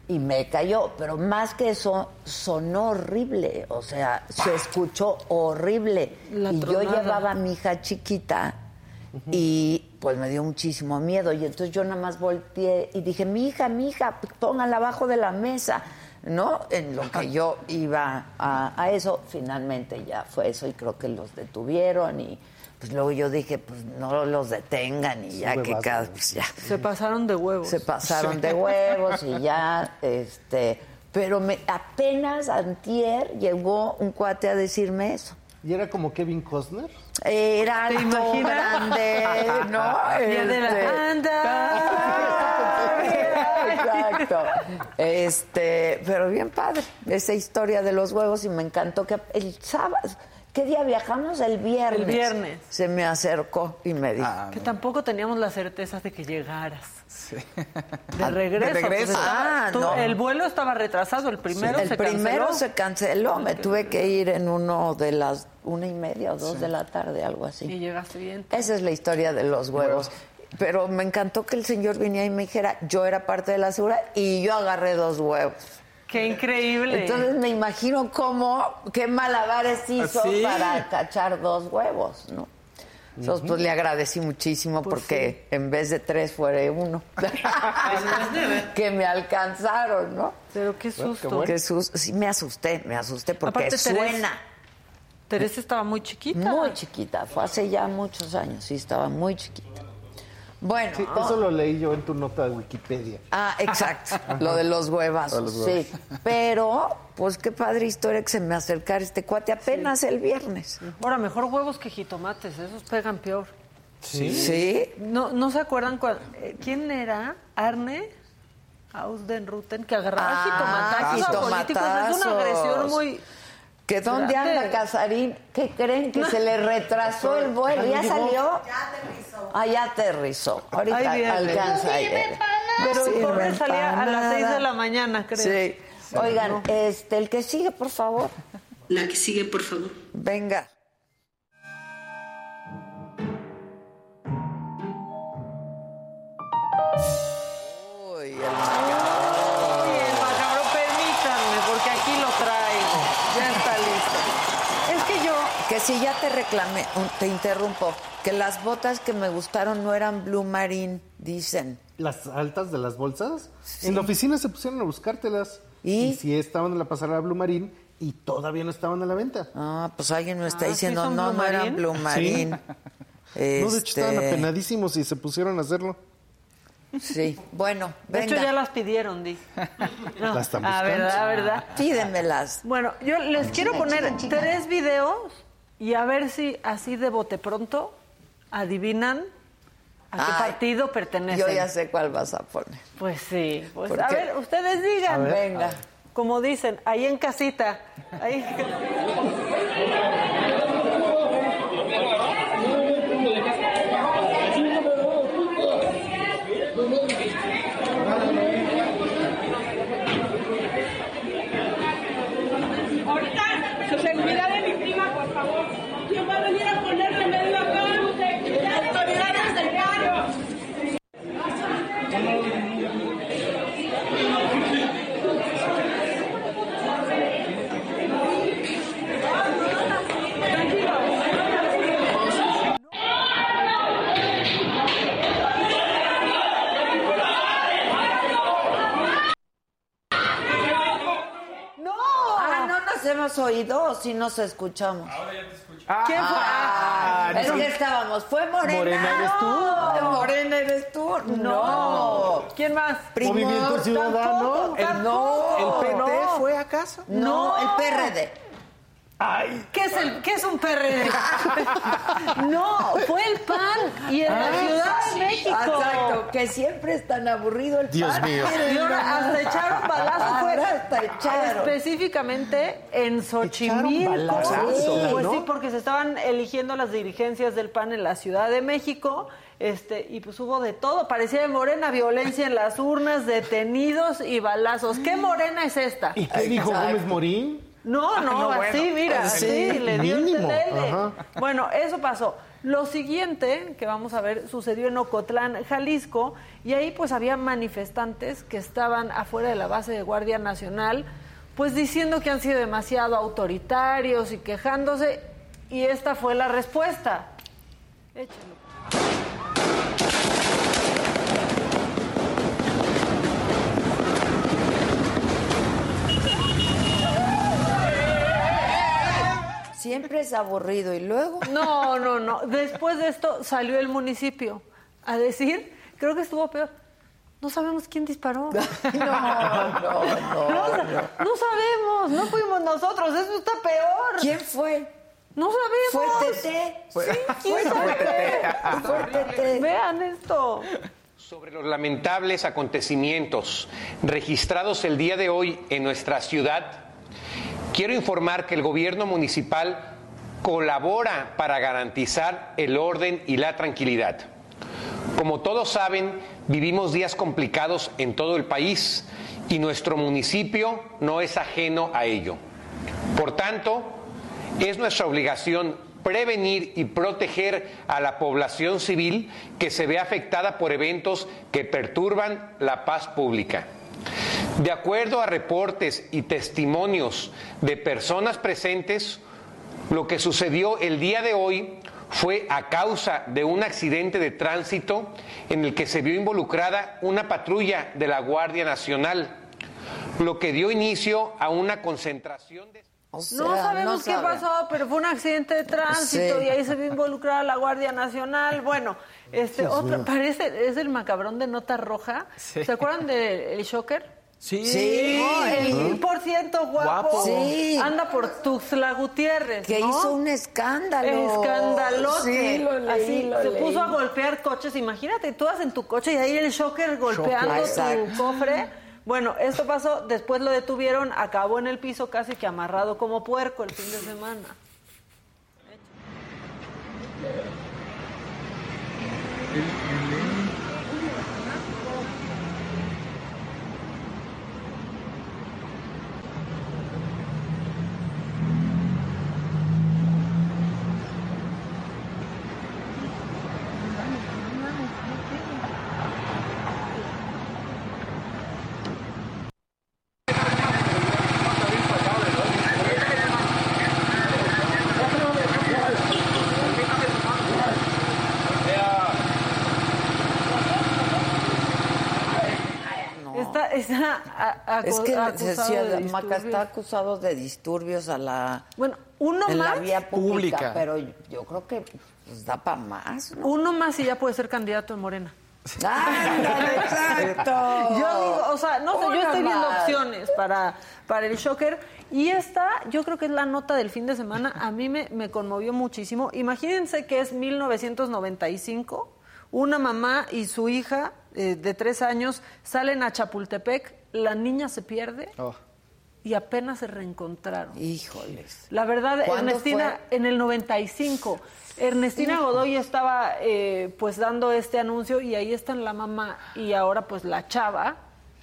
Y me cayó, pero más que eso, sonó horrible, o sea, se escuchó horrible. La y yo llevaba a mi hija chiquita y pues me dio muchísimo miedo. Y entonces yo nada más volteé y dije, mi hija, mi hija, póngala abajo de la mesa. ¿No? En lo que yo iba a, a eso, finalmente ya fue eso y creo que los detuvieron y pues luego yo dije, pues no los detengan y ya que cada, pues ya. Se pasaron de huevos. Se pasaron de huevos y ya, este, pero me, apenas antier llegó un cuate a decirme eso. Y era como Kevin Costner. Era ¿Te alto, grande, ¿no? [LAUGHS] De la- Este, ¡Anda! [LAUGHS] Exacto. Este, pero bien padre, esa historia de los huevos y me encantó que el sábado, ¿qué día viajamos? El viernes. El viernes. Se me acercó y me dijo, Ah, Que tampoco teníamos la certeza de que llegaras. De regreso. De regreso. pues, Ah, tú- no. El vuelo estaba retrasado, el primero el se primero canceló. se canceló, me tuve que ir en uno de las una y media o dos de la tarde, algo así. Y llegaste bien. Esa es la historia de los huevos. Pero me encantó que el señor viniera y me dijera, yo era parte de la seguridad y yo agarré dos huevos. Qué increíble. Entonces me imagino cómo, qué malabares hizo Sí. para cachar dos huevos, ¿no? Entonces, pues le agradecí muchísimo Pues porque en vez de tres fuera uno. [LAUGHS] que me alcanzaron, ¿no? Pero qué susto. Qué sus- sí, me asusté, me asusté porque Aparte, suena Teresa estaba muy chiquita. muy chiquita. Fue hace ya muchos años, sí, estaba muy chiquita. Bueno, Sí, eso lo leí yo en tu nota de Wikipedia. Ah, exacto. [LAUGHS] Lo de los huevazos, los huevos. sí. [LAUGHS] Pero, pues qué padre historia que se me acercara este cuate apenas el viernes. Ahora, mejor huevos que jitomates, esos pegan peor. Sí. Sí. ¿No, ¿no se acuerdan cuál- eh, quién era? ¿Arne? Ausdenruten, que agarraba Ah, jitomatazos a políticos. Es una agresión muy... ¿Que dónde anda Casarín? ¿Qué creen? Que se le retrasó el vuelo. ¿Ya salió? Ya aterrizó. Ah, ya aterrizó. Ahorita alcanza Sirve llegar. Pero el Sirve pobre salía a las empanada. 6 de la mañana, creo. Sí. Oigan, este, el que sigue, por favor. La que sigue, por favor. Venga. Uy, el macabro. Oye, el macabro, permítanme, porque aquí lo traigo. Ya está listo. Es que yo... Que si ya te reclamé, te interrumpo, que las botas que me gustaron no eran Blue Marine, dicen. Las altas de las bolsas. En la oficina se pusieron a buscártelas. ¿Y? sí estaban en la pasarela Blue Marine y todavía no estaban a la venta. Ah, pues alguien me está Ah, ¿sí diciendo, son no, Blue no eran Marine? Blue Marine. [LAUGHS] No, de hecho estaban Este, apenadísimos y se pusieron a hacerlo. Sí, bueno, De hecho, ya las pidieron, Di. [LAUGHS] No, Las están ah, buscando. verdad, verdad. pídemelas. Bueno, yo les quiero poner tres videos y a ver si así de bote pronto adivinan a qué Ay, partido pertenecen. Yo ya sé cuál vas a poner. Pues sí, pues ¿Por a qué? ver, ustedes digan. Venga. Como dicen, ahí en casita. Ahí. Ahorita, su seguridad de mi prima, por favor. ¿Quién va a venir a poner remedio acá? Las autoridades del carro. Ah, no nos hemos oído, si nos escuchamos. ¿Quién fue? Ah, es que estábamos. ¿Fue Morena? ¿Morena eres tú? No. ¿Morena eres tú? No. ¿Quién más? Movimiento Ciudadano. tampoco, tampoco. ¿El PT No. fue acaso? No, el PRD. ¿Qué es, el, ¿Qué es un PRD? [LAUGHS] no, fue el PAN y en la Ciudad de México. Exacto, que siempre es tan aburrido el Dios pan. mío. Y ahora hasta echaron balazo. Fue hasta echaron. Específicamente en Xochimilco. Echaron balazo, Sí, Pues sí, porque se estaban eligiendo las dirigencias del PAN en la Ciudad de México. Este, y pues hubo de todo. Parecía de morena, violencia en las urnas, detenidos y balazos. ¿Qué morena es esta? ¿Y qué dijo Exacto. Gómez Morín? No, no, no, así, bueno. mira, Sí, así, le dio el mínimo, telele. ajá. Bueno, eso pasó. Lo siguiente que vamos a ver sucedió en Ocotlán, Jalisco, y ahí pues había manifestantes que estaban afuera de la base de Guardia Nacional, pues diciendo que han sido demasiado autoritarios y quejándose, y esta fue la respuesta. Échalo. Siempre es aburrido y luego. No, no, no. Después de esto salió el municipio a decir, creo que estuvo peor. No sabemos quién disparó. [LAUGHS] No, no, no, No, sa- no. no sabemos, no fuimos nosotros, eso está peor. ¿Quién fue? No sabemos. Fue Tete. Sí, ¿quién sabe? Fue Tete. Vean esto. Sobre los lamentables acontecimientos registrados el día de hoy en nuestra ciudad, quiero informar que el gobierno municipal colabora para garantizar el orden y la tranquilidad. Como todos saben, vivimos días complicados en todo el país y nuestro municipio no es ajeno a ello. Por tanto, es nuestra obligación prevenir y proteger a la población civil que se ve afectada por eventos que perturban la paz pública. De acuerdo a reportes y testimonios de personas presentes, lo que sucedió el día de hoy fue a causa de un accidente de tránsito en el que se vio involucrada una patrulla de la Guardia Nacional, lo que dio inicio a una concentración de... O no sabemos qué pasó, pero fue un accidente de tránsito Sí. y ahí se vio involucrada la Guardia Nacional. Bueno, este Dios otro mío. parece es el macabrón de nota roja. Sí. ¿Se acuerdan del shocker? Sí. El mil por ciento guapo. Guapo. Sí. Anda por Tuxtla Gutiérrez. Que ¿no? hizo un escándalo. Escandalote. Sí, lo leí, Así, lo se leí. puso a golpear coches. Imagínate, tú vas en tu coche y ahí el shocker golpeando tu cofre. Bueno, esto pasó, después lo detuvieron, acabó en el piso casi que amarrado como puerco el fin de semana. Está, está Es que acusado decía, de Maca está acusado de disturbios a la Bueno, uno en la más, vía pública, Pública. pero yo creo que pues, da para más, ¿no? uno más y ya puede ser candidato en Morena. ¡Ándale, [LAUGHS] exacto! Yo digo, o sea, no sé, yo estoy viendo más. opciones para, para el shocker. Y esta, yo creo que es la nota del fin de semana. A mí me, me conmovió muchísimo. Imagínense que es 1995. Una mamá y su hija eh, de tres años salen a Chapultepec. La niña se pierde Oh. y apenas se reencontraron. Híjoles. La verdad, ¿Cuándo Ernestina, en el 95, Ernestina Godoy estaba eh, pues dando este anuncio y ahí están la mamá y ahora pues la chava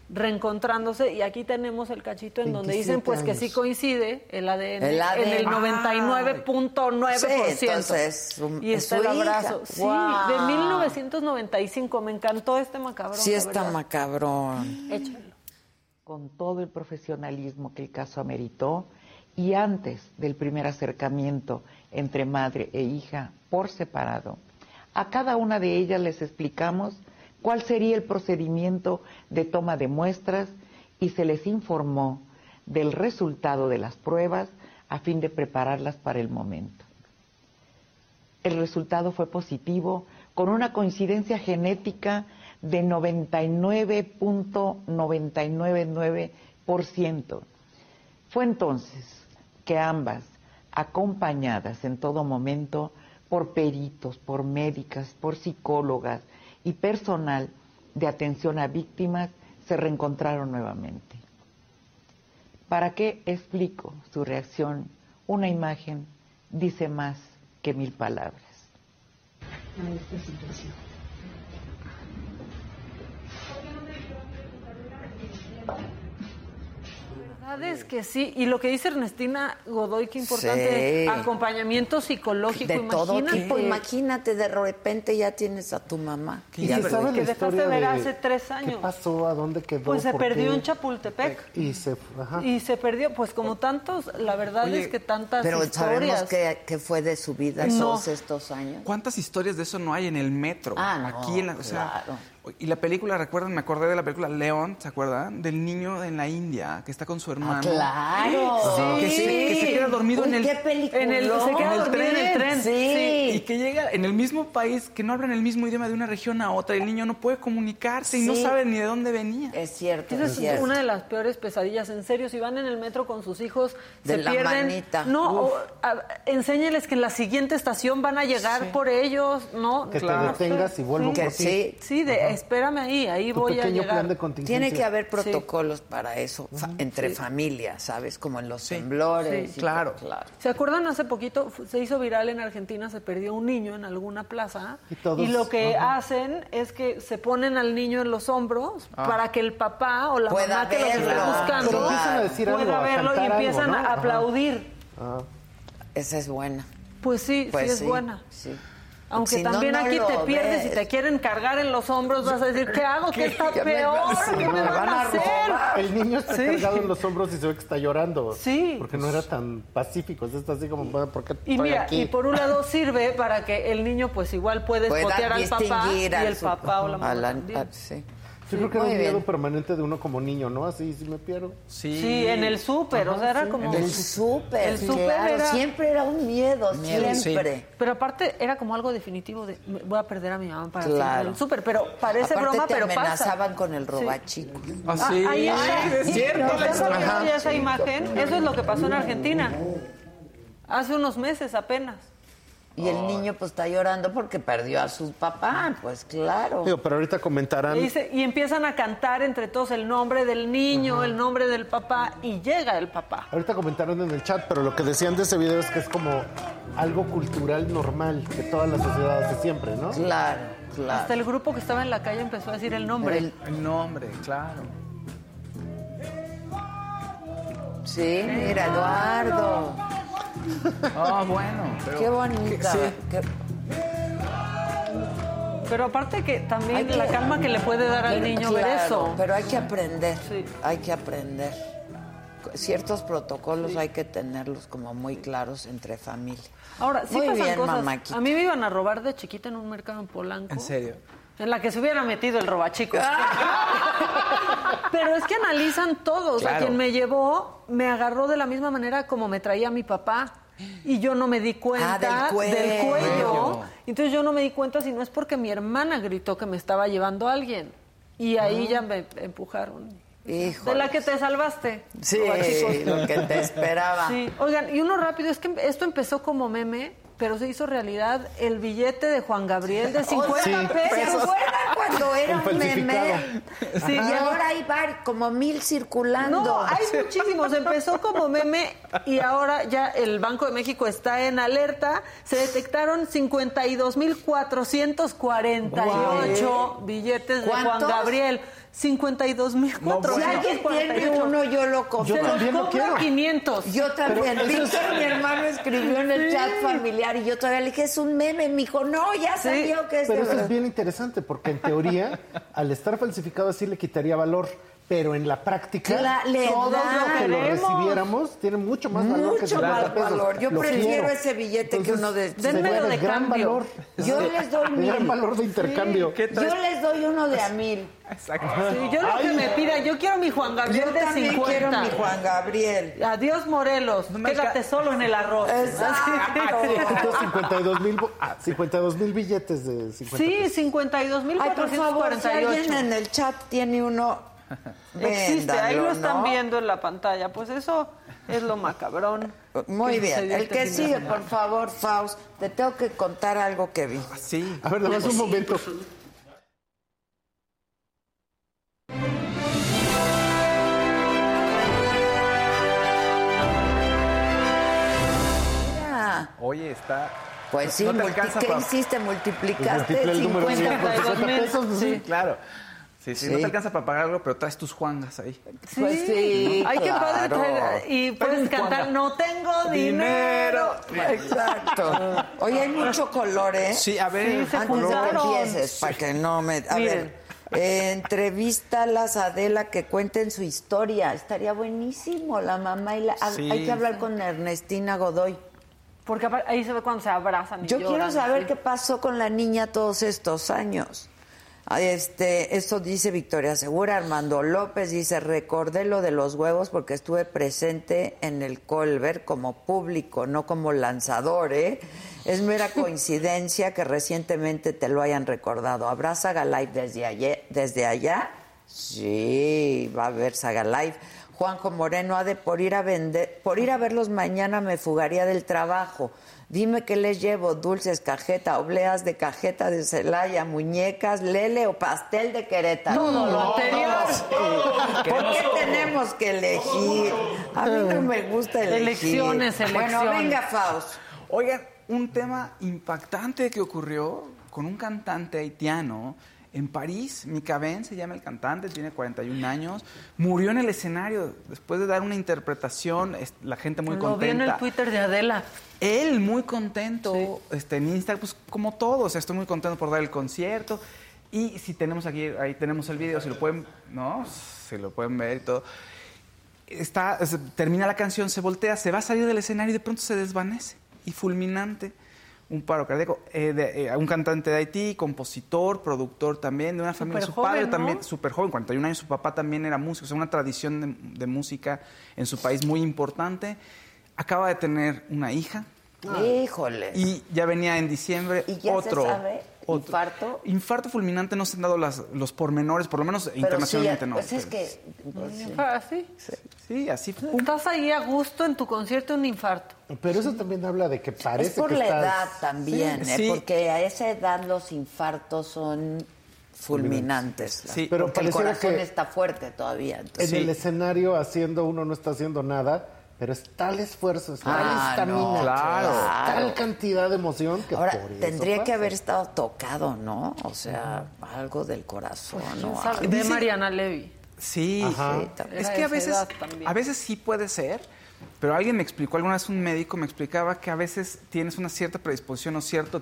reencontrándose y aquí tenemos el cachito en donde dicen 27 pues que sí coincide el ADN, El ADN. en el Ah. 99.9%. Sí, entonces, un- y es está el hija. abrazo. Sí, de 1995, me encantó este macabrón. Sí está macabrón. Échalo. Con todo el profesionalismo que el caso ameritó y antes del primer acercamiento entre madre e hija por separado, a cada una de ellas les explicamos cuál sería el procedimiento de toma de muestras y se les informó del resultado de las pruebas a fin de prepararlas para el momento. El resultado fue positivo con una coincidencia genética de 99.999%. Fue entonces que ambas, acompañadas en todo momento por peritos, por médicas, por psicólogas y personal de atención a víctimas, se reencontraron nuevamente. ¿Para qué explico su reacción? Una imagen dice más que mil palabras. La verdad es que sí, y lo que dice Ernestina Godoy, qué importante, Sí. acompañamiento psicológico, De todo imagínate. tipo, imagínate, de repente ya tienes a tu mamá. ¿Y Ya que dejaste historia ver de hace tres ¿Qué años. pasó? ¿A dónde quedó? Pues se ¿Por perdió qué? en Chapultepec. Y se... Ajá. Y se perdió, pues como tantos, la verdad Oye, es que tantas Pero sabemos historias. que, que fue de su vida No. todos estos años. ¿Cuántas historias de eso no hay en el metro? Ah, no, Aquí en la, o sea, claro. Y la película, recuerdan, me acordé de la película León, ¿se acuerdan? Del niño en la India que está con su hermano. claro. Que, se, que se queda dormido Uy, en el, en el, se queda En el dormido en el tren. Sí. Y que llega en el mismo país, que no hablan el mismo idioma de una región a otra. Y el niño no puede comunicarse y no Sí. sabe ni de dónde venía. Es cierto, Esa es cierto. una de las peores pesadillas, en serio. Si van en el metro con sus hijos, De se la pierden. manita. No, o, a- enséñeles que en la siguiente estación van a llegar por ellos, ¿no? Que te Claro. detengas y vuelvo Sí. por ti. Sí. Sí, de espérame ahí, ahí Tu voy a pequeño llegar. plan de contingencia. Tiene que haber Sí. protocolos para eso, entre Sí. familias, ¿sabes? Como en los temblores. Sí, y claro. claro. ¿Se acuerdan hace poquito se hizo viral en Argentina, se perdió un niño en alguna plaza Y todos- lo que hacen es que se ponen al niño en los hombros Ah. para que el papá o la Pueda mamá que los verlo. está buscando Pero empiezan a decir algo, pueda a verlo y algo, empiezan ¿no? a aplaudir. Ah. Esa es buena. Pues sí, Pues sí es sí, buena. sí. Aunque Si también no aquí te pierdes ves. y te quieren cargar en los hombros, vas a decir, ¿qué hago? ¿Qué está ¿Qué me- peor? ¿Qué me van van a hacer? robar? El niño está Sí. cargado en los hombros y se ve que está llorando. Sí. Porque no era tan pacífico. Está así como, "Bueno, ¿por qué Y mira, aquí? y por un lado sirve para que el niño pues igual puede espotear al papá y el papá o la [LAUGHS] mamá a- sí. Yo creo que era un miedo bien. permanente de uno como niño, ¿no? Así, si me pierdo. Sí. Sí, en el súper, o sea, era como... El súper, El súper claro, era- siempre era un miedo, Miedo, sí. siempre. Pero aparte era como algo definitivo de "Me- voy a perder a mi mamá para Claro. siempre en el súper, pero parece Aparte broma, te pero pasa. amenazaban con el robachico. Ah, Ah, sí. ahí está. es cierto. ¿No la estás Ajá. esa imagen? Eso es lo que pasó en Argentina. Hace unos meses apenas. Y el niño pues está llorando porque perdió a su papá, pues claro. Digo, pero ahorita comentarán. Y, dice- y empiezan a cantar entre todos el nombre del niño, el nombre del papá, y llega el papá. Ahorita comentaron en el chat, pero lo que decían de ese video es que es como algo cultural normal que toda la sociedad hace siempre, ¿no? Claro, claro. Hasta el grupo que estaba en la calle empezó a decir el nombre. El- El nombre, claro. sí, mira, Eduardo. Ah, bueno. pero- Qué bonita. Sí. qué- Pero aparte que también que- la calma que le puede dar al niño ver eso. Pero hay que aprender, Sí. hay que aprender. Ciertos protocolos hay que tenerlos como muy claros entre familia. Ahora, sí Muy pasan bien, cosas. mamáquita. A mí me iban a robar de chiquita en un mercado en Polanco. ¿En serio? En la que se hubiera metido el robachicos. [LAUGHS] Pero es que analizan todo. O sea, Claro. quien me llevó me agarró de la misma manera como me traía mi papá. Y yo no me di cuenta Ah, del cuello. cuello. Entonces yo no me di cuenta si no es porque mi hermana gritó que me estaba llevando alguien. Y ahí ya me empujaron. Hijo. De la que te salvaste. Sí, [LAUGHS] lo que te esperaba. Sí. Oigan, y uno rápido, es que esto empezó como meme, pero se hizo realidad el billete de Juan Gabriel de 50 [LAUGHS] Oh, sí. ¿Se pesos. acuerdan cuando era Un un meme? Sí, y ahora hay como mil circulando. No, hay muchísimos. Empezó como meme y ahora ya el Banco de México está en alerta. Se detectaron 52.448 billetes de Juan ¿Cuántos? Gabriel. 52.448. Si alguien tiene uno, yo lo compro. Se los también lo compro quiero. 500. Yo también. Víctor, mi hermano, escribió en el chat familiar y yo todavía le dije, es un meme. Me dijo, no, ya salió que es de Pero eso verdad. es bien interesante porque en teoría, al estar falsificado así le quitaría valor. Pero en la práctica, Cla- le todo da. lo que lo recibiéramos tiene mucho más valor que Mucho 50 más pesos. valor. Yo Lo prefiero quiero. ese billete que uno de- Denmelo de gran cambio. valor. Yo les doy mil. gran valor de intercambio. ¿Qué traes? Yo les doy uno de a mil. Exacto. Sí, yo lo que me pida, yo quiero mi Juan Gabriel Yo de también 50. quiero mi Juan Gabriel. Adiós, Morelos. No Quédate alca- solo en el arroz. Exacto. [LAUGHS] Entonces, 52 mil 52 mil billetes de 50 Sí, 52 mil Ay, por favor, si alguien en el chat tiene uno, Existe, ahí lo están ¿no? viendo en la pantalla. Pues eso es lo macabrón. Muy bien. El este que sigue, por favor, Faust. Te tengo que contar algo que vi. Sí. A ver, más un momento. Mira. Oye, está. Pues sí, No ¿qué hiciste? Multiplicaste Multiplica el número 50 por 50 mil. pesos. Sí, claro. Sí, sí, no Sí. te alcanza para pagar algo, pero traes tus juangas ahí. Pues sí, Ay, qué padre. claro. traer- Y puedes cantar. No tengo dinero. Exacto. [LAUGHS] Oye, hay mucho color, ¿eh? Sí, a ver. Sí, Antes de que juntaron. empieces, para que no me... A Miren. ver, eh, entrevístalas a Adela que cuenten su historia. Estaría buenísimo, la mamá y la... Sí. Hay que hablar con Ernestina Godoy. Porque ahí se ve cuando se abrazan y Yo lloran, quiero saber sí. qué pasó con la niña todos estos años. Este, esto dice Victoria Segura, Armando López dice, recordé lo de los huevos porque estuve presente en el Colbert como público, no como lanzador, ¿eh? Es mera [LAUGHS] coincidencia que recientemente te lo hayan recordado. ¿Habrá Saga Live desde, ayer, desde allá? Sí, va a haber Saga Live. Juanjo Moreno ha de por ir a vender, por ir a verlos mañana me fugaría del trabajo. Dime qué les llevo, dulces, cajeta, obleas de cajeta de Celaya, muñecas, lele o pastel de Querétaro. Todo lo anterior. ¿Por qué tenemos que elegir? A mí no me gusta elegir. Elecciones, Bueno, elecciones. venga, Faust. Oigan, un tema impactante que ocurrió con un cantante haitiano en París. Mika Ben se llama el cantante, tiene 41 años. Murió en el escenario después de dar una interpretación. La gente muy Lo vi en contenta. el Twitter de Adela. Él muy contento, este, en Instagram, pues como todos, estoy muy contento por dar el concierto. Y si tenemos aquí, ahí tenemos el video, si lo pueden, ¿no? Si lo pueden ver y todo. Está, es- termina la canción, se voltea, se va a salir del escenario y de pronto se desvanece. Y fulminante, un paro cardíaco. Eh, de- eh, un cantante de Haití, compositor, productor también, de una familia. Su padre ¿no? también, súper joven, 41 años, su papá también era músico, o sea, una tradición de, de música en su país muy importante. Acaba de tener una hija. Híjole. Y ya venía en diciembre ¿Y ya otro. se sabe? Otro. ¿Infarto? Infarto fulminante no se han dado las- los pormenores, por lo menos Pero sí, internacionalmente no. pues es que... pues sí. ¿Así? Sí, así. Estás ahí a gusto en tu concierto, un infarto. Pero eso también habla de que parece Es por que la estás- edad también, Sí, ¿eh? sí. porque a esa edad los infartos son fulminantes. Sí. Pero porque el corazón que- está fuerte todavía. entonces- En el escenario haciendo uno no está haciendo nada, pero es tal esfuerzo, es tal Ah, estamina, no, claro. es claro. tal cantidad de emoción que Ahora, por eso tendría que haber estado tocado, ¿no? O sea, algo del corazón, ¿no? ¿Quién sabe? Ve Dice- Mariana Levy. Sí, Ajá. Sí, también. es que a veces, a veces sí puede ser, pero alguien me explicó, alguna vez un médico me explicaba que a veces tienes una cierta predisposición o cierto,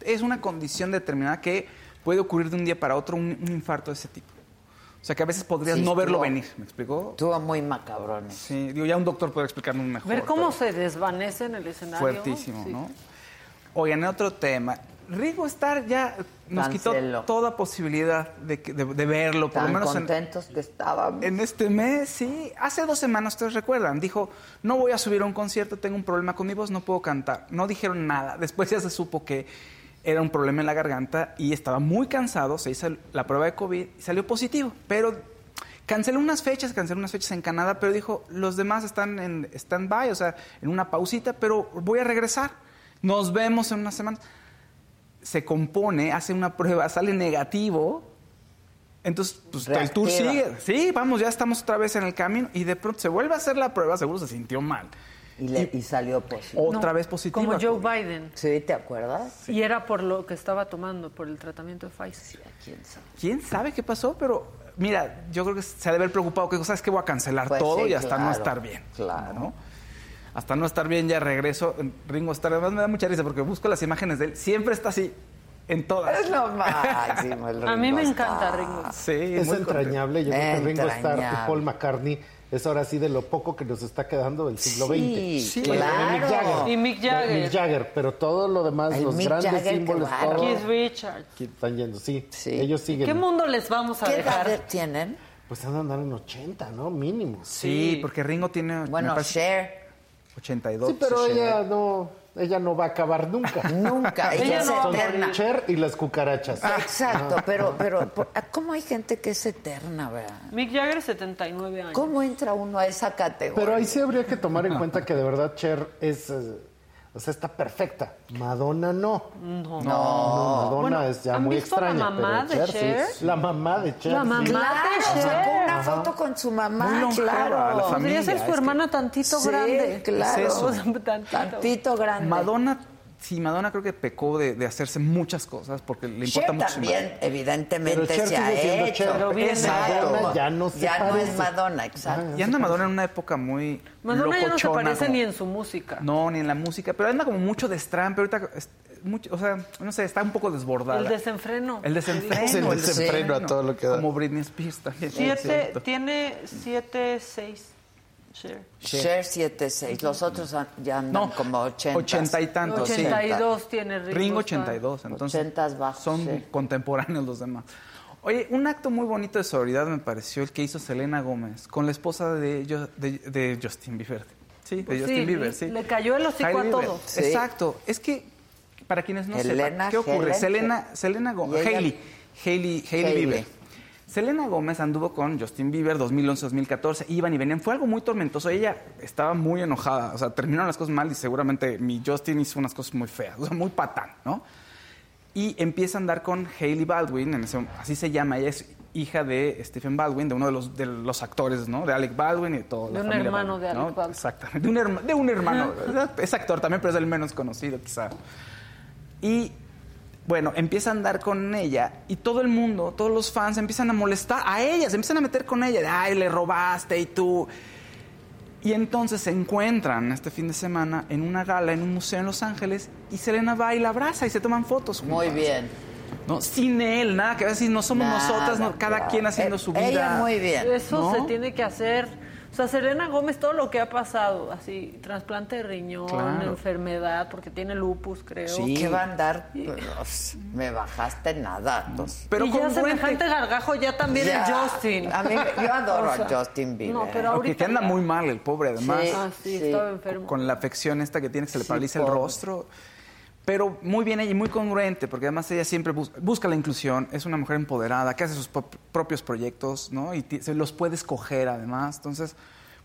es una condición determinada que puede ocurrir de un día para otro un, un infarto de ese tipo. O sea que a veces podrías Sí, no verlo estuvo- venir, ¿me explicó? Estuvo muy macabrones. Sí, digo, ya un doctor puede explicarnos mejor. Ver cómo pero- se desvanece en el escenario. Fuertísimo, Sí. ¿no? Oigan, en otro tema. Ringo Starr ya nos quitó toda posibilidad de, de- de verlo, por Tan lo menos en, contentos que estábamos. en este mes, sí. Hace dos semanas, ustedes recuerdan, dijo, no voy a subir a un concierto, tengo un problema con mi voz, no puedo cantar. No dijeron nada. Después ya se supo que era un problema en la garganta y estaba muy cansado, se hizo la prueba de COVID y salió positivo. Pero canceló unas fechas, canceló unas fechas en Canadá, pero dijo, los demás están en stand-by, o sea, en una pausita, pero voy a regresar. Nos vemos en una semana. Se compone, hace una prueba, sale negativo. Entonces, pues el tour sigue. Sí, vamos, ya estamos otra vez en el camino y de pronto se vuelve a hacer la prueba, seguro se sintió mal. Y, le- y salió positivo. Otra No, vez positivo. Como Joe Biden. Sí, ¿te acuerdas? Y era por lo que estaba tomando, por el tratamiento de Pfizer. ¿Quién sabe? ¿Quién sabe qué pasó? Pero mira, yo creo que se ha de haber preocupado que ¿sabes qué? Voy a cancelar Pues todo sí, y hasta no estar bien. claro. ¿no? Hasta no estar bien ya regreso. Ringo Starr, además me da mucha risa porque busco las imágenes de él. Siempre está así, en todas. Es lo máximo. el [LAUGHS] A mí me encanta. Ringo. Sí, Es entrañable, yo creo que Ringo Starr y. Paul McCartney es ahora sí de lo poco que nos está quedando del siglo Sí, XX. sí, claro. Mick Jagger. Y Mick Jagger. Mick Jagger, pero todo lo demás, El los Mick grandes Jagger, símbolos, bárbaro. todo, Keith Richards. están yendo, sí. Sí. Ellos siguen. ¿Qué mundo les vamos a ¿Qué dejar? tienen? Pues han de andar en 80, ¿no? Mínimo. Sí, Sí. porque Ringo tiene Bueno, Cher, 82. Sí, pero 60. ella no, ella no va a acabar nunca. [LAUGHS] nunca. Ella Ella es no va a Son eterna. Cher y las cucarachas. Exacto, pero, pero, por- ¿cómo hay gente que es eterna, verdad? Mick Jagger, 79 años. ¿Cómo entra uno a esa categoría? Pero ahí sí habría que tomar en cuenta que de verdad Cher es, eh, o sea, está perfecta. Madonna no. No. No, Madonna Bueno, es ya ¿han muy visto la extraña. mamá pero de Cher, Cher? sí. La mamá de Cher. La mamá. Claro, de Cher. sacó una Ajá. foto con su Muy mamá, longeva, claro. la Podría familia, ser es su que- hermana tantito Sí, grande. claro. Es eso. Tantito. Tantito grande. Madonna, sí, Madonna creo que pecó de, de hacerse muchas cosas porque le importa Cher mucho. también, imagen. evidentemente, Pero Cher se ha hecho. Cher. Pero bien Exacto. Madonna ya no se Ya no es parece. Madonna, exacto. Y anda Madonna en una época muy Madonna ya no se parece como- ni en su música. No, ni en la música, pero anda como mucho de strampe ahorita, es- mucho, o sea, no sé, está un poco desbordada. El desenfreno. El desenfreno. Es el desenfreno a todo lo que da. Como Britney Spears también. Siete, tiene siete, seis. Share 76. Los otros an- ya andan No, como 80. Ochenta y tantos, sí. 82 tiene Ringo. Ringo Starr. 82, entonces 80 bajos, son sí. contemporáneos los demás. Oye, un acto muy bonito de solidaridad me pareció el que hizo Selena Gómez con la esposa de, Jo- de- de Justin Bieber. Sí, de Pues Justin sí, Bieber, sí. le cayó el hocico Hailey a Bieber. todos. Sí. Exacto. Es que, para quienes no Helena, sepan, ¿qué ocurre? Helen, Selena, Selena Gómez, ella- Hailey, Hailey, Hailey Hailey. Bieber. Selena Gómez anduvo con Justin Bieber 2011-2014, iban y venían, fue algo muy tormentoso, ella estaba muy enojada, o sea, terminaron las cosas mal y seguramente mi Justin hizo unas cosas muy feas, [LAUGHS] o sea, muy patán, ¿no? Y empieza a andar con Hailey Baldwin, en ese- así se llama, ella es hija de Stephen Baldwin, de uno de los, de los actores, ¿no? De Alec Baldwin y de todo. De la un familia hermano Baldwin, de ¿no? Alec Baldwin. Exactamente, de un, herma- de un hermano, [LAUGHS] es actor también, pero es el menos conocido quizá. Y bueno, empieza a andar con ella y todo el mundo, todos los fans empiezan a molestar a ella, se empiezan a meter con ella, de, ay, le robaste y tú. Y entonces se encuentran este fin de semana en una gala en un museo en Los Ángeles y Selena va y la abraza y se toman fotos. Muy juntas. bien. ¿No? Sin él, nada que ver, si no somos Nada, nosotras, no, cada claro. quien haciendo Eh, su vida. ella muy bien. Eso ¿No? se tiene que hacer. O sea, Selena Gómez, todo lo que ha pasado, así, trasplante de riñón, Claro. enfermedad, porque tiene lupus, creo. Sí. ¿Qué va a andar? Pues, me bajaste nada. pues. Pero y ya semejante gargajo ya también Ya. el Justin. A mí, yo adoro O sea, a Justin Bieber. No, pero ahorita que anda ya- muy mal el pobre, además. Sí. Ah, sí, Sí. estaba enfermo. con la afección esta que tiene que se le Sí, paraliza el rostro. Pero muy bien ella y muy congruente, porque además ella siempre bus- busca la inclusión, es una mujer empoderada, que hace sus pro- propios proyectos, ¿no? Y se los puede escoger además. Entonces,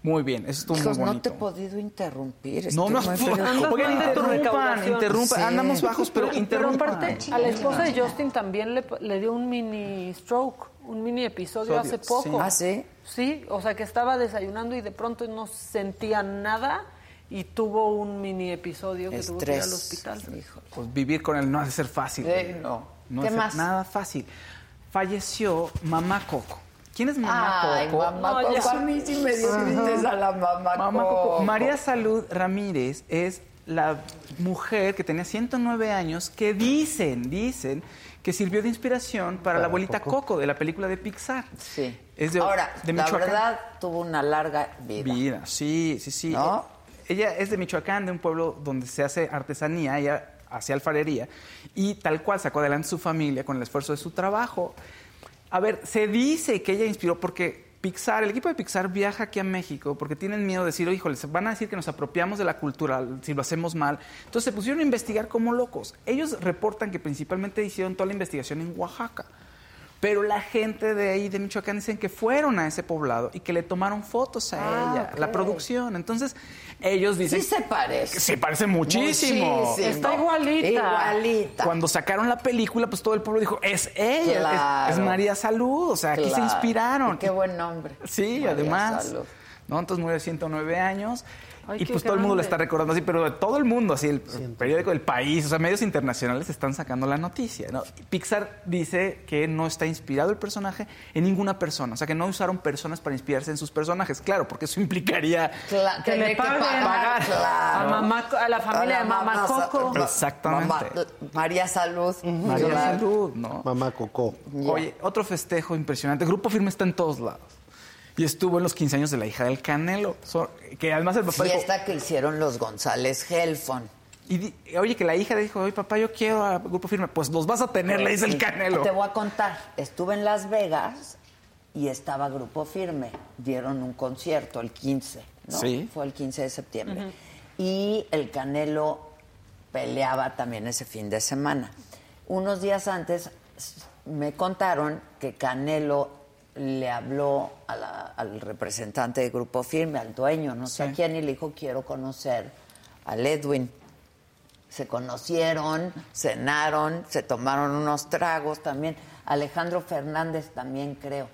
muy bien, eso estuvo Hijos, muy no bonito. te he podido interrumpir. No, no, oigan, interrumpan, interrumpan. Sí. Andamos bajos, pero Pero interrumpan. aparte, a la esposa de Justin también le, le dio un mini stroke, un mini episodio hace poco. sí. ¿Ah, sí? Sí, o sea que estaba desayunando y de pronto no sentía nada y tuvo un mini episodio que tuvo que ir al Estrés. hospital. Hijo. Pues vivir con él no ha de ser fácil. No. No ¿Qué más? nada fácil. Falleció Mamá Coco. ¿Quién es Mamá Ay, Coco? mamá No. Coco. A mí sí me dio tristes a la mamá, Mamá Coco. Coco. María Salud Ramírez es la mujer que tenía 109 años que dicen, dicen que sirvió de inspiración para, Para la abuelita Coco. Coco. de la película de Pixar. Sí. Es de, Ahora, de la verdad, tuvo una larga vida. Vida, sí, sí, sí. ¿No? Ella es de Michoacán, de un pueblo donde se hace artesanía, ella hacía alfarería y tal cual sacó adelante su familia con el esfuerzo de su trabajo. A ver, se dice que ella inspiró porque Pixar, el equipo de Pixar viaja aquí a México porque tienen miedo de decir, "Oh, híjole, van a decir que nos apropiamos de la cultura si lo hacemos mal. Entonces se pusieron a investigar como locos. Ellos reportan que principalmente hicieron toda la investigación en Oaxaca. Pero la gente de ahí, de Michoacán, dicen que fueron a ese poblado y que le tomaron fotos a Ah, ella, la producción. Entonces, ellos dicen... Sí se parece. Se parece muchísimo. Muchísimo. Está igualita. Igualita. Cuando sacaron la película, pues todo el pueblo dijo, es ella, es- Claro. es, María Salud, o sea, aquí se inspiraron. Y Qué buen nombre. Sí, María además. Salud. ¿no? Entonces murió de 109 años. Ay, y pues todo el mundo la está recordando así, pero de todo el mundo, así, el periódico del país, o sea, medios internacionales están sacando la noticia. ¿no? Pixar dice que no está inspirado el personaje en ninguna persona, o sea, que no usaron personas para inspirarse en sus personajes, claro, porque eso implicaría... Cla- Que le paguen pagar, claro. a, mamá, a la familia A de la Mamá Coco. Ma- Exactamente. Mamá- María Salud. María Claro. Salud, ¿no? Mamá Coco. Oye, otro festejo impresionante. Grupo Firme está en todos lados. Y estuvo en los 15 años de la hija del Canelo. So- que además el papá dijo, Fiesta que hicieron los González Helfon. y di- oye, que la hija le dijo, oye, papá, yo quiero a Grupo Firme. Pues los vas a tener, le dice el Canelo. Te voy a contar. Estuve en Las Vegas y estaba Grupo Firme. Dieron un concierto el 15, ¿no? Sí. Fue el 15 de septiembre. Y el Canelo peleaba también ese fin de semana. Unos días antes me contaron que Canelo le habló a la- al representante del Grupo Firme, al dueño, no sé a Sí. quién, y le dijo, quiero conocer al Edwin. Se conocieron, cenaron, se tomaron unos tragos también. Alejandro Fernández también creo.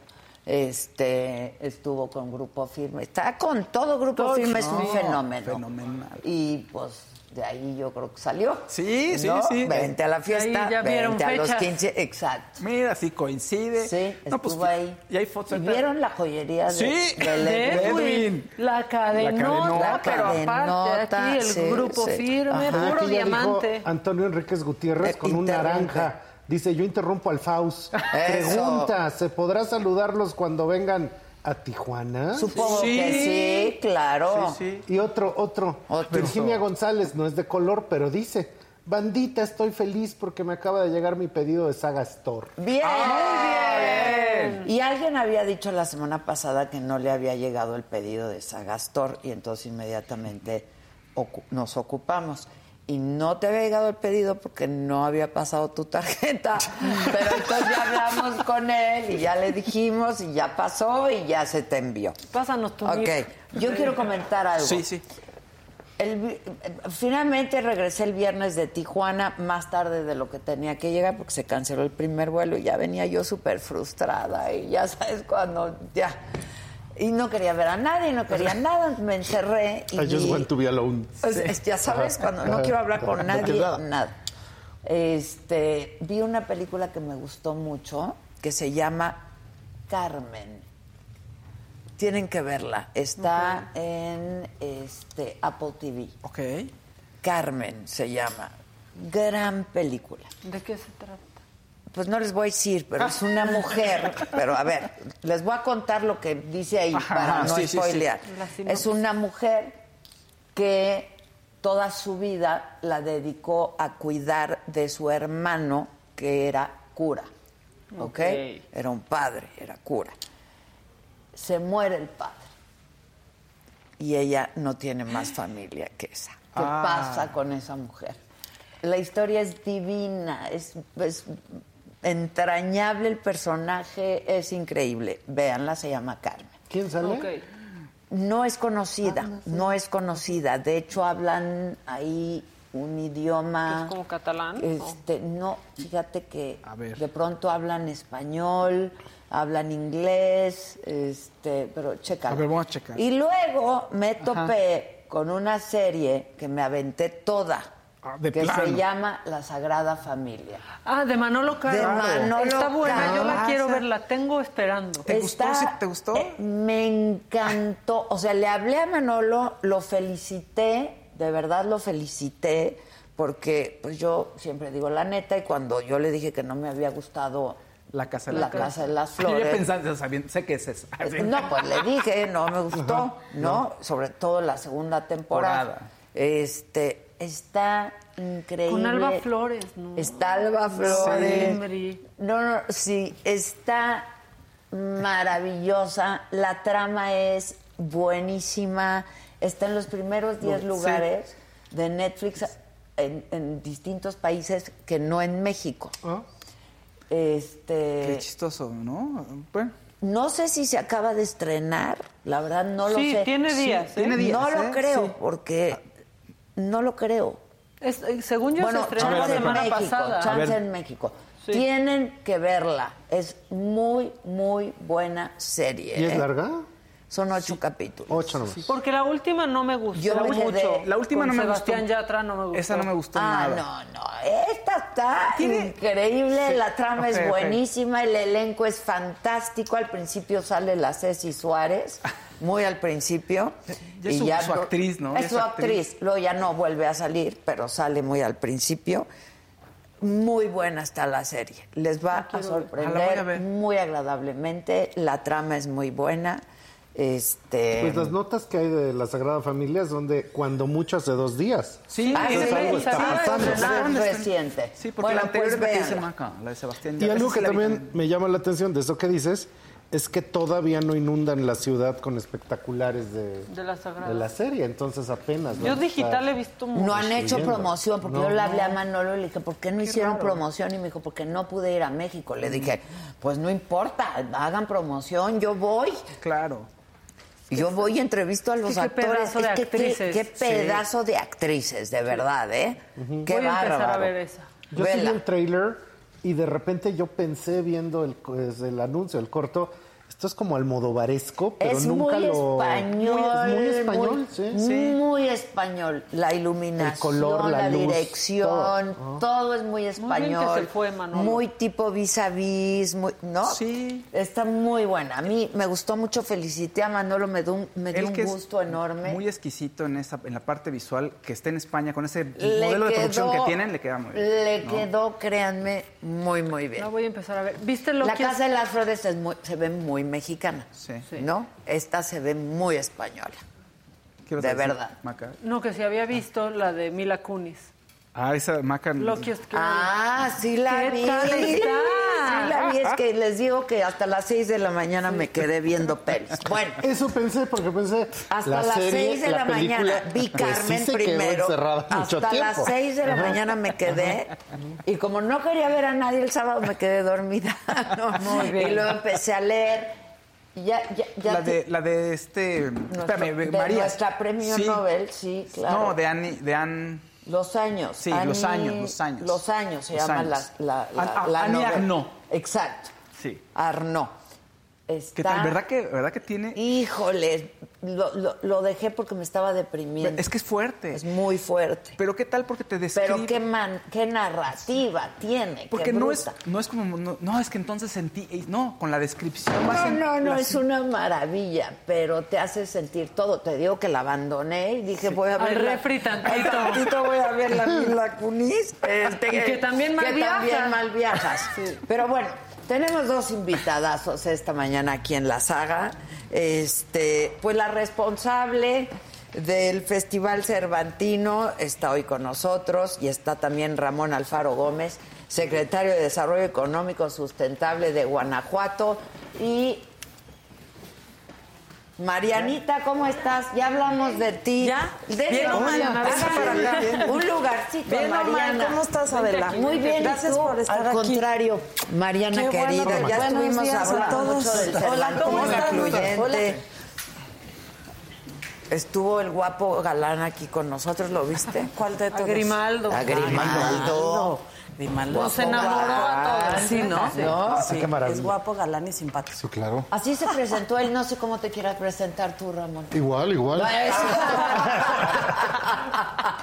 Este estuvo con Grupo Firme. Está con todo Grupo Firme, es un no, fenómeno. fenomenal. Y pues de ahí yo creo que salió. Sí, sí, ¿no? sí. Vente a la fiesta, Ahí ya vieron vente a los fechas. 15, exacto. Mira, sí coincide. Sí, No, pues, estuvo ahí. Y hay fotos. ¿Y vieron la joyería de, Sí. De Edwin? Edwin. La cadenota, La pero cadenota, aparte aquí el sí, grupo sí. firme, Ajá. puro diamante. dijo Antonio Enríquez Gutiérrez Eh, con un naranja. Dice, yo interrumpo al Faust. Pregunta, ¿se podrá saludarlos cuando vengan ¿A Tijuana? Supongo que sí, claro. Y otro, otro. Virginia González, no es de color, pero dice, bandita, estoy feliz porque me acaba de llegar mi pedido de Saga Store. Bien. Y alguien había dicho la semana pasada que no le había llegado el pedido de Sagastor y entonces inmediatamente ocu- nos ocupamos. Y no te había llegado el pedido porque no había pasado tu tarjeta. [LAUGHS] Pero entonces ya hablamos con él y ya le dijimos y ya pasó y ya se te envió. Pásanos tu Ok, yo quiero comentar algo. Sí, sí. El finalmente regresé el viernes de Tijuana más tarde de lo que tenía que llegar porque se canceló el primer vuelo y ya venía yo súper frustrada y ya sabes cuando ya y no quería ver a nadie, no quería [LAUGHS] nada, me encerré y I just want to be alone. ya sabes, cuando no quiero hablar con nadie, nada. Este, vi una película que me gustó mucho que se llama Carmen. Tienen que verla. Está en este Apple TV. Ok. Carmen se llama. Gran película. ¿De qué se trata? Pues no les voy a decir, pero es una [LAUGHS] mujer. Pero a ver, les voy a contar lo que dice ahí Ajá, para no sí, sí, sí. spoilear. Es una mujer que toda su vida la dedicó a cuidar de su hermano que era cura. ¿Ok? Ok. Era un padre, era cura. Se muere el padre. Y ella no tiene más familia que esa. ¿Qué Ah. pasa con esa mujer? La historia es divina, es, es entrañable el personaje, es increíble. Véanla, se llama Carmen. ¿Quién sale? No es conocida, no es conocida. De hecho, hablan ahí un idioma. ¿Es como catalán? Este, no, fíjate que A ver. de pronto hablan español, hablan inglés, este, pero checa. A ver, vamos a checar. Y luego me topé con una serie que me aventé toda, Ah, de que se llama La Sagrada Familia. Ah, de Manolo Caro. De Manolo Está buena, yo la quiero ver, la tengo esperando. ¿Te gustó? Está- ¿Sí te gustó? eh, me encantó. O sea, le hablé a Manolo, lo felicité, de verdad lo felicité, porque pues yo siempre digo la neta y cuando yo le dije que no me había gustado La casa de la casa de las Yo flores. pensando, o sea, bien, sé que es. Eh, No, pues le dije, no me gustó, ¿no? Sobre todo la segunda temporada. Temporada. Este, está increíble. Con Alba Flores, ¿no? Está Alba Flores. Hombre. No, no, sí, está maravillosa. La trama es buenísima. Está en los primeros 10 Sí. lugares de Netflix en, en distintos países que no en México. Ah. Este, Qué chistoso, ¿no? Bueno. no sé si se acaba de estrenar, la verdad no lo Sí, sé. tiene días, ¿eh? tiene días, No ¿eh? lo creo, Sí. porque no lo creo. Es- eh, según yo bueno, se estrenó chance la en semana México, pasada. chance en México. Sí. Tienen que verla. Es muy, muy buena serie. ¿Y es ¿eh? larga? Son ocho capítulos. Ocho nomás. Porque la última no me gustó Yo me mucho. La última Con no me Sebastián gustó. Yatra no me gustó. Esa no me gustó Ah, nada. no, no. Esta está Tiene- increíble, Sí, la trama es buenísima, el elenco es fantástico. Al principio sale la Ceci Suárez, [LAUGHS] muy al principio. Ya es y su- ya su actriz, ¿no? Es su actriz. actriz. Luego ya no vuelve a salir, pero sale muy al principio. Muy buena está la serie. Les va a Ah, sorprender a ver. muy agradablemente. La trama es muy buena. Este. Pues las notas que hay de la Sagrada Familia son de cuando mucho hace dos días. Sí, Ah, es sí, algo está sí, pasando. reciente. Sí, porque Bueno, la anterior pues es la que dice véanla. Maca, la de Sebastián Y algo que vi también me llama la atención de eso que dices es que todavía no inundan la ciudad con espectaculares de, De la Sagrada. de la serie, entonces apenas. Yo a digital he visto mucho. No han hecho promoción, porque No, yo le hablé a no. Manolo y le dije, ¿por qué no hicieron promoción? Y me dijo, porque no pude ir a México. Le dije, pues no importa, hagan promoción, yo voy. Claro. Yo voy y entrevisto a los qué actores. pedazo de Es que actrices. Qué, qué pedazo de actrices, de verdad, ¿eh? Qué Voy a empezar a bárbaro. ver esa. Yo vi el trailer y de repente yo pensé viendo el, pues, el anuncio, el corto, esto es como almodovaresco, pero es nunca muy lo... español. Muy, muy español, muy- sí. muy español. La iluminación, El color, la luz, dirección, todo. todo. es muy bien español. que se fue. Muy tipo vis a vis, muy, ¿no? Sí. Está muy buena. A mí me gustó mucho, felicité a Manolo, me dio un, me dio Él un que es gusto enorme. Muy exquisito en esa en la parte visual, que esté en España con ese Le modelo de producción que tienen, le queda muy bien. Le ¿no? quedó, créanme, muy, muy bien. La voy a empezar a ver. ¿Viste lo La que Casa de las Flores es muy- se ve muy mexicana, Sí. ¿no? Esta se ve muy española. ¿Qué vas De decir, verdad. Maca? No, que si había visto la de Mila Kunis. Ah, esa Maca. Girl. Ah, sí la ¿Qué vi. tal Sí la vi. Es que les digo que hasta las 6 de la mañana me quedé viendo pelis. Bueno, Eso pensé, porque pensé. hasta la las serie, 6 de la, mañana vi pues, sí Carmen se primero. mucho Hasta las tiempo. 6 de la Ajá. mañana me quedé. Y como no quería ver a nadie el sábado, me quedé dormida. No, [LAUGHS] Muy bien. Y luego empecé a leer. Y Ya, ya, ya La te- de, la de este. nuestro- espérame, de María. nuestra premio Sí. Nobel, sí, claro. No, de Annie. De Anne. Los años. Sí, los años, los años. Los años se Los llama años. la, la, la, An- la Annie. Arnaud. Exacto. Sí. Arnaud. ¿Qué Está- tal? ¿Verdad que, ¿Verdad que tiene.? Híjole, lo, lo- lo dejé porque me estaba deprimiendo. Es que es fuerte. Es muy fuerte. Pero ¿qué tal? Porque te describe. Pero qué, man, qué narrativa tiene. Porque qué no es, no es como. No, no, es que entonces sentí. No, con la descripción No, en- no, no, la- es una maravilla, pero te hace sentir todo. Te digo que la abandoné y dije, voy a Al ver. la- refri tantito. Al tantito voy a ver la [LAUGHS] Mila Kunis. este, que también mal que viaja. también mal viajas. Pero bueno, tenemos dos invitadazos esta mañana aquí en la saga. Este, pues la responsable del Festival Cervantino está hoy con nosotros y está también Ramón Alfaro Gómez, secretario de Desarrollo Económico Sustentable de Guanajuato y Marianita, ¿cómo estás? Ya hablamos de ti. ¿Ya? De Bien, acá. [LAUGHS] Un lugarcito, Bien, Mariana. ¿cómo estás, Adela? Muy bien, ¿y Gracias por estar Al aquí. contrario, Mariana Qué bueno, querida, ya estuvimos hablando todos. mucho del Hola, ¿cómo incluyente. Hola. Estuvo el guapo galán aquí con nosotros, ¿lo viste? ¿Cuál de A todos? Grimaldo. A Grimaldo. Grimaldo. Nos enamoró a todos. Sí, ¿no? ¿No? Sí, Qué maravilla. es guapo, galán y simpático. Sí, claro. Así se presentó él, no sé cómo te quieras presentar tú, Ramón. Igual, igual. Eso. [LAUGHS]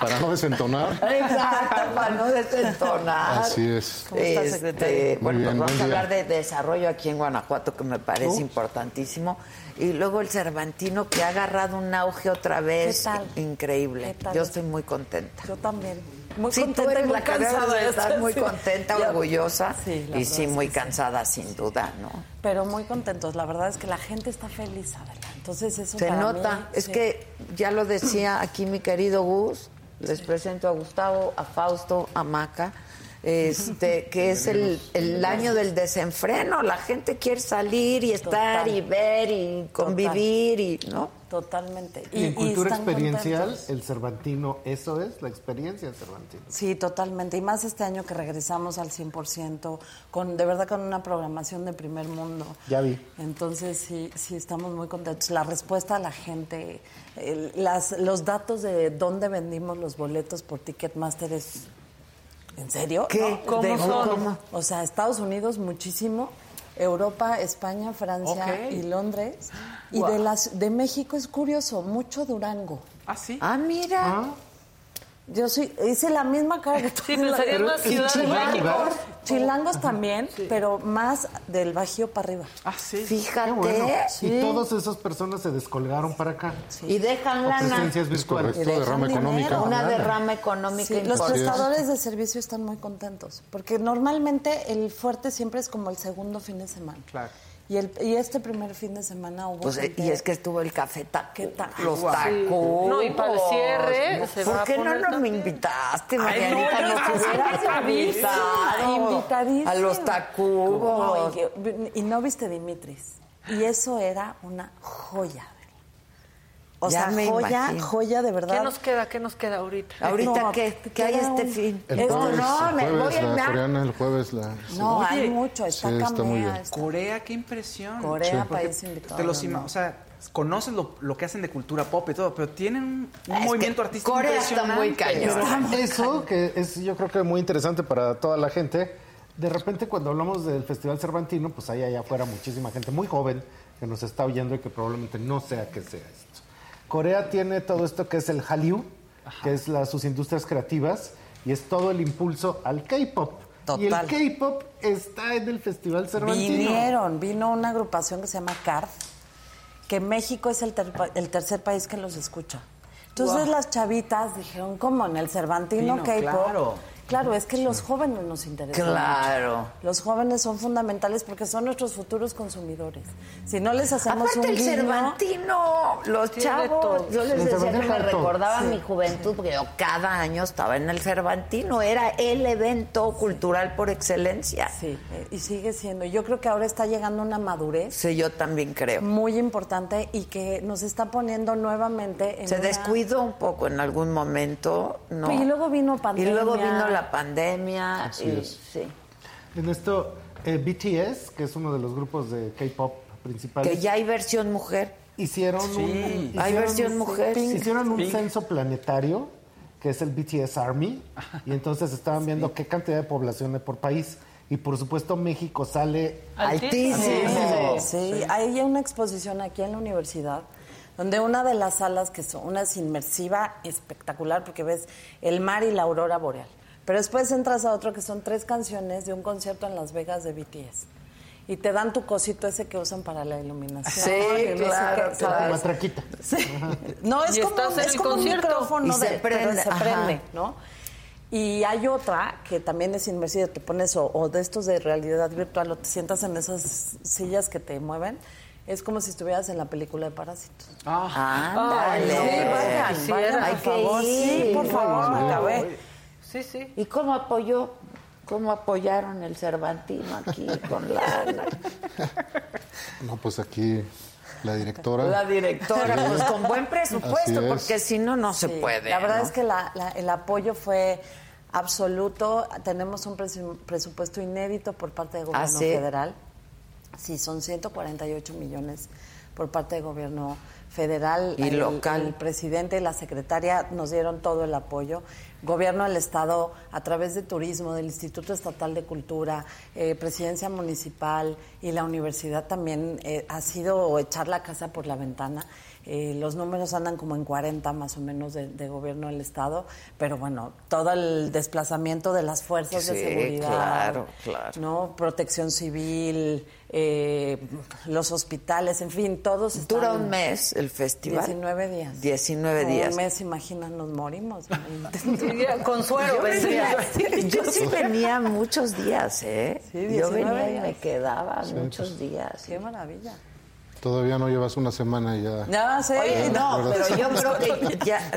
Para no desentonar. Exacto, para no desentonar. Así es. ¿Cómo está, Este, secretario? bueno, bien, pues vamos a hablar de desarrollo aquí en Guanajuato, que me parece importantísimo. Y luego el Cervantino, que ha agarrado un auge otra vez. ¿Qué tal? Increíble. ¿Qué tal? Yo estoy muy contenta. Yo también. Muy sí, tú contenta y eres la cansada. de estar muy contenta, orgullosa. Sí, y sí, muy cansada, sin duda, ¿no? Pero muy contentos. La verdad es que la gente está feliz, Adela. Entonces eso Se para nota. mí, es que ya lo decía aquí mi querido Gus. Les presento a Gustavo, a Fausto, a Maca. Este, que es el, el año del desenfreno. La gente quiere salir y estar Total. y ver y convivir y, ¿no? Totalmente. Y, en cultura están experiencial, contentos. el Cervantino, eso es la experiencia del Cervantino. Sí, totalmente. Y más este año que regresamos al 100%, con, de verdad con una programación de primer mundo. Ya vi. Entonces, sí, sí, estamos muy contentos. La respuesta a la gente, el- las, los datos de dónde vendimos los boletos por Ticketmaster es... ¿En serio? ¿Qué? ¿No? ¿Cómo son? ¿Cómo? O sea, Estados Unidos muchísimo, Europa, España, Francia y Londres. Y Wow. de, las, de México es curioso, mucho Durango. Ah, sí. Ah, mira. Yo sí, hice la misma cara que [LAUGHS] tú. Sí, pensaría y Ciudad de México. Chilangos también, pero más del Bajío para arriba. Ah, sí. Fíjate. Qué bueno. Sí. Y todas esas personas se descolgaron para acá. Y dejan O lana. presencias Es virtuales. correcto, derrama dinero. económica. Una lana. derrama económica Sí, los prestadores de servicio están muy contentos, porque normalmente el fuerte siempre es como el segundo fin de semana. Claro. Y, el, y este primer fin de semana hubo Pues, gente- y es que estuvo el café taco. ¿Qué tal? Los tacos. No, y para el cierre se ¿Por va a qué no, poner no me también. invitaste, Ay, no, Nos hubieras. A los No, y, que- y no viste Dimitris. Y eso era una joya. O Ya sea, joya, imagino. joya de verdad. ¿Qué nos queda? ¿Qué nos queda ahorita? ¿Ahorita No, qué? ¿Qué hay este fin? El Es- jueves, no, el jueves voy a- la me- coreana, el jueves la... No, Oye, hay mucho. Está sí, está muy bien. está Corea, qué impresión. Corea, Sí. país invitado. Te los ¿no? ima- o sea, conoces lo, lo que hacen de cultura pop y todo, pero tienen un, Es movimiento que artístico Corea está muy impresionante. cañón. Eso, que es yo creo que muy interesante para toda la gente. De repente cuando hablamos del Festival Cervantino, pues hay allá afuera muchísima gente muy joven que nos está oyendo y que probablemente no sea qué sea esto. Corea tiene todo esto que es el Hallyu, que es la, sus industrias creativas, y es todo el impulso al K-pop. Y el. K-pop está en el Festival Cervantino. Vinieron, vino una agrupación que se llama CARD, que México es el, ter- el tercer país que los escucha. Entonces las chavitas dijeron, ¿cómo? En el Cervantino K-pop. claro. Claro, es que los jóvenes nos interesan. Claro. mucho. Los jóvenes son fundamentales porque son nuestros futuros consumidores. Si no les hacemos Aparte un el guiño- Cervantino, los chavos. Yo les decía que me recordaba Sí. mi juventud, porque yo cada año estaba en el Cervantino. Era el evento cultural por excelencia. Sí, eh, y sigue siendo. Yo creo que ahora está llegando una madurez Sí, yo también creo. muy importante y que nos está poniendo nuevamente en Se una- descuidó un poco en algún momento, ¿no? Y luego vino pandemia. Y luego vino la pandemia. Así y- es. sí. En esto, eh, BTS, que es uno de los grupos de K-pop principales. Que ya hay versión mujer. Hicieron Sí. un. Hay hicieron- versión mujer. sí, Hicieron un Pink. censo planetario, que es el BTS Army, y entonces estaban viendo qué cantidad de población hay por país. Y por supuesto, México sale Sí, sí, hay una exposición aquí en la universidad donde una de las salas que son una es inmersiva espectacular porque ves el mar y la aurora boreal. Pero después entras a otro que son tres canciones de un concierto en Las Vegas de BTS. Y te dan tu cosito ese que usan para la iluminación. Sí, y no sé claro, claro. ¿sabes? Matraquita. No, es Y como, es el como un concierto. micrófono Y se de- pero prende, se ajá. prende, ¿no? Y hay otra que también es inmersiva, te pones o, o de estos de realidad virtual o te sientas en esas sillas que te mueven. Es como si estuvieras en la película de Parásitos. Ándale. Ay, sí, vayan, Sí, vayan, por favor. Sí, por favor, me acabé. Sí, sí. ¿Y cómo apoyó? ¿Cómo apoyaron el Cervantino aquí con la, [LAUGHS] No, pues aquí la directora. la directora? Sí. Pues con buen presupuesto, es. porque si no, no se puede. La verdad ¿no? es que la- la- el apoyo fue absoluto. Tenemos un presu- presupuesto inédito por parte del gobierno ¿Ah, sí? federal. Sí, son 148 millones por parte del gobierno federal. Y el, local. El presidente y la secretaria nos dieron todo el apoyo. Gobierno del Estado, a través de turismo, del Instituto Estatal de Cultura, eh, Presidencia Municipal y la universidad también eh, ha sido echar la casa por la ventana. Eh, los números andan como en 40 más o menos de, de gobierno del Estado, pero bueno, todo el desplazamiento de las fuerzas Sí, de seguridad, claro, claro. ¿no? protección civil, eh, los hospitales, en fin, todos están... Dura un mes el festival. 19 días. 19 Como días. Un mes, imagina, nos morimos. [LAUGHS] Consuelo, Yo vendría. venía- [LAUGHS] yo sí venía muchos días, ¿eh? Sí, yo 19 venía y me quedaba Sí, muchos pues. días. Qué maravilla. Todavía no llevas una semana y ya. Oye, no, pero yo creo que [LAUGHS] ya,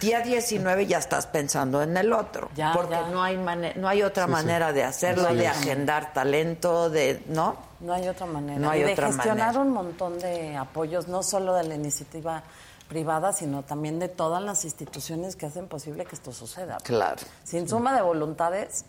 día 19 ya estás pensando en el otro, Ya, porque ya. no hay mane- no hay otra Sí, sí. manera de hacerlo, Así de es. agendar talento, de, ¿no? No hay otra manera. No hay Y de otra gestionar manera. un montón de apoyos, no solo de la iniciativa privada, sino también de todas las instituciones que hacen posible que esto suceda. Claro. Sin suma de voluntades,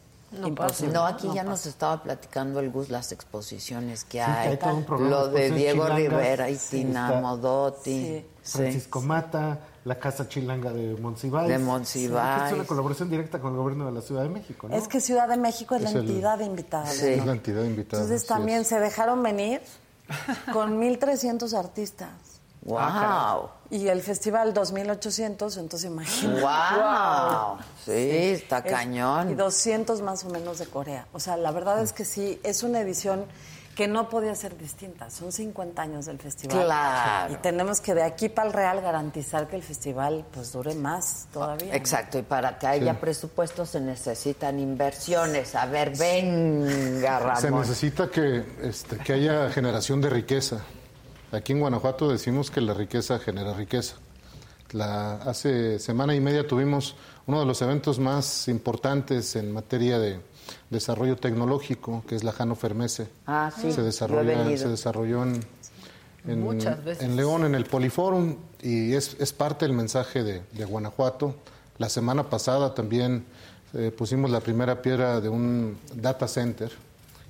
imposible. No, aquí ya pasa. nos estaba platicando el Gus las exposiciones que que hay. hay todo un programa Lo de Diego chilangas. Rivera y Sí, Tina está. Modotti. Sí. Sí. Francisco Mata, la Casa Chilanga de Monsiváis. De Sí, Monsiváis. que es una colaboración directa con el gobierno de la Ciudad de México, ¿no? Es que Ciudad de México es, Es la el- entidad invitada. Sí. Es la entidad invitada. Entonces también es. se dejaron venir con 1.300 artistas. Wow. Y el festival 2.800, entonces imagínate. Wow. Sí, está Es- cañón. Y 200 más o menos de Corea. O sea, la verdad es que sí, es una edición que no podía ser distinta. Son 50 años del festival. Claro. Y tenemos que de aquí para el Real garantizar que el festival pues dure más todavía. Exacto, y para que haya presupuesto se necesitan inversiones. A ver, venga, Se Ramón. necesita que, este, que haya generación de riqueza. Aquí en Guanajuato decimos que la riqueza genera riqueza. La, hace semana y media tuvimos uno de los eventos más importantes en materia de desarrollo tecnológico, que es la Hannover Messe. Ah, sí, Se desarrolla, se desarrolló en, León, en el Poliforum, y es, es parte del mensaje de, de Guanajuato. La semana pasada también eh, pusimos la primera piedra de un data center,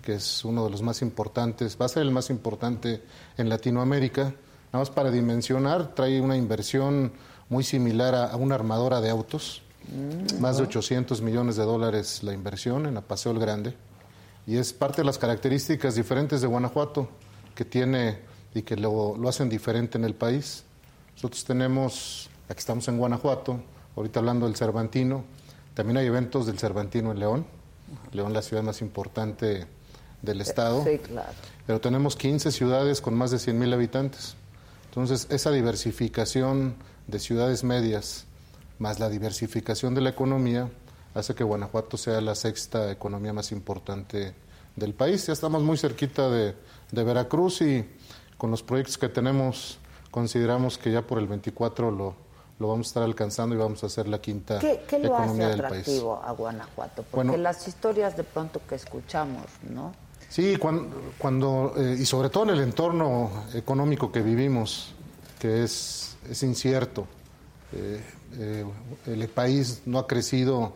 que es uno de los más importantes, va a ser el más importante en Latinoamérica. Nada más para dimensionar, trae una inversión muy similar a, a una armadora de autos, más de 800 millones de dólares la inversión en la Paseo el Grande. Y es parte de las características diferentes de Guanajuato que tiene y que lo, lo hacen diferente en el país. Nosotros tenemos, aquí estamos en Guanajuato, ahorita hablando del Cervantino, también hay eventos del Cervantino en León, León la ciudad más importante del estado, Sí, claro. pero tenemos 15 ciudades con más de 100 mil habitantes. Entonces, esa diversificación de ciudades medias, más la diversificación de la economía, hace que Guanajuato sea la sexta economía más importante del país. Ya estamos muy cerquita de, de Veracruz y con los proyectos que tenemos consideramos que ya por el 24 lo, lo vamos a estar alcanzando y vamos a ser la quinta ¿Qué, qué lo hace economía del país. atractivo a Guanajuato? Porque Bueno. las historias de pronto que escuchamos, ¿no? Sí, cuando, cuando eh, y sobre todo en el entorno económico que vivimos, que es, es incierto. Eh, eh, el país no ha crecido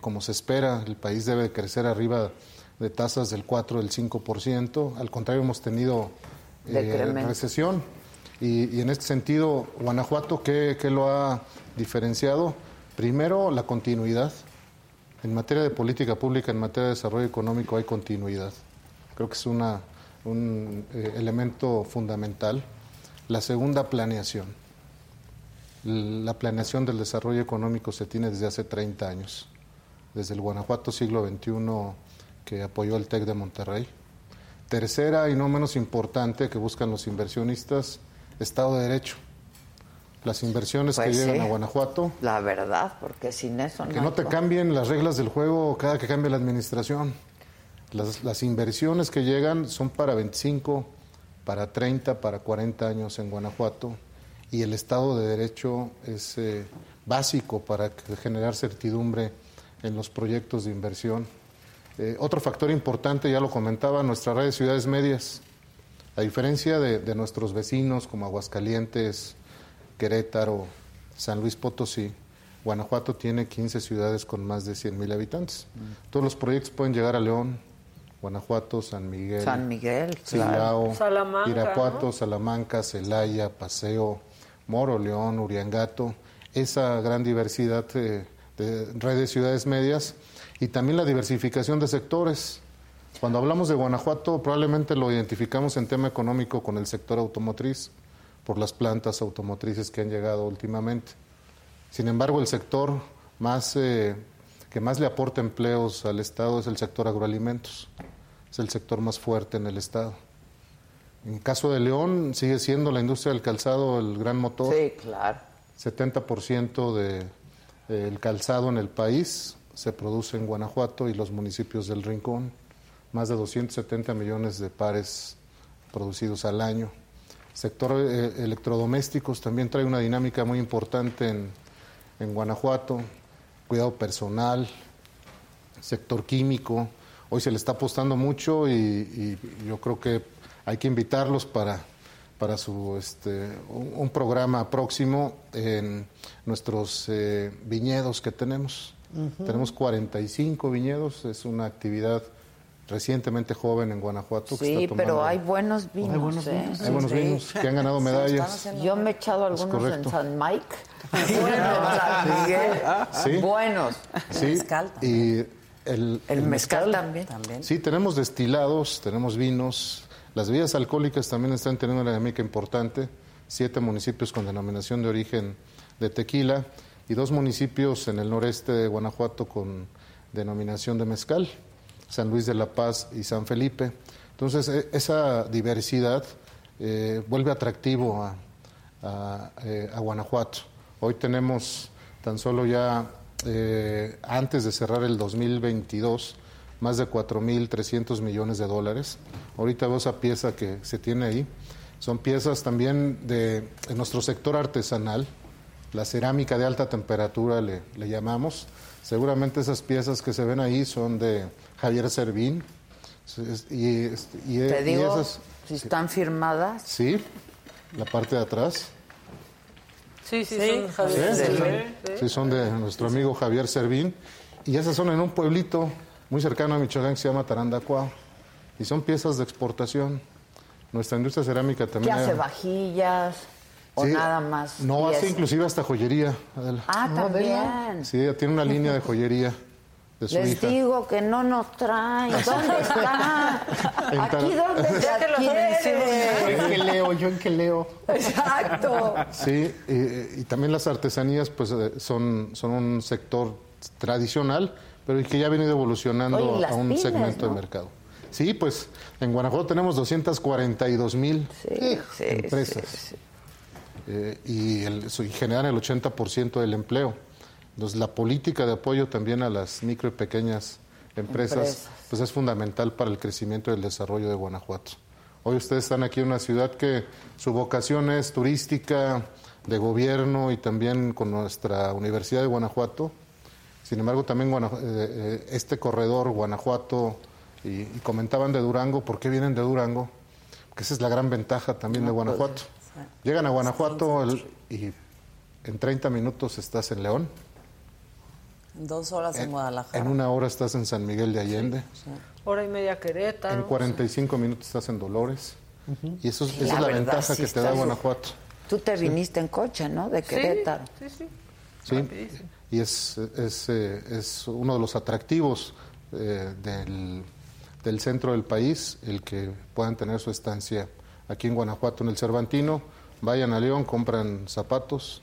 como se espera, el país debe de crecer arriba de tasas del 4, del 5%, al contrario hemos tenido recesión y, y en este sentido, Guanajuato, ¿qué, qué lo ha diferenciado? Primero, la continuidad. En materia de política pública, en materia de desarrollo económico hay continuidad. Creo que es una, un eh, elemento fundamental. La segunda, planeación. La planeación del desarrollo económico se tiene desde hace 30 años, desde el Guanajuato siglo XXI que apoyó el TEC de Monterrey. Tercera y no menos importante que buscan los inversionistas, Estado de Derecho. Las inversiones Pues que llegan sí. a Guanajuato, La verdad, porque sin eso que no te cambien las reglas del juego cada que cambie la administración. Las, las inversiones que llegan son para 25, para 30, para 40 años en Guanajuato y el Estado de Derecho es eh, básico para generar certidumbre en los proyectos de inversión. Eh, otro factor importante, ya lo comentaba, nuestra red de ciudades medias. A diferencia de, de nuestros vecinos como Aguascalientes, Querétaro, San Luis Potosí, Guanajuato tiene 15 ciudades con más de 100 mil habitantes. Todos los proyectos pueden llegar a León, Guanajuato, San Miguel, San Miguel, Silao, claro. Salamanca, Irapuato, ¿no? Salamanca, Celaya, Paseo, Moro, León, Uriangato, esa gran diversidad eh, de red de ciudades medias y también la diversificación de sectores. Cuando hablamos de Guanajuato, probablemente lo identificamos en tema económico con el sector automotriz, por las plantas automotrices que han llegado últimamente. Sin embargo, el sector más, eh, que más le aporta empleos al Estado es el sector agroalimentos. Es el sector más fuerte en el Estado. En caso de León, sigue siendo la industria del calzado el gran motor. Sí, claro. 70% del de, el calzado en el país se produce en Guanajuato y los municipios del Rincón. Más de 270 millones de pares producidos al año. Sector eh, electrodomésticos también trae una dinámica muy importante en, en Guanajuato. Cuidado personal, sector químico. Hoy se le está apostando mucho y, y yo creo que hay que invitarlos para, para su, este, un, un programa próximo en nuestros eh, viñedos que tenemos. Ujú. Tenemos 45 viñedos, es una actividad recientemente joven en Guanajuato. que Sí, está tomando- pero hay buenos vinos. Hay buenos ¿eh? vinos. Hay buenos Sí. vinos que han ganado medallas. Yo me he echado algunos en. San Mike. [LAUGHS] Buenos, [LAUGHS] San Miguel. Sí. Buenos. Sí, y el, El mezcal también. Sí, tenemos destilados, tenemos vinos. Las bebidas alcohólicas también están teniendo una dinámica importante. Siete municipios con denominación de origen de tequila y dos municipios en el noreste de Guanajuato con denominación de mezcal, San Luis de la Paz y San Felipe. Entonces, e- esa diversidad eh, vuelve atractivo eh, a Guanajuato. Hoy tenemos tan solo ya, eh, antes de cerrar el 2022, más de 4.300 millones de dólares. Ahorita veo esa pieza que se tiene ahí. Son piezas también de, nuestro sector artesanal, la cerámica de alta temperatura le llamamos. Seguramente esas piezas que se ven ahí son de Javier Servín. Y, este, y- Te y digo, esas- si están firmadas. Sí, la parte de atrás. Sí, sí, Sí, son Javier. Sí, Sí, son, sí. son de nuestro amigo Javier Servín. Y esas son en un pueblito muy cercano a Michoacán que se llama Tarandacuao. Y son piezas de exportación. Nuestra industria cerámica ¿Qué también. hace ha- vajillas? ¿O Sí, nada más? No, hace inclusive hasta joyería. Adela. Ah, también. Sí, ella tiene una línea de joyería de su Les hija. digo que no nos traen. [LAUGHS] ¿Dónde está? [LAUGHS] Aquí dónde adquiere? ¿En qué leo? ¿Yo en qué leo? Exacto. Sí, eh, y también las artesanías pues eh, son, son un sector tradicional, pero que ya ha venido evolucionando Oye, a un pymes, segmento ¿no? de mercado. Sí, pues en Guanajuato tenemos 242 mil sí, empresas sí, Eh, y, el, y generan el 80% del empleo. Entonces, la política de apoyo también a las micro y pequeñas empresas, Empresas. pues es fundamental para el crecimiento y el desarrollo de Guanajuato. Hoy ustedes están aquí en una ciudad que su vocación es turística, de gobierno y también con nuestra Universidad de Guanajuato. Sin embargo, también eh, eh, este corredor Guanajuato, y, y comentaban de Durango, ¿por qué vienen de Durango? Porque esa es la gran ventaja también de Guanajuato. Llegan a Guanajuato el- y en 30 minutos estás en León, Dos horas en, Guadalajara. en una hora estás en San Miguel de Allende, Hora y media Querétaro. en 45 minutos estás en Dolores. Y eso, es- Sí, esa la es la verdad, ventaja sí que te da Guanajuato. Tú te viniste en coche, ¿no? De Querétaro. Sí, sí, Sí, y es, es, eh, es uno de los atractivos eh, del, del centro del país, el que puedan tener su estancia aquí en Guanajuato, en el Cervantino. Vayan a León, compran zapatos,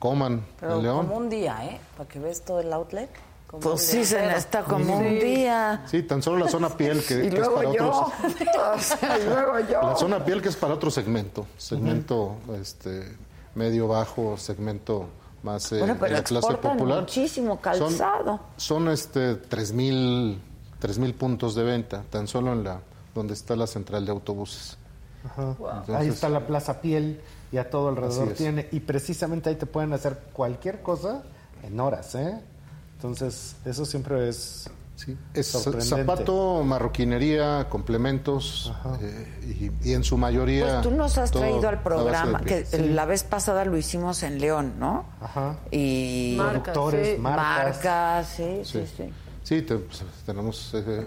coman Pero en León. como un día, ¿eh? Para que veas todo el outlet. como Pues sí, se necesita como un día. Sí, tan solo la zona piel que, [LAUGHS] Y que es para yo. otros. [LAUGHS] O sea, y luego yo. La zona piel que es para otro segmento, segmento este, medio bajo, segmento más eh, Bueno, de pero la clase popular. muchísimo calzado. Son, son este 3000 3000 puntos de venta, tan solo en la donde está la central de autobuses. Ajá. Entonces- ahí está la Plaza Piel y a todo alrededor tiene. Y precisamente ahí te pueden hacer cualquier cosa en horas, ¿eh? Entonces, eso siempre es, Es sorprendente. zapato, marroquinería, complementos eh, y, y en su mayoría. Pues tú nos has traído al programa, que la vez pasada lo hicimos en León, ¿no? Ajá. Y Marcas, Productores, sí. marcas. Marcas, sí, sí, Sí. sí. Sí, te- pues, tenemos eh,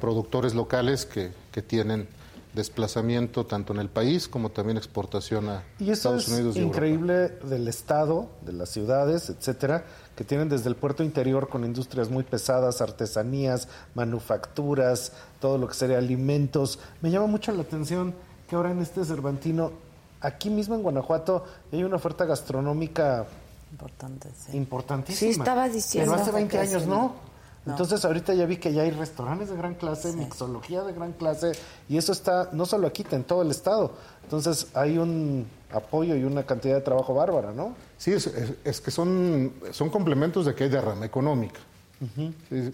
productores locales que, que tienen desplazamiento tanto en el país como también exportación a Y eso Estados es Unidos y Europa. increíble del Estado, de las ciudades, etcétera, que tienen desde el puerto interior con industrias muy pesadas, artesanías, manufacturas, todo lo que sería alimentos. Me llama mucho la atención que ahora en este Cervantino, aquí mismo en Guanajuato, hay una oferta gastronómica Importante, sí. importantísima. Sí, estaba diciendo Pero hace 20 que años sí. no. No. Entonces ahorita ya vi que ya hay restaurantes de gran clase, mixología de gran clase, y eso está no solo aquí, en todo el estado. Entonces hay un apoyo y una cantidad de trabajo bárbara, ¿no? Sí, es, es- es que son, son complementos de que hay derrama económica.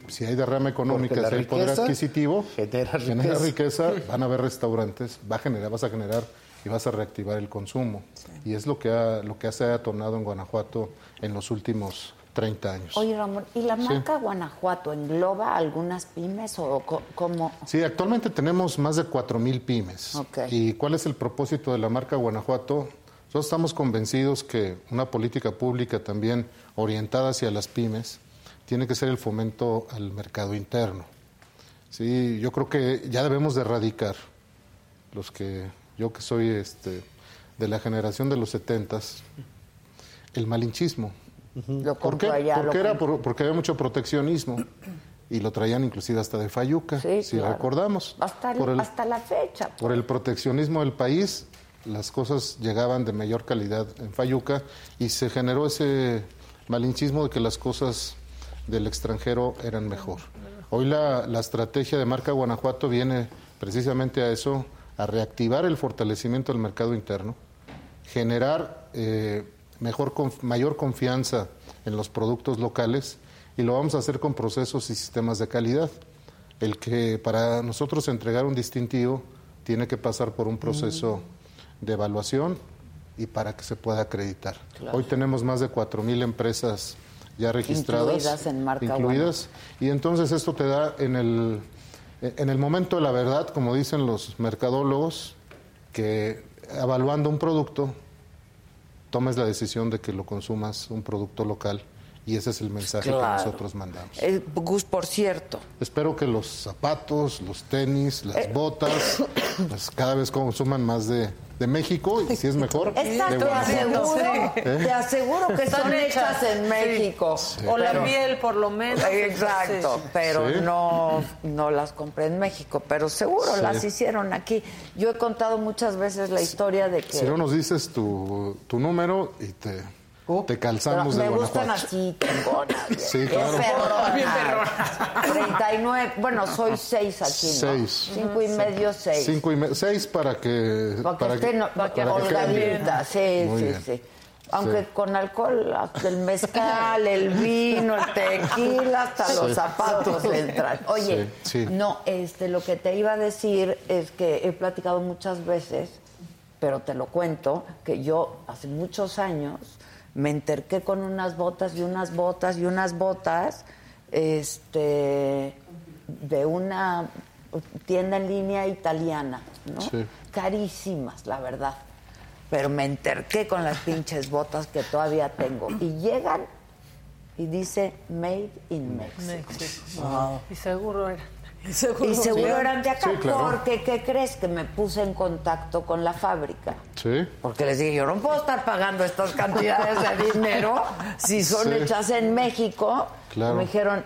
Si hay derrama económica, si hay poder riqueza adquisitivo, genera genera riqueza. riqueza, [LAUGHS] van a haber restaurantes, va a generar, vas a generar y vas a reactivar el consumo. Y es lo que, ha, lo que se ha detonado en Guanajuato en los últimos 30 años. Oye, Ramón, ¿y la Sí. marca Guanajuato engloba algunas pymes o cómo? Sí, actualmente tenemos más de 4.000 pymes. Ok. ¿Y cuál es el propósito de la marca Guanajuato? Nosotros estamos convencidos que una política pública también orientada hacia las pymes tiene que ser el fomento al mercado interno. Sí, yo creo que ya debemos de erradicar los que yo que soy este de la generación de los setentas el malinchismo. Lo ¿Por qué? lo porque, era por- porque había mucho proteccionismo y lo traían inclusive hasta de Fayuca, Sí, si claro. recordamos. Hasta, por, el, hasta la fecha. por el proteccionismo del país, las cosas llegaban de mayor calidad en Fayuca y se generó ese malinchismo de que las cosas del extranjero eran mejor. Hoy la, la estrategia de marca Guanajuato viene precisamente a eso, a reactivar el fortalecimiento del mercado interno, generar eh, mejor, conf- mayor confianza en los productos locales y lo vamos a hacer con procesos y sistemas de calidad. El que para nosotros entregar un distintivo tiene que pasar por un proceso de evaluación y para que se pueda acreditar. Claro. Hoy tenemos más de 4.000 empresas ya registradas. Incluidas en marca incluidas, y entonces esto te da en el, en el momento de la verdad, como dicen los mercadólogos, que evaluando un producto, tomes la decisión de que lo consumas un producto local y ese es el mensaje Claro. que nosotros mandamos. Eh, Gus, por cierto, Espero que los zapatos, los tenis, las Eh. botas, [COUGHS] pues cada vez consuman más de, de México y si es mejor, [LAUGHS] de te aseguro, ¿Eh? te aseguro que Están son hechas hechas, en sí. México. O la piel, por lo menos. Exacto, Sí. pero Sí. no, no las compré en México, pero seguro Sí. las hicieron aquí. Yo he contado muchas veces la historia de que Si no nos dices tu, tu número y te, te Pero calzamos me de gustan Guanajuato. así, tengonas. bien- [LAUGHS] Sí, bien claro. perronas. Bien 39, bueno, soy seis aquí, ¿no? Seis. Cinco y medio, seis. Cinco y me- seis para que Para que para estén que- para que queden bien. holgaditas, sí, Muy sí, bien. sí. Aunque Sí. con alcohol, hasta el mezcal, el vino, el tequila, hasta Sí. los zapatos entran. Oye, Sí, sí. no, este, lo que te iba a decir es que he platicado muchas veces, pero te lo cuento, que yo hace muchos años me enterqué con unas botas y unas botas y unas botas, este, de una tienda en línea italiana, ¿no? Sí. Carísimas, la verdad. Pero me enterqué con las pinches botas que todavía tengo. Y llegan y dice Made in Mexico. México. Y seguro era. [LAUGHS] Y seguro eran de acá, Sí, claro. porque ¿qué crees? Que me puse en contacto con la fábrica. Sí. Porque les dije, yo no puedo estar pagando estas cantidades de dinero si son Sí. hechas en México. Claro. Me dijeron,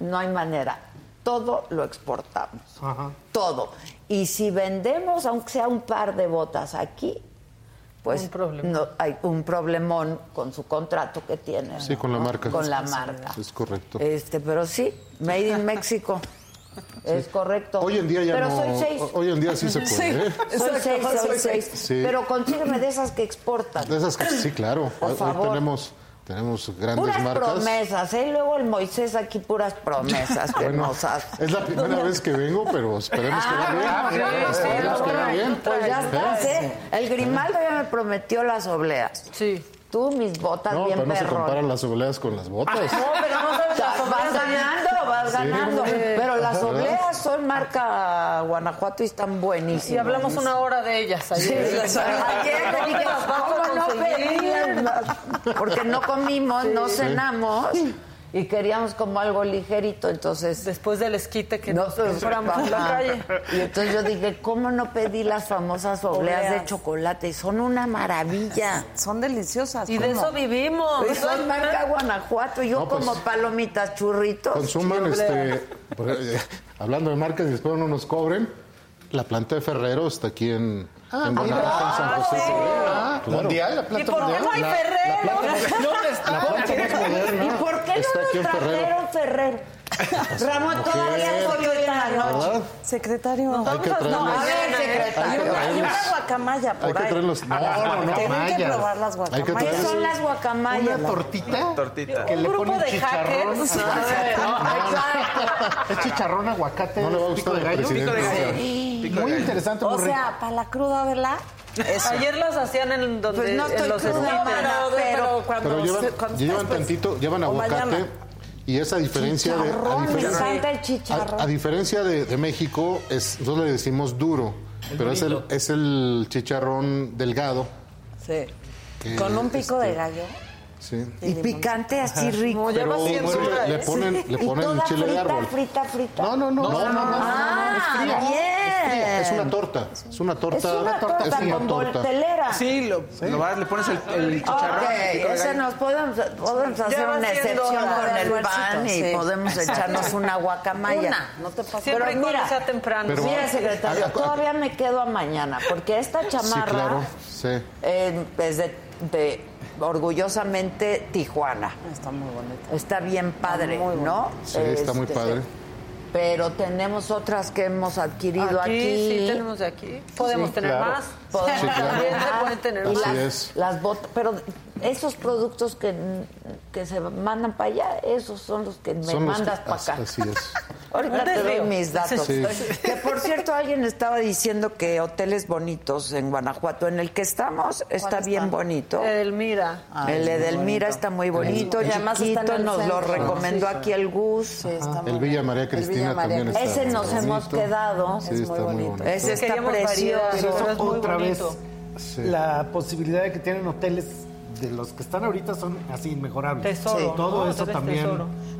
no hay manera, todo lo exportamos, todo. Y si vendemos, aunque sea un par de botas aquí, pues Un no hay un problemón con su contrato que tiene. Sí, con la marca. Con la marca. Es correcto. Este, pero sí, Made in México. Es correcto. Hoy en día ya pero no. soy seis. Hoy en día sí se [LAUGHS] puede. ¿eh? Soy seis, soy seis. Sí. Pero consígueme de esas que exportan. De esas que sí, [CLEARS THROAT] claro. Por Hoy- favor. tenemos, tenemos grandes Puras marcas. promesas, ¿eh? Luego el Moisés aquí puras promesas [LAUGHS] Bueno, es la primera [LAUGHS] vez que vengo, pero esperemos que va bien. Ah, sí, esperemos que va bien. Pues ya estás, ¿Eh? El Grimaldo ya me prometió las obleas. Sí. Tú, mis botas No, bien pero no se comparan las obleas con las botas. No, pero no sabes Vas ganando, vas Sí. ganando. Pero las ¿Verdad? obleas son marca Guanajuato y están buenísimas. Y hablamos una hora de ellas Sí, ayer. Porque no comimos, no cenamos y queríamos como algo ligerito, entonces... Después del esquite que No, nos compramos en la calle. Y entonces yo dije, ¿cómo no pedí las famosas obleas de chocolate? Son una maravilla. Son deliciosas. Y de eso vivimos. Y son marca Guanajuato, yo No, pues, como palomitas churritos. Consuman, este, hablando de marcas y después no nos cobren, la planta de Ferrero está aquí en, en Guanajuato, en San José. Ah, Claro. Mundial, la ¿Y planta por qué no hay La- Ferrero? ¿Dónde está? La planta ¿Y por qué [LAUGHS] está no nos en Ferrero. trajeron Ferrero? [LAUGHS] Ramón, todavía en la noche. Secretario. Hay que No, a ver, Hay que secretario. Hay una guacamaya Hay por que ahí. traerlos. No, no, no. Tienen que guacamayas. probar las Hay que ¿Qué guacamayas. son las guacamayas? Una tortita. Tortita. Que Un le grupo ponen de chicharrón. hackers. Es chicharrón, aguacate, No le va a pico gustar de al gallo. Muy interesante, O sea, para la cruda, ¿verdad? Eso. Ayer las hacían en donde Pues no en estoy los cruda, mana, pero cuando Pero llevan, se- cuando llevan después- tantito, llevan aguacate. mañana. Y esa diferencia de. A me diferencia- encanta el chicharrón. A, a diferencia de, de México, es, nosotros le decimos duro, pero es el, es el chicharrón delgado. Sí. que, Con un pico de este, gallo. Sí. Y picante así rico. No, ya va Pero siendo bueno, hora, le ponen, le y ponen toda chile de frita, árbol. frita, frita. No, no, no, no, no, no, no, Ah, es fría. bien. Es fría, es una torta, es una torta, Es una torta es una con torta. voltelera. Sí, lo, lo vas, le pones el, el chicharrón. Ok, el pico de ese nos podemos, podemos hacer una excepción con de el pan y sí. podemos echarnos [LAUGHS] una guacamaya. Una, no te pases. Siempre Pero mira, sea temprano. pero- Mira, secretario, Ah, ah, todavía me quedo a mañana, porque esta Sí, chamarra claro, sí. eh, es de, de orgullosamente Tijuana. Está muy bonito. Está bien padre, muy ¿no? Sí, está muy Este, padre. Pero tenemos otras que hemos adquirido aquí. Aquí, sí tenemos de aquí. Podemos Sí, tener claro. más. Podemos Sí, claro. Tener [LAUGHS] Así las, es. las botas, pero esos productos que, que se mandan para allá, esos son los que me Son mandas para acá. Así es. [LAUGHS] Ahorita te doy mis datos. Sí. Que por cierto, alguien estaba diciendo que hoteles bonitos en Guanajuato, en el que estamos, está bien están? bonito. Edelmira. el Edelmira está muy bonito, Y además está en chiquito, el nos lo recomendó Sí, aquí el Gus. Sí, está muy El Villa. María Cristina Villa María también está Ese nos bonito. hemos quedado. Sí, Es muy está muy bonito. bonito. Ese está Queríamos variedad, precioso. pero es muy otra vez bonito. La posibilidad de que tienen hoteles de los que están ahorita son así inmejorables. Tesoro, Sí, todo ¿no? eso también.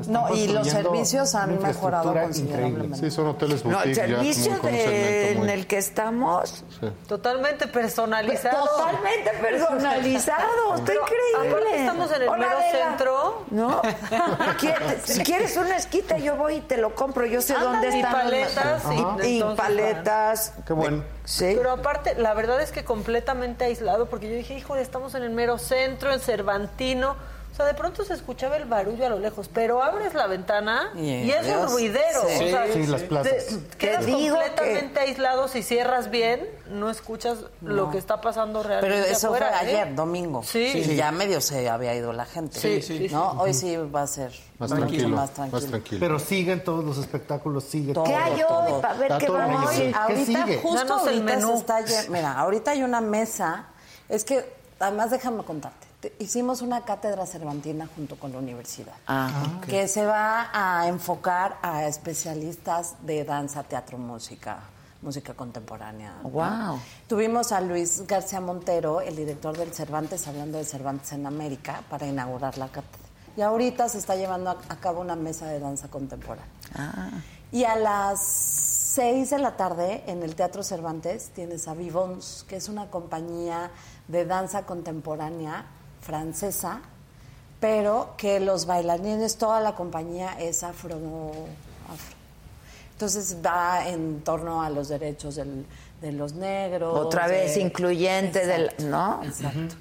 No, y los servicios han mejorado considerablemente. increíble. Sí, son hoteles No, el boutique ya servicio muy- en el que estamos sí. Totalmente personalizado. Totalmente personalizado, [LAUGHS] está increíble. estamos en el mero Adela. centro. ¿No? [LAUGHS] ¿Quieres- si quieres una esquita, yo voy y te lo compro. Yo sé Ándale, dónde y están. paletas, Y, y y entonces, paletas. Qué bueno. Sí. Pero aparte, la verdad es que completamente aislado, porque yo dije, híjole, estamos en el mero centro, en Cervantino, sea, de pronto se escuchaba el barullo a lo lejos, pero abres la ventana y, Y es Dios, un ruidero. sí. O sea, Sí, las plazas. te- quedas digo completamente aislado. Si cierras bien, no escuchas lo que está pasando Pero realmente eso afuera, fue ¿eh? ayer, domingo. Sí. Y ya medio se había ido la gente. Sí, sí, sí. ¿No? Hoy sí va a ser Más mucho tranquilo, más más tranquilo. tranquilo. Pero siguen todos los espectáculos, sigue Todo, ¿Qué hay todo. hoy? Para ver qué vamos a. ¿Qué Ahorita, sigue? justo el menú. se está Mira, ahorita hay una mesa. Es que, además, déjame contarte. Hicimos una cátedra cervantina junto con la universidad. Ah, que se va a enfocar a especialistas de danza, teatro, música, música contemporánea. ¿no? Wow. Tuvimos a Luis García Montero, el director del Cervantes, hablando de Cervantes en América, para inaugurar la cátedra. Y ahorita se está llevando a, a cabo una mesa de danza contemporánea. Ah. Y a las 6 de la tarde en el Teatro Cervantes tienes a Vivons, que es una compañía de danza contemporánea francesa, pero que los bailarines, toda la compañía es afro. afro. Entonces va en torno a los derechos del- de los negros. Otra vez de- incluyente del, Exacto, ¿no? Exacto.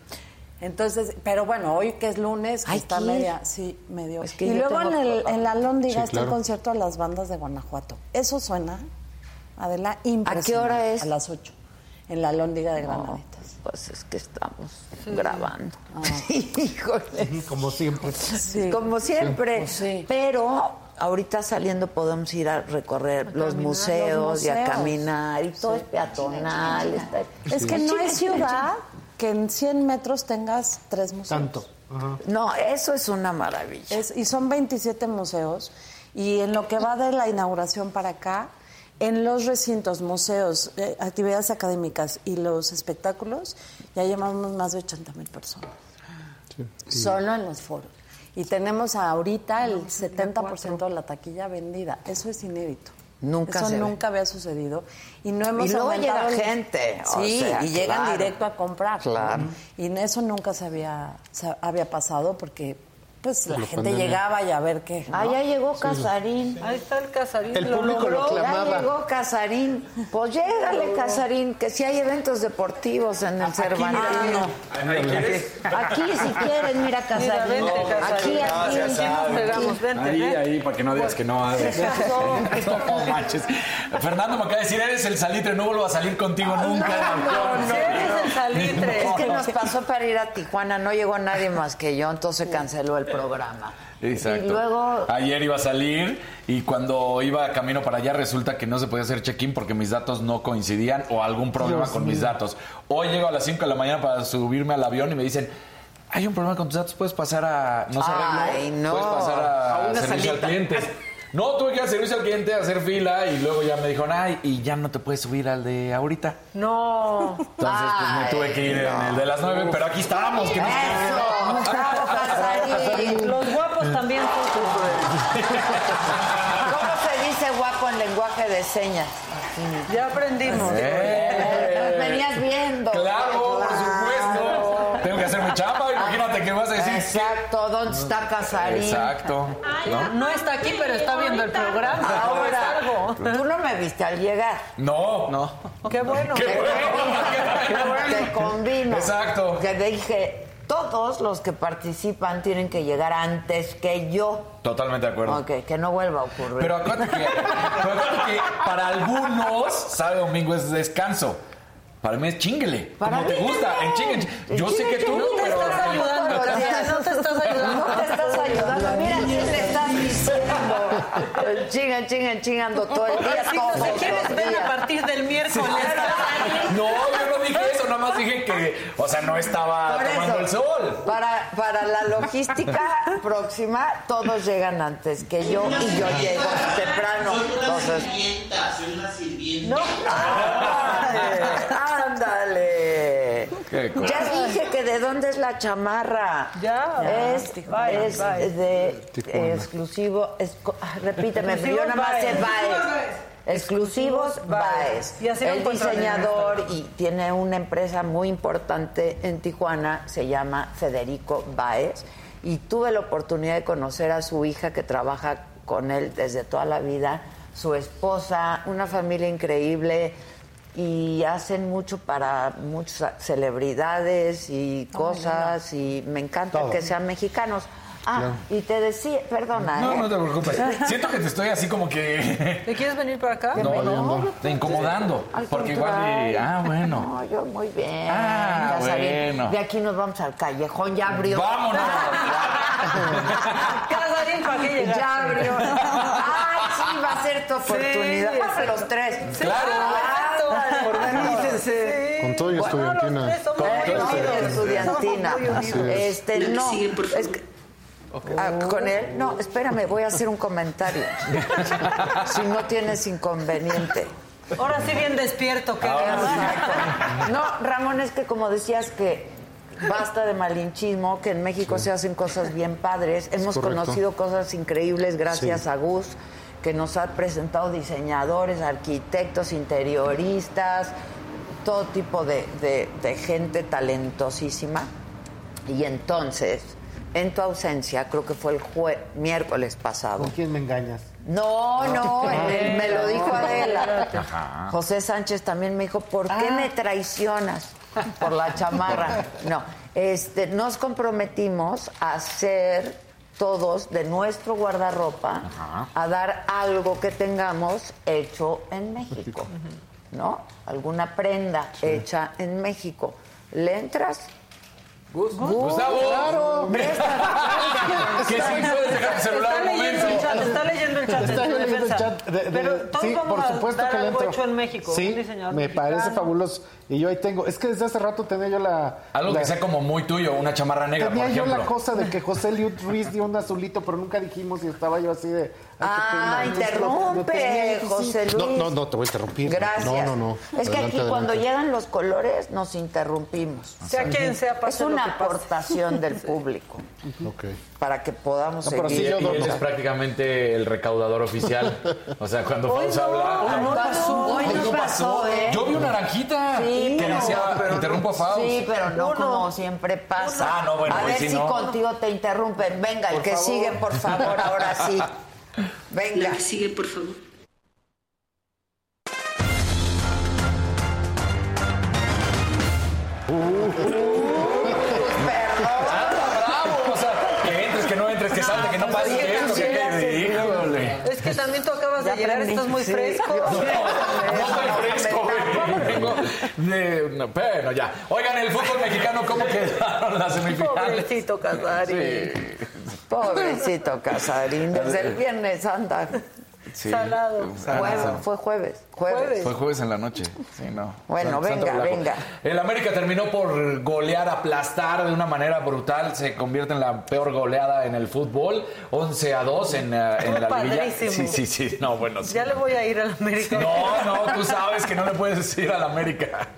Entonces, pero bueno, hoy que es lunes, está media, sí, medio. Es que y luego en, el, en la Lóndiga Sí, está el concierto de las bandas de Guanajuato. Eso suena, Adela, impresionante. hora es? A las 8, en la Lóndiga de Granaditas. Pues es que estamos grabando. [LAUGHS] Híjole. Como siempre. Sí. Como siempre. Pues sí. Pero ahorita saliendo podemos ir a recorrer los, caminar, museos los y a caminar y todo Sí. es peatonal. está- Es que no es ciudad que en 100 metros tengas tres museos. Tanto. Ajá. No, eso es una maravilla. Es- y son 27 museos. Y en lo que va de la inauguración para acá, en los recintos, museos, eh, actividades académicas y los espectáculos, ya llevamos más de 80 mil personas. Solo en los foros. Y tenemos ahorita el 70% de la taquilla vendida. Eso es inédito. Nunca Eso nunca había sucedido. Y no hemos Y luego llega el- gente, o Sí, sea, y llegan claro. directo a comprar. Claro. Y eso nunca se había, se había pasado porque pues la la gente pandemia. llegaba y a ver qué. ¿no? Ah, ya llegó Casarín. Ahí está el Casarín. El público lo logró. clama. Ya llegó Casarín. Pues llégale, Casarín, que si hay eventos deportivos en el Cervantes. Aquí, si quieres, mira, Mira, Casarín. vente, Casarín. Aquí, aquí. Aquí nos pegamos, vente. Ahí, ¿eh? ahí, para que no digas que no haces. [LAUGHS] No manches. Fernando me acaba de decir, eres el salitre, no vuelvo a salir contigo nunca. Si eres el salitre. Es que nos pasó para ir a Tijuana, no llegó nadie más que yo, entonces canceló el programa. Exacto. Y luego, Ayer iba a salir y cuando iba camino para allá resulta que no se podía hacer check-in porque mis datos no coincidían o algún problema con mis datos. Hoy llego a las 5 de la mañana para subirme al avión y me dicen, hay un problema con tus datos, puedes pasar a... No se arregló, Ay, no. puedes pasar a, A una servicio salita. al cliente. [LAUGHS] No, tuve que ir al servicio al cliente a hacer fila y luego ya me dijeron, ay, y ya no te puedes subir al de ahorita. No. Entonces, pues me tuve que ir en el de las 9, pero aquí estábamos. Que [LAUGHS] nos- eso, Casarín. Los guapos también son [LAUGHS] ¿Cómo se dice guapo en lenguaje de señas? Ya aprendimos. ¡Eh! Nos venías viendo. Claro, por supuesto. Tengo que hacer mi chamba, imagínate que vas a decir. Exacto, ¿dónde está Casarín? Exacto. ¿no? No está aquí, pero está viendo el programa. Ahora, Algo. tú no me viste al llegar. No. No. Qué bueno. Qué bueno. Te [LAUGHS] convino. Exacto. Que dije, todos los que participan tienen que llegar antes que yo. Totalmente de acuerdo. Ok, que no vuelva a ocurrir. Pero acuérdate que, pero acuérdate que para algunos, sábado domingo es descanso. Para mí es chinguele. Para como te gusta, en chingue. Yo sé Chingue, que tú, no te pero. estás ayudando, días. no te estás ayudando. No te estás ayudando. Mira Chingan, chingan, chingando todo el día. Sí, todos si quieres, los ven a partir del miércoles. No, yo no dije eso, nada más dije que, o sea, no estaba Por tomando eso, el sol. Para, para la logística próxima, todos llegan antes que yo y yo llego temprano. Entonces, soy una sirvienta. no, ándale, ándale. Ya dije que de dónde es la chamarra. Ya. Es, Vaya, es vaya. de Tijuana. exclusivo. es- ah, repíteme, yo Exclusivos nada más sé Baez. Exclusivos Baez. El diseñador y tiene una empresa muy importante en Tijuana, se llama Federico Baez. Y tuve la oportunidad de conocer a su hija que trabaja con él desde toda la vida, su esposa, una familia increíble. Y hacen mucho para muchas celebridades y cosas y me encanta Todo. que sean mexicanos. Ah, Claro. y te decía, perdona. No, ¿eh? no te preocupes. Siento que te estoy así como que. [LAUGHS] ¿Te quieres venir para acá? No, no, te incomodando. Al Porque igual. Ah, bueno. No, yo muy bien. Ah, ya bueno. De aquí nos vamos al callejón, ya abrió. Vámonos. Casarín, ¿para qué llegaste? Ya abrió. [LAUGHS] Ay, sí, va a ser tu oportunidad. Sí, Para los tres. Sí, Claro. Con todo y estudiantina. Con todo y estudiantina. Este, que no. sigue, por es que- Ah, con él, no, espérame, voy a hacer un comentario. [LAUGHS] si no tienes inconveniente. Ahora sí bien despierto, qué Exacto. No, Ramón, es que como decías que basta de malinchismo, que en México se hacen cosas bien padres. Hemos conocido cosas increíbles gracias Sí. a Gus, que nos ha presentado diseñadores, arquitectos, interioristas, todo tipo de, de- de gente talentosísima. Y entonces, en tu ausencia, creo que fue el jue- miércoles pasado. ¿Con quién me engañas? No, no, él me lo dijo Adela. Ajá. José Sánchez también me dijo, ¿por qué me traicionas? Por la chamarra. [LAUGHS] No, este, nos comprometimos a hacer todos de nuestro guardarropa a dar algo que tengamos hecho en México, ¿no? Alguna prenda hecha en México. ¿Le entras? Gus, Gustavo. claro. [LAUGHS] Que sí puedes dejar tu celular Está un leyendo momento. el chat, está leyendo el chat. Está en leyendo el defensa. chat de- de- Pero todos sí, vamos por a supuesto dar que le algo entro. hecho en México. Sí, un diseñador me mexicano. parece fabuloso. Y yo ahí tengo, es que desde hace rato tenía yo la... Algo la- que sea como muy tuyo, una chamarra negra, Tenía por yo ejemplo. la cosa de que José Liut Ruiz dio un azulito, pero nunca dijimos y estaba yo así de... Ah, lo- lo interrumpe. José Luis. No, no, no, te voy a interrumpir. Gracias. No, no, no. Es que Adelante, aquí cuando adelante. llegan los colores nos interrumpimos. Sea quien sea, Es pase lo una que pase. aportación del [LAUGHS] público Ok. para que podamos No, pero Y, sí, seguir. yo y él no- es prácticamente el recaudador oficial. O sea, cuando Hoy no, habla. hoy no pasó, hoy no pasó, ¿eh? Yo vi una naranjita Sí, que pero- decía, interrumpo a Faust. Sí, pero no como siempre pasa. Ah, no, bueno, a ver sí si no. contigo te interrumpen. Venga, el que sigue, por favor, ahora sí. [LAUGHS] Venga. La que sigue, por favor. ¡Bravo! O sea, que entres, que no entres, que salte, que no pase sí, esto, sí, que sí, que híjole. Es que también tú acabas de llegar, estás muy Sí. fresco. No estoy fresco, güey. Vengo de... Bueno, ya. Oigan, el fútbol mexicano, ¿cómo quedaron las semifinales? Pobrecito Casarín. Pobrecito Casarín, desde el [LAUGHS] viernes anda. Sí. Salado. Jueves, fue jueves. Jueves. Jueves. Fue jueves en la noche. Sí, no. Bueno, Santo venga, venga. El América terminó por golear, aplastar de una manera brutal. Se convierte en la peor goleada en el fútbol. 11 a 2 en, eh, en la liguilla. Padrísimo. Sí, sí, sí. No, bueno, sí. Ya le voy a ir al América. No, no, tú sabes que no le puedes decir al América.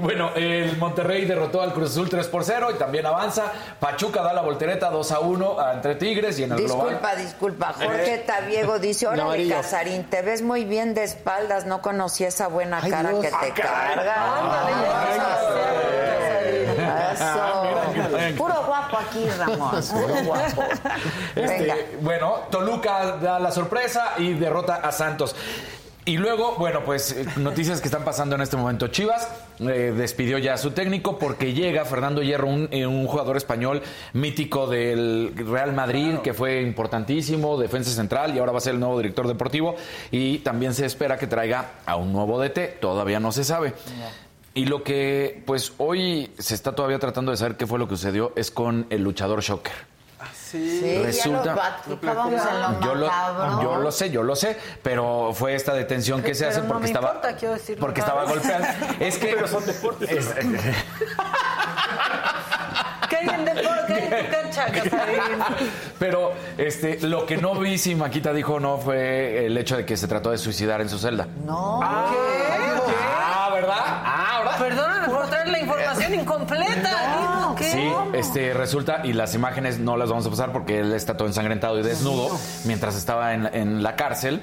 Bueno, el Monterrey derrotó al Cruz Azul 3 por 0 y también avanza. Pachuca da la voltereta 2 a 1 entre Tigres y en el global. Disculpa, disculpa. Jorge Tabiego dice, órale, amarillo. Casarín, te ves muy bien de espaldas. No conocí esa buena Ay, cara Dios. que te Ah, carga. Eso. mira. Puro guapo aquí, Ramón. [LAUGHS] Puro guapo. Este, Venga. bueno, Toluca da la sorpresa y derrota a Santos. Y luego, bueno, pues eh, noticias que están pasando en este momento. Chivas eh, despidió ya a su técnico porque llega Fernando Hierro, un, eh, un jugador español mítico del Real Madrid, que fue importantísimo, defensa central y ahora va a ser el nuevo director deportivo. Y también se espera que traiga a un nuevo DT, todavía no se sabe. Y lo que, pues hoy se está todavía tratando de saber qué fue lo que sucedió es con el luchador Shocker. Sí, Resulta- ya lo en lo Yo lo, yo lo sé, yo lo sé, pero fue esta detención que se hace no porque me estaba importa, quiero decir, porque estaba golpeando. [LAUGHS] Es que Pero son deportes. [LAUGHS] ¿Qué hay en deporte? ¿Qué hay en tu cancha, Casarín? pero este lo que no vi si Maquita dijo no fue el hecho de que se trató de suicidar en su celda. No. Ah, ¿verdad? Ah, ¿verdad? Perdóname por traer la información incompleta. ¿Qué? Sí, este resulta y las imágenes no las vamos a pasar porque él está todo ensangrentado y desnudo mientras estaba en, en la cárcel,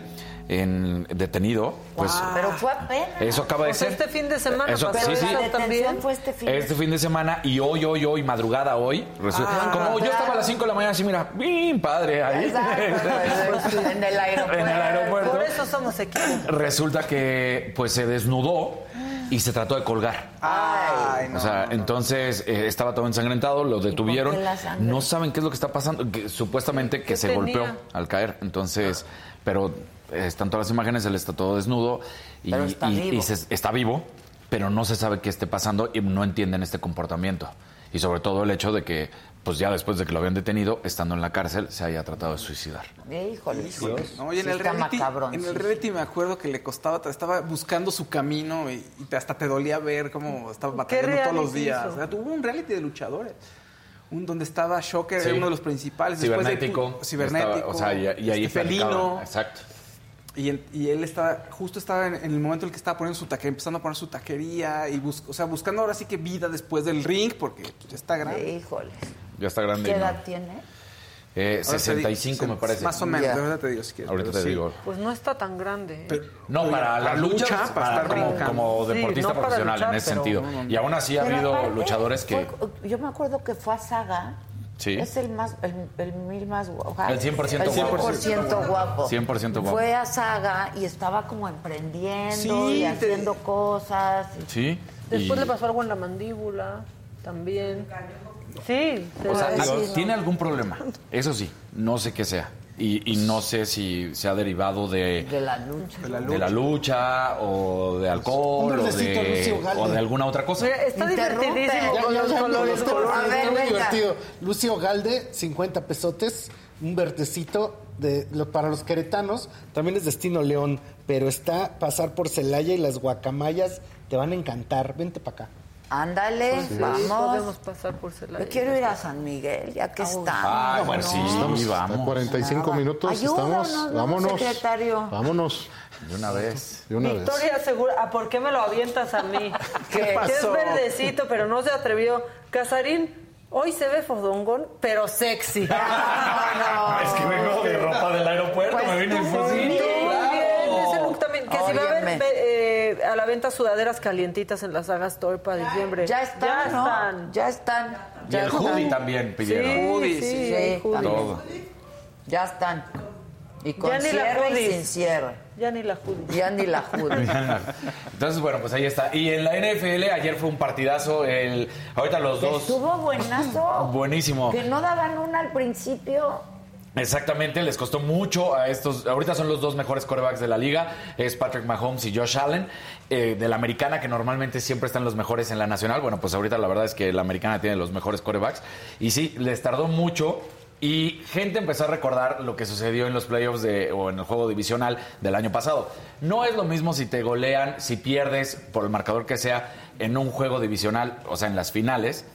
en detenido, pues Pero fue apenas. eso acaba de O sea, ser. este fin de semana Eso- sí, sí. También. fue este fin. de Este fin de semana y hoy, hoy, hoy, madrugada hoy. Ah, como yo claro. estaba a las 5 de la mañana, así, mira, bien padre ahí. Exacto, [LAUGHS] en el aeropuerto. En el aeropuerto. Por eso somos equipo. Resulta que pues se desnudó y se trató de colgar. Ay, no, o sea, no, no. entonces eh, estaba todo ensangrentado, lo detuvieron. No saben qué es lo que está pasando. que supuestamente que ¿Qué se tenía? golpeó al caer. Entonces, pero eh, están todas las imágenes, él está todo desnudo y, Pero está y- vivo. y se- está vivo, pero no se sabe qué esté pasando y no entienden este comportamiento. Y sobre todo el hecho de que, pues ya después de que lo habían detenido, estando en la cárcel, se haya tratado de suicidar. Híjole. No, y en, Sí el está reality, macabrón, en sí. el reality me acuerdo que le costaba, estaba buscando su camino y, hasta te dolía ver cómo estaba batallando todos los días. O sea, tuvo un reality de luchadores. Un donde estaba Shocker, Sí. era uno de los principales. de- Cibernético. cibernético. estaba- o sea, y, y ahí este. Felino. Exacto. Y, él- y él estaba, justo estaba en, en el momento en el que estaba poniendo su taquería, empezando a poner su taquería y bus- o sea, buscando ahora sí que vida después del ring, porque pues, ya está grande. Híjole. Ya está grande. ¿Qué y no. edad tiene? Eh, Ahora te 65 digo, me parece. Más o menos, de verdad te digo si quieres. Ahorita pero te sí. digo. Pues no está tan grande. ¿eh? No, para la lucha, para para estar como, como Sí, deportista no para profesional luchar, en ese pero- sentido. no, no, no. Y aún así ha Pero habido aparte, luchadores que... fue- yo me acuerdo que fue a Saga. Sí. Es el más, el, el mil más guapo. El 100% el guapo. 100% guapo. 100% guapo. Fue a Saga y estaba como emprendiendo Sí, y te- haciendo cosas. Sí. Después y- le pasó algo en la mandíbula también. Sí, se O sea, la- digo, sí, no. tiene algún problema. Eso sí, no sé qué sea. Y, y no sé si se ha derivado de, De la lucha. de la lucha o de alcohol o de, Galde. o de alguna otra cosa. Mira, está divertidísimo con los colores. muy divertido. Lucio Galde, 50 pesotes, un verdecito de, lo- para los queretanos. También es destino León, pero está pasar por Celaya y las guacamayas te van a encantar. Vente para acá. Ándale, Sí, vamos. Podemos pasar por Celaya. Yo quiero ir a San Miguel, ya que está. Ay, bueno, sí, Estamos a vamos. 45 minutos. Ayúdanos, estamos. ¿no, Vámonos. secretario? Vámonos. De una vez. De una vez. Victoria Segura, ¿a por qué me lo avientas a mí? [LAUGHS] ¿Qué Que es pasó? verdecito, pero no se atrevió. Casarín, hoy se ve fodongón, pero sexy. [LAUGHS] [LAUGHS] No, Es que vengo de ropa del aeropuerto, Pues me vine en tú muy fusito. bien, Muy bien, ese look también. Que si va a haber Óyeme. ve- eh, a la venta sudaderas calientitas en la saga Store para diciembre. Ya están, Ya ¿no? están. Ya están. Y el hoodie también pidieron. Sí, Hoodie, sí, sí, sí, hoodie. Todo. Ya están. Y con Ya ni la cierre y sin cierre. Ya ni la hoodie. Ya ni la [LAUGHS] hoodie. Entonces, bueno, pues ahí está. Y en la NFL ayer fue un partidazo. El, ahorita los dos. Estuvo buenazo. Buenísimo. Que no daban una al principio. Exactamente, les costó mucho a estos. Ahorita son los dos mejores corebacks de la liga. Es Patrick Mahomes y Josh Allen. eh, de la americana, que normalmente siempre están los mejores en la nacional. Bueno, pues ahorita la verdad es que la americana tiene los mejores corebacks. Y sí, les tardó mucho. Y gente empezó a recordar lo que sucedió en los playoffs de, o en el juego divisional del año pasado. No es lo mismo si te golean, si pierdes, por el marcador que sea, en un juego divisional, o sea, en las finales,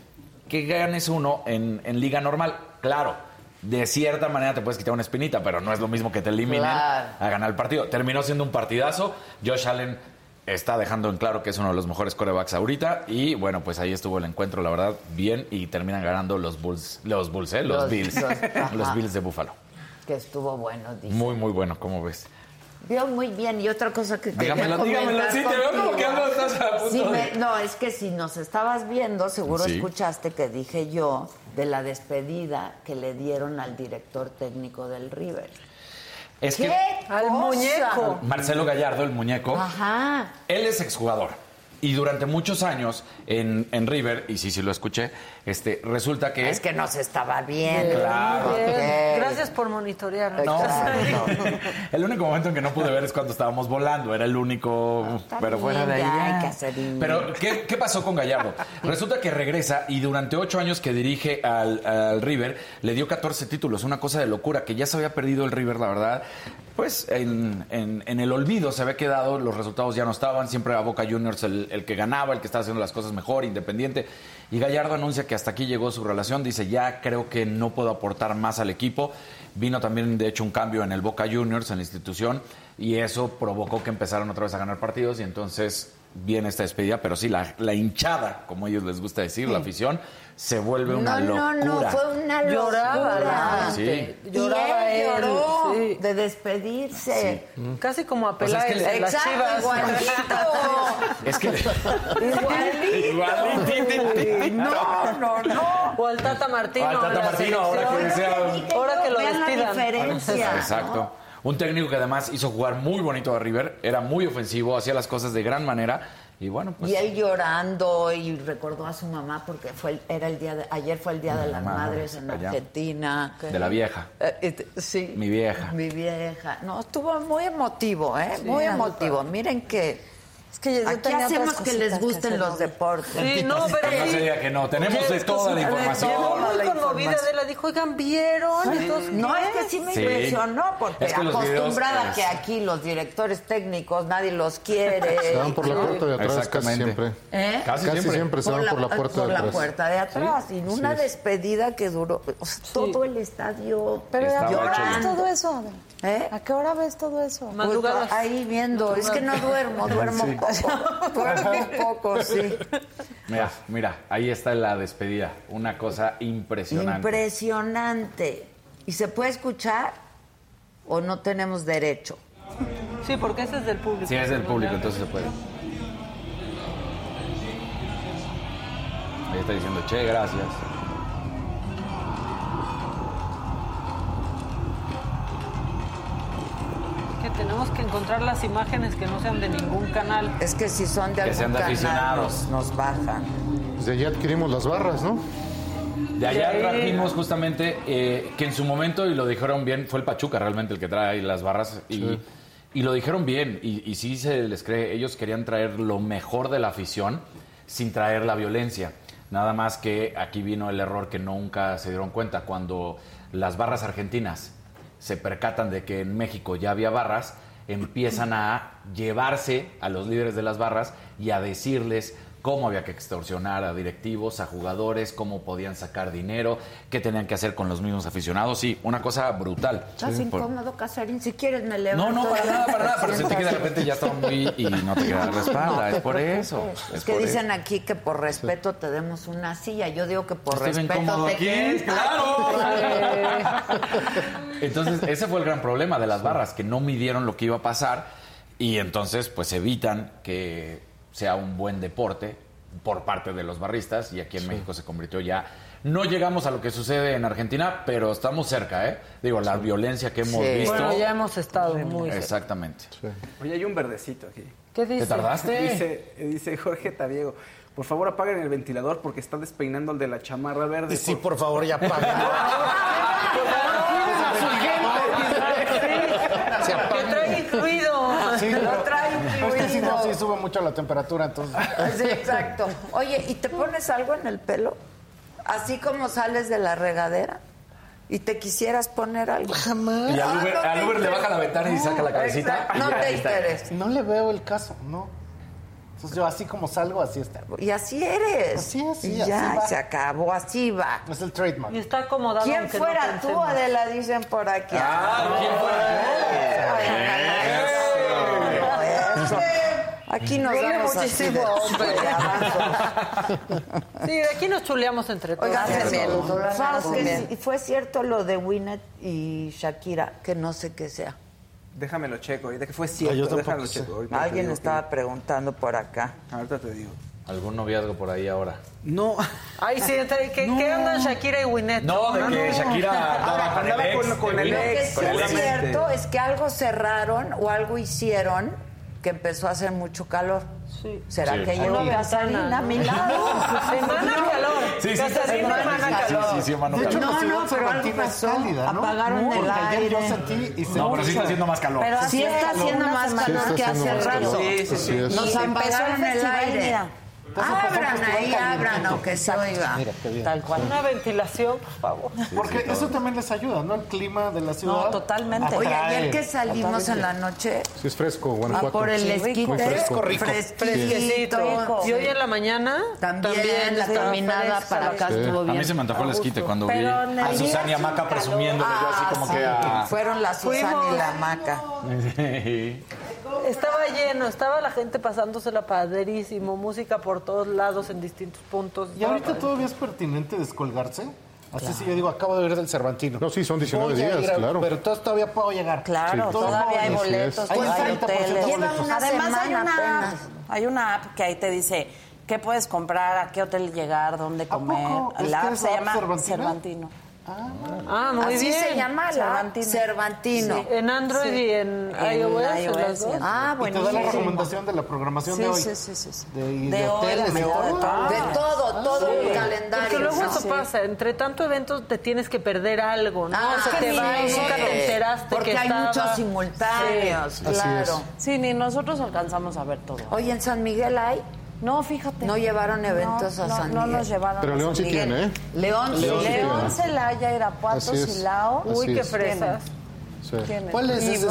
que ganes uno en, en liga normal. Claro, de cierta manera te puedes quitar una espinita, pero no es lo mismo que te eliminen Claro. a ganar el partido. Terminó siendo un partidazo. Josh Allen está dejando en claro que es uno de los mejores corebacks ahorita. Y bueno, pues ahí estuvo el encuentro, la verdad, bien. Y terminan ganando los Bulls, los Bulls, ¿eh? Los, Los- Bills. [LAUGHS] los Bills de Buffalo. Que estuvo bueno, dice. Muy, muy bueno, ¿cómo ves? Vio muy bien. Y otra cosa que quería Dígamelo, dígamelo, comentar sí, te veo como que andas- a punto Sí, me- no, es que si nos estabas viendo, seguro Sí. escuchaste que dije yo de la despedida que le dieron al director técnico del River. Es ¿Qué que Al cosa? muñeco. Marcelo Gallardo, el muñeco, Ajá. Él es exjugador. Y durante muchos años en, en River, y sí, sí lo escuché, este, resulta que... Es que no se estaba bien. Claro. Bien. Gracias por monitorear. No, [LAUGHS] el único momento en que no pude ver es cuando estábamos volando, era el único, está pero fuera de ahí. Pero, ¿qué, qué pasó con Gallardo? Resulta que regresa y durante ocho años que dirige al, al River, le dio 14 títulos, una cosa de locura, que ya se había perdido el River, la verdad. Pues en, en- en el olvido se había quedado, los resultados ya no estaban, siempre a Boca Juniors el, el que ganaba, el que estaba haciendo las cosas mejor, independiente. Y Gallardo anuncia que hasta aquí llegó su relación, dice, ya creo que no puedo aportar más al equipo. Vino también, de hecho, un cambio en el Boca Juniors, en la institución, y eso provocó que empezaran otra vez a ganar partidos y entonces viene esta despedida, pero sí, la, la hinchada, como a ellos les gusta decir, la afición, se vuelve una no, locura. no, no, fue una locura. Lloraba Sí. gente. Y Lloraba él él. lloró sí. de despedirse. Casi como a O sea, es Peláez que las Exacto, chivas. igualito. Es que... Igualito. No, no, no. O al Tata Martino. O al Tata Martino, ahora que sea- Ahora que lo Vean la despidan. diferencia. Exacto. Un técnico que además hizo jugar muy bonito a River, era muy ofensivo, hacía las cosas de gran manera Y bueno, pues... Y él llorando y recordó a su mamá porque fue el- era el día de, ayer fue el día de las madres en allá. Argentina. De la vieja. Eh, eh, sí. Mi vieja. Mi vieja. No, estuvo muy emotivo, ¿eh? Sí, muy emotivo. Miren que Es que yo, yo aquí tenía hacemos que les que gusten hacer los deportes. Sí, no, pero No sí. se diga que no. Tenemos de toda la información. Llegó muy la conmovida. Adela, dijo, oigan, ¿vieron? Entonces, No, es que sí me Sí. impresionó, porque Es que acostumbrada videos, que es- aquí los directores técnicos nadie los quiere. Se van por la Sí. puerta de atrás casi siempre. ¿Eh? Casi Casi siempre. siempre, se van por la puerta por de la atrás. puerta de atrás. Y en una despedida que duró o sea, todo el estadio Pero ¿a qué Estaba hora ves llorando. todo eso, Adela? ¿Eh? ¿A qué hora ves todo eso? Pues, Madrugadas. ahí viendo, es que no duermo, duermo Sí. poco. duermo poco, sí. Mira, mira, ahí está la despedida. Una cosa impresionante. Impresionante. ¿Y se puede escuchar o no tenemos derecho? Sí, porque ese es del público. Sí, es del público, entonces se puede. Ahí está diciendo, che, gracias. Que tenemos que encontrar las imágenes que no sean de ningún canal. Es que si son de Que algún sean de canal aficionados. nos, nos bajan. Pues de allá adquirimos las barras, ¿no? De allá Sí. trajimos justamente eh, que en su momento, y lo dijeron bien, fue el Pachuca realmente el que trae las barras. Y, y lo dijeron bien, y, y sí se les cree, ellos querían traer lo mejor de la afición sin traer la violencia. Nada más que aquí vino el error que nunca se dieron cuenta. Cuando las barras argentinas se percatan de que en México ya había barras, empiezan a llevarse a los líderes de las barras y a decirles cómo había que extorsionar a directivos, a jugadores, cómo podían sacar dinero, qué tenían que hacer con los mismos aficionados. Sí, una cosa brutal. Estás Por- incómodo, Casarín. Si quieres me No, levanto. no, para ya. nada, para nada, pero [LAUGHS] sentí que de repente ya estaba muy y no te queda la espalda, No es por eso. Es, que dicen eso. aquí que por respeto te demos una silla. Yo digo que por Estoy respeto te quedes claro. [LAUGHS] Entonces, ese fue el gran problema de las barras, que no midieron lo que iba a pasar y entonces pues evitan que sea un buen deporte por parte de los barristas y aquí en México se convirtió ya no llegamos a lo que sucede en Argentina, pero estamos cerca, ¿eh? Digo, la violencia que hemos Sí. visto. Bueno, ya hemos estado muy... Exactamente. Oye, hay un verdecito aquí. ¿Qué dice? ¿Te tardaste? Dice, dice Jorge Tabiego, por favor apaguen el ventilador porque está despeinando el de la chamarra verde. Sí, por favor, ya paga. [LAUGHS] Se Que apaga. trae incluido. Sí, no, incluido. sí sube mucho la temperatura, entonces. [LAUGHS] Sí, exacto. Oye, ¿y te pones algo en el pelo? Así como sales de la regadera. ¿Y te quisieras poner algo? Jamás. Y al Uber, al Uber le baja la ventana y saca la cabecita. No te interesa. No le veo el caso, no. Entonces yo así como salgo, así está. Y así eres. Así es, sí, Y así ya, va. se acabó, así va. Es el trademark. Y está acomodado. ¿Quién aunque no fuera tú. Adela? Dicen por aquí. Ah, ¿quién fuera? Aquí nos Duele damos así de, muchísimo, hombre. de abajo. Sí, de aquí nos chuleamos entre todos. Oigan, que sí- fue cierto lo de Winnet y Shakira, que no sé qué sea. Déjame lo checo, de que fue Ah, yo cierto, tampoco déjame lo sé. checo. te Alguien estaba preguntando por acá. que- Ahorita te digo. Algún noviazgo por ahí ahora. No, Ay, sí, entre- ¿qué, ¿qué andan Shakira y Winnet? No, de que Shakira andaba con el ex. con- el Lo Winnet. que ex, sí es ex. cierto es que algo cerraron o algo hicieron que empezó a hacer mucho calor. Sí. ¿Será Sí. que Casarín ventana, a mi lado? [LAUGHS] Semana calor. Sí, sí, semana calor. sí, sí, sí, mano De hecho, calor. No, no, pero algo pasó. Apagaron el aire. sentí y se No, pero sí está haciendo más calor. Pero Sí está haciendo más calor Sí, que hace rato. Sí, sí, sí. Nos apagaron el aire. Abran ahí, caliente. abran, aunque se oiga. Mira, qué bien. Tal cual. Una ventilación, por favor. Porque eso también les ayuda, ¿no? El clima de la ciudad. No, totalmente. Oye, ayer que salimos en la noche Sí, es fresco, a Guanajuato. por el Sí, esquite, fresco. Rico. fresquecito. Rico. Y hoy en la mañana También, la sí, caminada fresca. para acá Sí. estuvo A bien. mí se me antojó el esquite cuando vi a Susana y a Maca un presumiéndolo yo así como que a... Fueron la Susana y la Maca. Estaba lleno, estaba la gente pasándosela padrísimo, música por todos lados en distintos puntos. Y ahorita todavía es pertinente descolgarse. Así si yo digo, acabo de ver del Cervantino. No, sí, son 19 Voy a días, ir claro. Pero entonces todavía puedo llegar. Claro, Sí, todavía hay boletos, todavía hay 30% de hoteles. boletos. Además hay una app, hay una app que ahí te dice qué puedes comprar, a qué hotel llegar, dónde comer. La app se llama Cervantino? Cervantino. Ah, muy Así bien. se llama la Cervantino. Cervantino. Sí, en Android y en, En iOS. en las dos. Ah, Y te da la recomendación de la programación Sí, de hoy. sí, sí, sí, sí. De, De de hoy, hoteles, de de mañana, de todo. De todo, todo un calendario. Porque luego ¿no? eso pasa, entre tanto evento te tienes que perder algo, ¿no? Ah, Se te sí, va y nunca te enteraste Porque que hay estaba. muchos simultáneos, claro. Sí, ni nosotros alcanzamos a ver todo. Oye, en San Miguel hay. No, fíjate. No llevaron eventos No, a no, San no Miguel. nos llevaron Pero a León San sí Miguel. tiene, ¿eh? León, sí. León sí León. Celaya, Irapuato, Así es. Silao. Así Uy, qué es. fresas. Sí. ¿Cuál es este?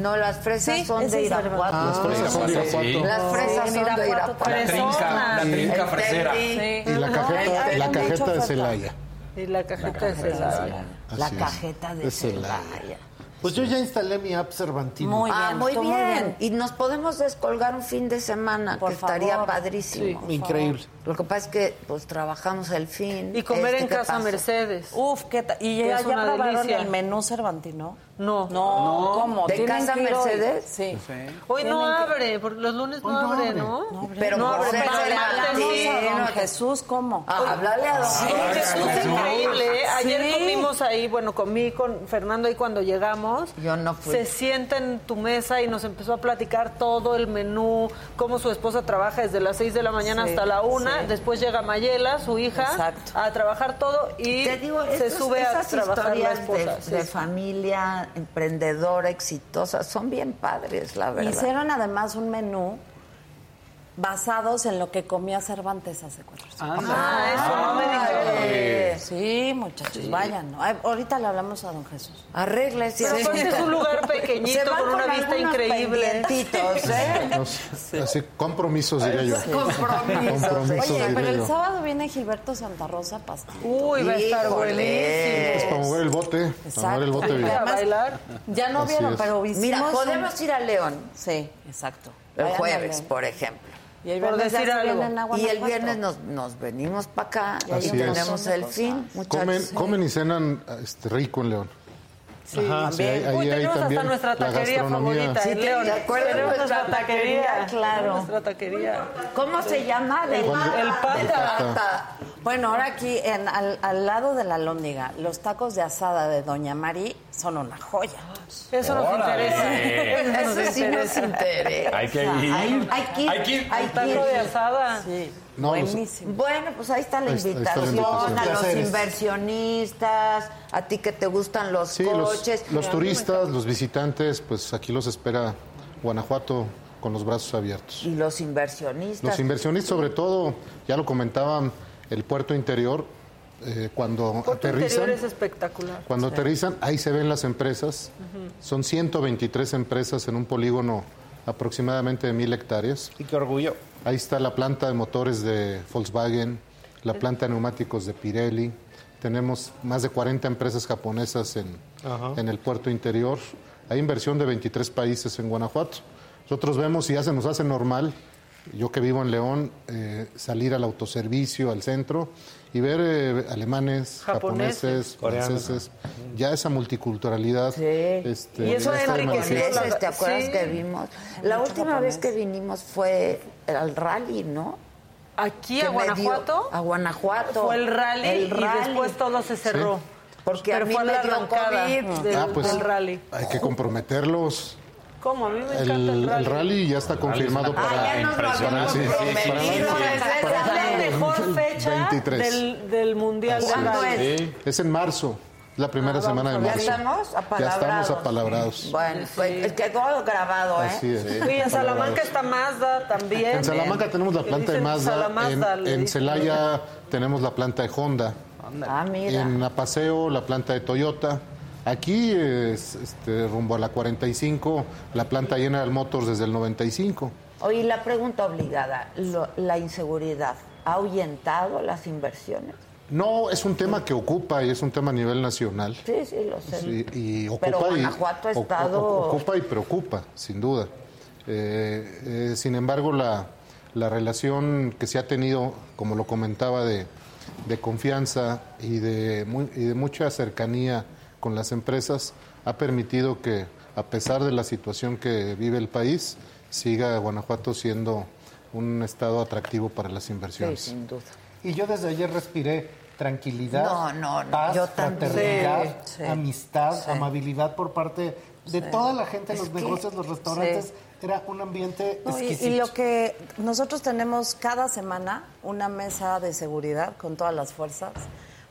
No, las fresas Sí, son de Irapuato. Las fresas son de Irapuato. Las fresas son de Irapuato. La trinca, la trinca fresera. Sí. Y la No, cajeta, la cajeta de. Celaya. Y la cajeta de Celaya. La cajeta De Celaya. Pues yo ya instalé mi app Cervantino. Muy ah, bien, muy bien. muy bien. Y nos podemos descolgar un fin de semana, Por que estaría favor. padrísimo. Sí, increíble. Lo que pasa es que pues trabajamos el fin. Y comer Este, en ¿qué casa pasa? Mercedes. Uf, ¿qué tal? ¿Y ya, ya probaron delicia. el menú Cervantino? No. No, ¿cómo? ¿De Casa. Mercedes? Sí. Hoy no abre, porque los lunes no, abre, ¿no? Pero no abre, pero no, don Jesús, ¿cómo? Ah, háblale a don Sí, Jesús. Jesús es increíble. ¿eh? Ayer Sí. comimos ahí, bueno, comí con Fernando ahí cuando llegamos. Yo no fui. Se sienta en tu mesa y nos empezó a platicar todo el menú, cómo su esposa trabaja desde las 6 de la mañana Sí, hasta la 1. sí. Después llega Mayela, su hija, Exacto. a trabajar todo y Te digo, se sube a trabajar la esposa. de, Sí, de sí. familia emprendedora, exitosa, son bien padres, la verdad. Hicieron además un menú basados en lo que comía Cervantes hace cuatro años. Ah, eso no me. Sí, muchachos, vayan. ¿no? Ay, ahorita le hablamos a don Jesús. Arréglese. Pero aparte es un lugar pequeñito, Se van con una vista increíble. ¿eh? Así, compromisos, diría yo. Compromisos. Compromisos, Oye, pero el yo. sábado viene Gilberto Santa Rosa Pastel. Uy, va a estar buenísimo. Es para mover el bote, para mover el bote ¿Ir bien. a bailar? Ya no Así vieron, es. pero hicimos Mira, un- podemos ir a León Sí, exacto. el jueves, por ejemplo. Y el Por viernes decir algo. Y el viernes nos, nos venimos para acá y es. tenemos el fin, muchachos. Comen, comen y cenan este, rico en León. Sí, Ajá, sí, ahí- Uy, tenemos también hasta nuestra taquería favorita Sí, en ¿te- León. te acuerdas de Tenemos nuestra nuestra taquería, taquería? Claro. Nuestra taquería. ¿Cómo se llama? El. El pata. Bueno, ahora aquí en, al, al lado de la lóndiga, los tacos de asada de Doña Mari son una joya. Eso nos Órale. interesa. Eso sí nos interesa. Hay que ir. Hay, hay que ir. Hay que ir. hay que Taco ir. de asada. Sí, No, los- buenísimo. Bueno, pues ahí está la Ahí está- ahí está la invitación a los inversionistas, a ti que te gustan los Sí, los, coches. los turistas, los visitantes, pues aquí los espera Guanajuato con los brazos abiertos. Y los inversionistas. Los inversionistas, sobre todo, ya lo comentaban, el puerto interior, eh, cuando Puerto aterrizan, Interior es espectacular. cuando aterrizan, ahí se ven las empresas. Son 123 empresas en un polígono aproximadamente de mil hectáreas. Y qué orgullo. Ahí está la planta de motores de Volkswagen, la planta de neumáticos de Pirelli. Tenemos más de 40 empresas japonesas en, en el puerto interior. Hay inversión de 23 países en Guanajuato. Nosotros vemos y ya se nos hace normal, yo que vivo en León, eh, salir al autoservicio, al centro y ver eh, alemanes, Japoneses. japoneses, franceses, ya esa multiculturalidad. este, Y eso. Ingleses, ¿te acuerdas Sí. que vimos? La Mucho última japonés. vez que vinimos fue al rally, ¿no? Aquí a Guanajuato a Guanajuato. fue el rally, El y rally. después todo se cerró. Porque a Pero mí fue me la dio COVID. del, Ah, pues, del rally. Hay que comprometerlos. ¿Cómo? A mí me El, encanta el el rally. rally ya está confirmado una para... Ah, ya nos lo habíamos sí, sí, sí, para- desde para- Es la mejor fecha 23. del, del Mundial de ¿Cuándo rally. es? Es en marzo, la primera semana de ¿Ya marzo. estamos Ya apalabrados? estamos apalabrados. Bueno, pues quedó grabado, ¿eh? Así es. Sí, en Salamanca está Mazda también. En Salamanca tenemos la planta de Mazda, en. Celaya tenemos la planta de Honda, Ah, mira. en Apaseo la planta de Toyota. Aquí, es, este, rumbo a la 45, la planta General Motors desde el 95. Oye, la pregunta obligada, lo- la inseguridad, ¿ha ahuyentado las inversiones? No, es un tema que ocupa y es un tema a nivel nacional. Sí, sí, lo sé. Sí, y ocupa Pero y, Guanajuato ha estado- ocupa y preocupa, sin duda. Eh, eh, sin embargo, la, la relación que se ha tenido, como lo comentaba, de, de confianza y de, muy- y de mucha cercanía con las empresas, ha permitido que, a pesar de la situación que vive el país, siga Guanajuato siendo un estado atractivo para las Sí, inversiones. sin duda. Y yo desde ayer respiré tranquilidad, No, no, no, paz, yo fraternidad, Sí, sí, amistad, sí. amabilidad por parte de Sí. toda la gente en los que- negocios, los restaurantes. sí. Era un ambiente y, exquisito. y lo que nosotros tenemos cada semana una mesa de seguridad con todas las fuerzas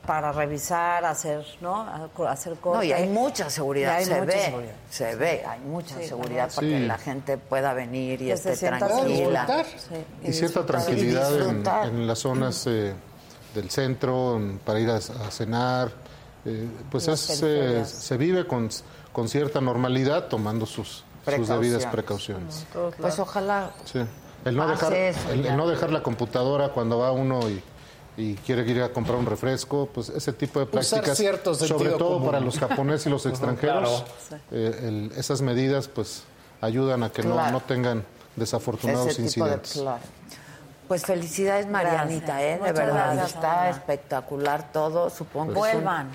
para revisar, hacer, ¿no? A- hacer cosas. No, y hay mucha seguridad, hay se mucha ve, seguridad. se ve, hay mucha Sí, seguridad para que la gente pueda venir y Que esté tranquila. Sí, y cierta tranquilidad Y en, en las zonas eh, del centro en- para ir a, a cenar. Eh, pues es, periferias. se vive con, con cierta normalidad tomando sus, sus debidas Precauciones. Pues ojalá Sí. El no, dejar, eso el, no dejar la computadora cuando va uno y, y quiere ir a comprar un refresco, pues ese tipo de prácticas, sobre todo común. para los japoneses y los [LAUGHS] extranjeros, Claro. eh, el- esas medidas pues ayudan a que no, Claro. no tengan desafortunados ese tipo de incidentes. claro. Pues felicidades Marianita, Gracias. ¿eh? De verdad, gracias, está espectacular todo, supongo. es Vuelvan.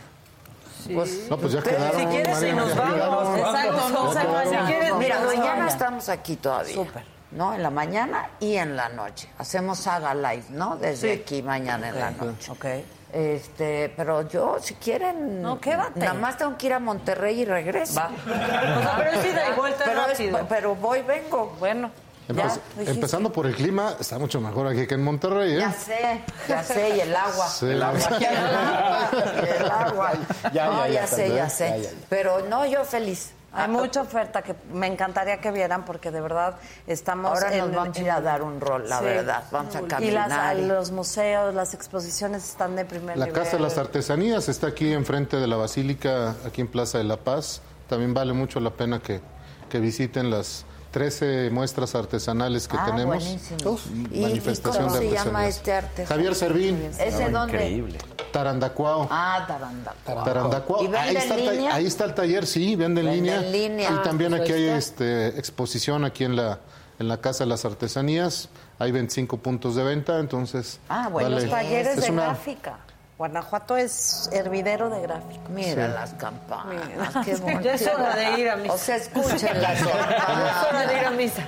Pues, No, pues ya ustedes, quedaron, Si quieres, Mariana, si nos vamos. quedaron. Exacto, no se vayan. Mira, mañana estamos aquí todavía. Súper. ¿No? En la mañana y en la noche. Hacemos saga live, ¿no? Desde Sí. aquí mañana en la noche. Ok. Este, pero yo, si quieren. No, quédate. Nada más tengo que ir a Monterrey y regreso. O sea, pero es ida y vuelta pero, es- rápido. pero voy, vengo. Bueno, Empe- ya dijiste. empezando por el clima, está mucho mejor aquí que en Monterrey, ¿eh? Ya sé, ya sé, y el agua. Sí. Y el agua. [LAUGHS] y el agua. Ya, no, ya, ya, ya, sé, ya sé. Ya, ya, ya. Pero no, yo feliz. Hay mucha oferta que me encantaría que vieran porque de verdad estamos Ahora nos en- vamos a ir a dar un rol, la Sí. verdad. Vamos a Y caminar. las, los museos, las exposiciones están de primer La nivel. Casa de las Artesanías está aquí enfrente de la Basílica, aquí en Plaza de la Paz. También vale mucho la pena que, que visiten las 13 muestras artesanales que Ah, tenemos. buenísimo. Uf, ¿Y- y manifestación cómo de se llama este arte? Javier Servín, ¿Ese dónde? Increíble. Tarandacuao. Ah, Taranda. Tarandacuao. ¿Y vende Ahí está, en línea? ahí está el taller, sí, vende en Vende línea. en línea. Y también Pues aquí hay este, exposición aquí en la, en la Casa de las Artesanías. Hay 25 puntos de venta, entonces... Ah, bueno, vale. Los talleres Es de una- gráfica. Guanajuato es hervidero de gráfica. Mira Sí. las campanas, Mira. qué [LAUGHS] bonito. [LAUGHS] Ya es hora de ir a misa. O sea, escuchen las Es hora de ir a campanas. misa.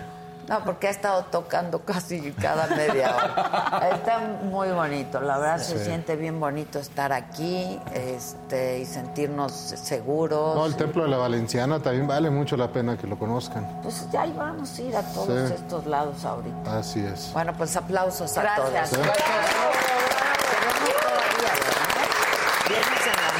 No, porque ha estado tocando casi cada media hora. Está muy bonito, la verdad se siente bien bonito estar aquí este, y sentirnos seguros. No, el Templo de la Valenciana también vale mucho la pena que lo conozcan. Pues ya ahí vamos a ir a todos Sí. estos lados ahorita. Así es. Bueno, pues aplausos a Gracias. todos. Sí. Tenemos todavía, ¿verdad? Viernes en la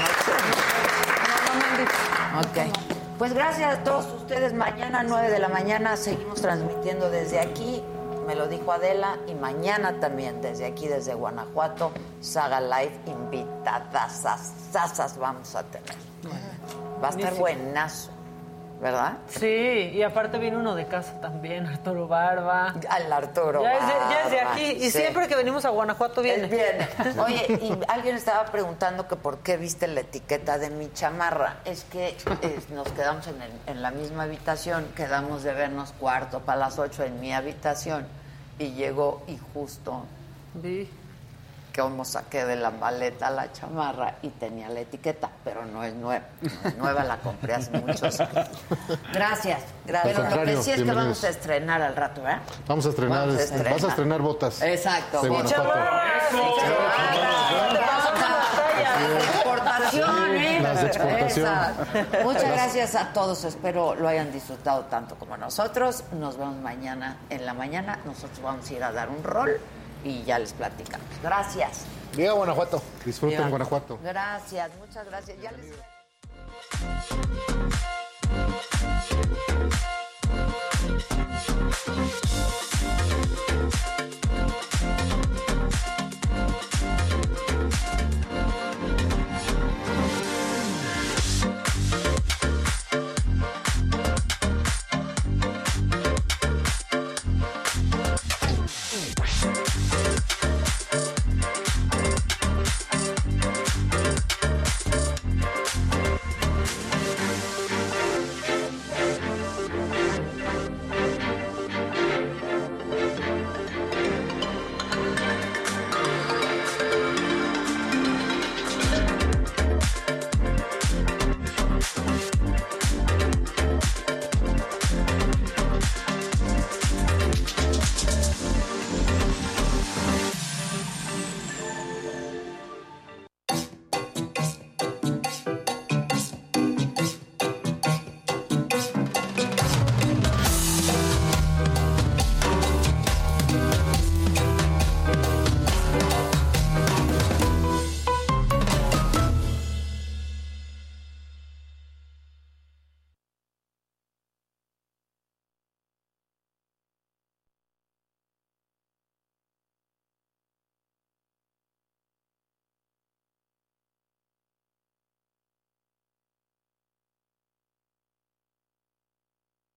noche. Ok. Pues gracias a todos ustedes. Mañana, 9 de la mañana, seguimos transmitiendo desde aquí. Me lo dijo Adela. Y mañana también, desde aquí, desde Guanajuato, Saga Live, invitadas sasas vamos a tener. Va a estar buenazo, ¿verdad? Sí, y aparte viene uno de casa también, Arturo Barba. Al Arturo. Ya es de, ya es de Barba, aquí. Y sí. siempre que venimos a Guanajuato viene. Él viene. Oye, y alguien estaba preguntando que por qué viste la etiqueta de mi chamarra. Es que nos quedamos en, el- en la misma habitación, quedamos de vernos cuarto para las ocho en mi habitación y llegó y justo Vi. Como saqué de la maleta la chamarra y tenía la etiqueta, pero no es nueva. No es nueva, la compré hace muchos años. Gracias. Gracias. Pero lo que sí es que vamos a estrenar al rato, ¿verdad? Vamos a estrenar, Vamos a estrenar. vas a estrenar botas. Exacto. De exportación, ¿eh? Las de exportación. Exacto. Muchas gracias a todos. Espero lo hayan disfrutado tanto como nosotros. Nos vemos mañana en la mañana. Nosotros vamos a ir a dar un rol y ya les platicamos. Gracias. Viva Guanajuato. Disfruten Viva. Guanajuato. Gracias, muchas gracias. Ya les... Thank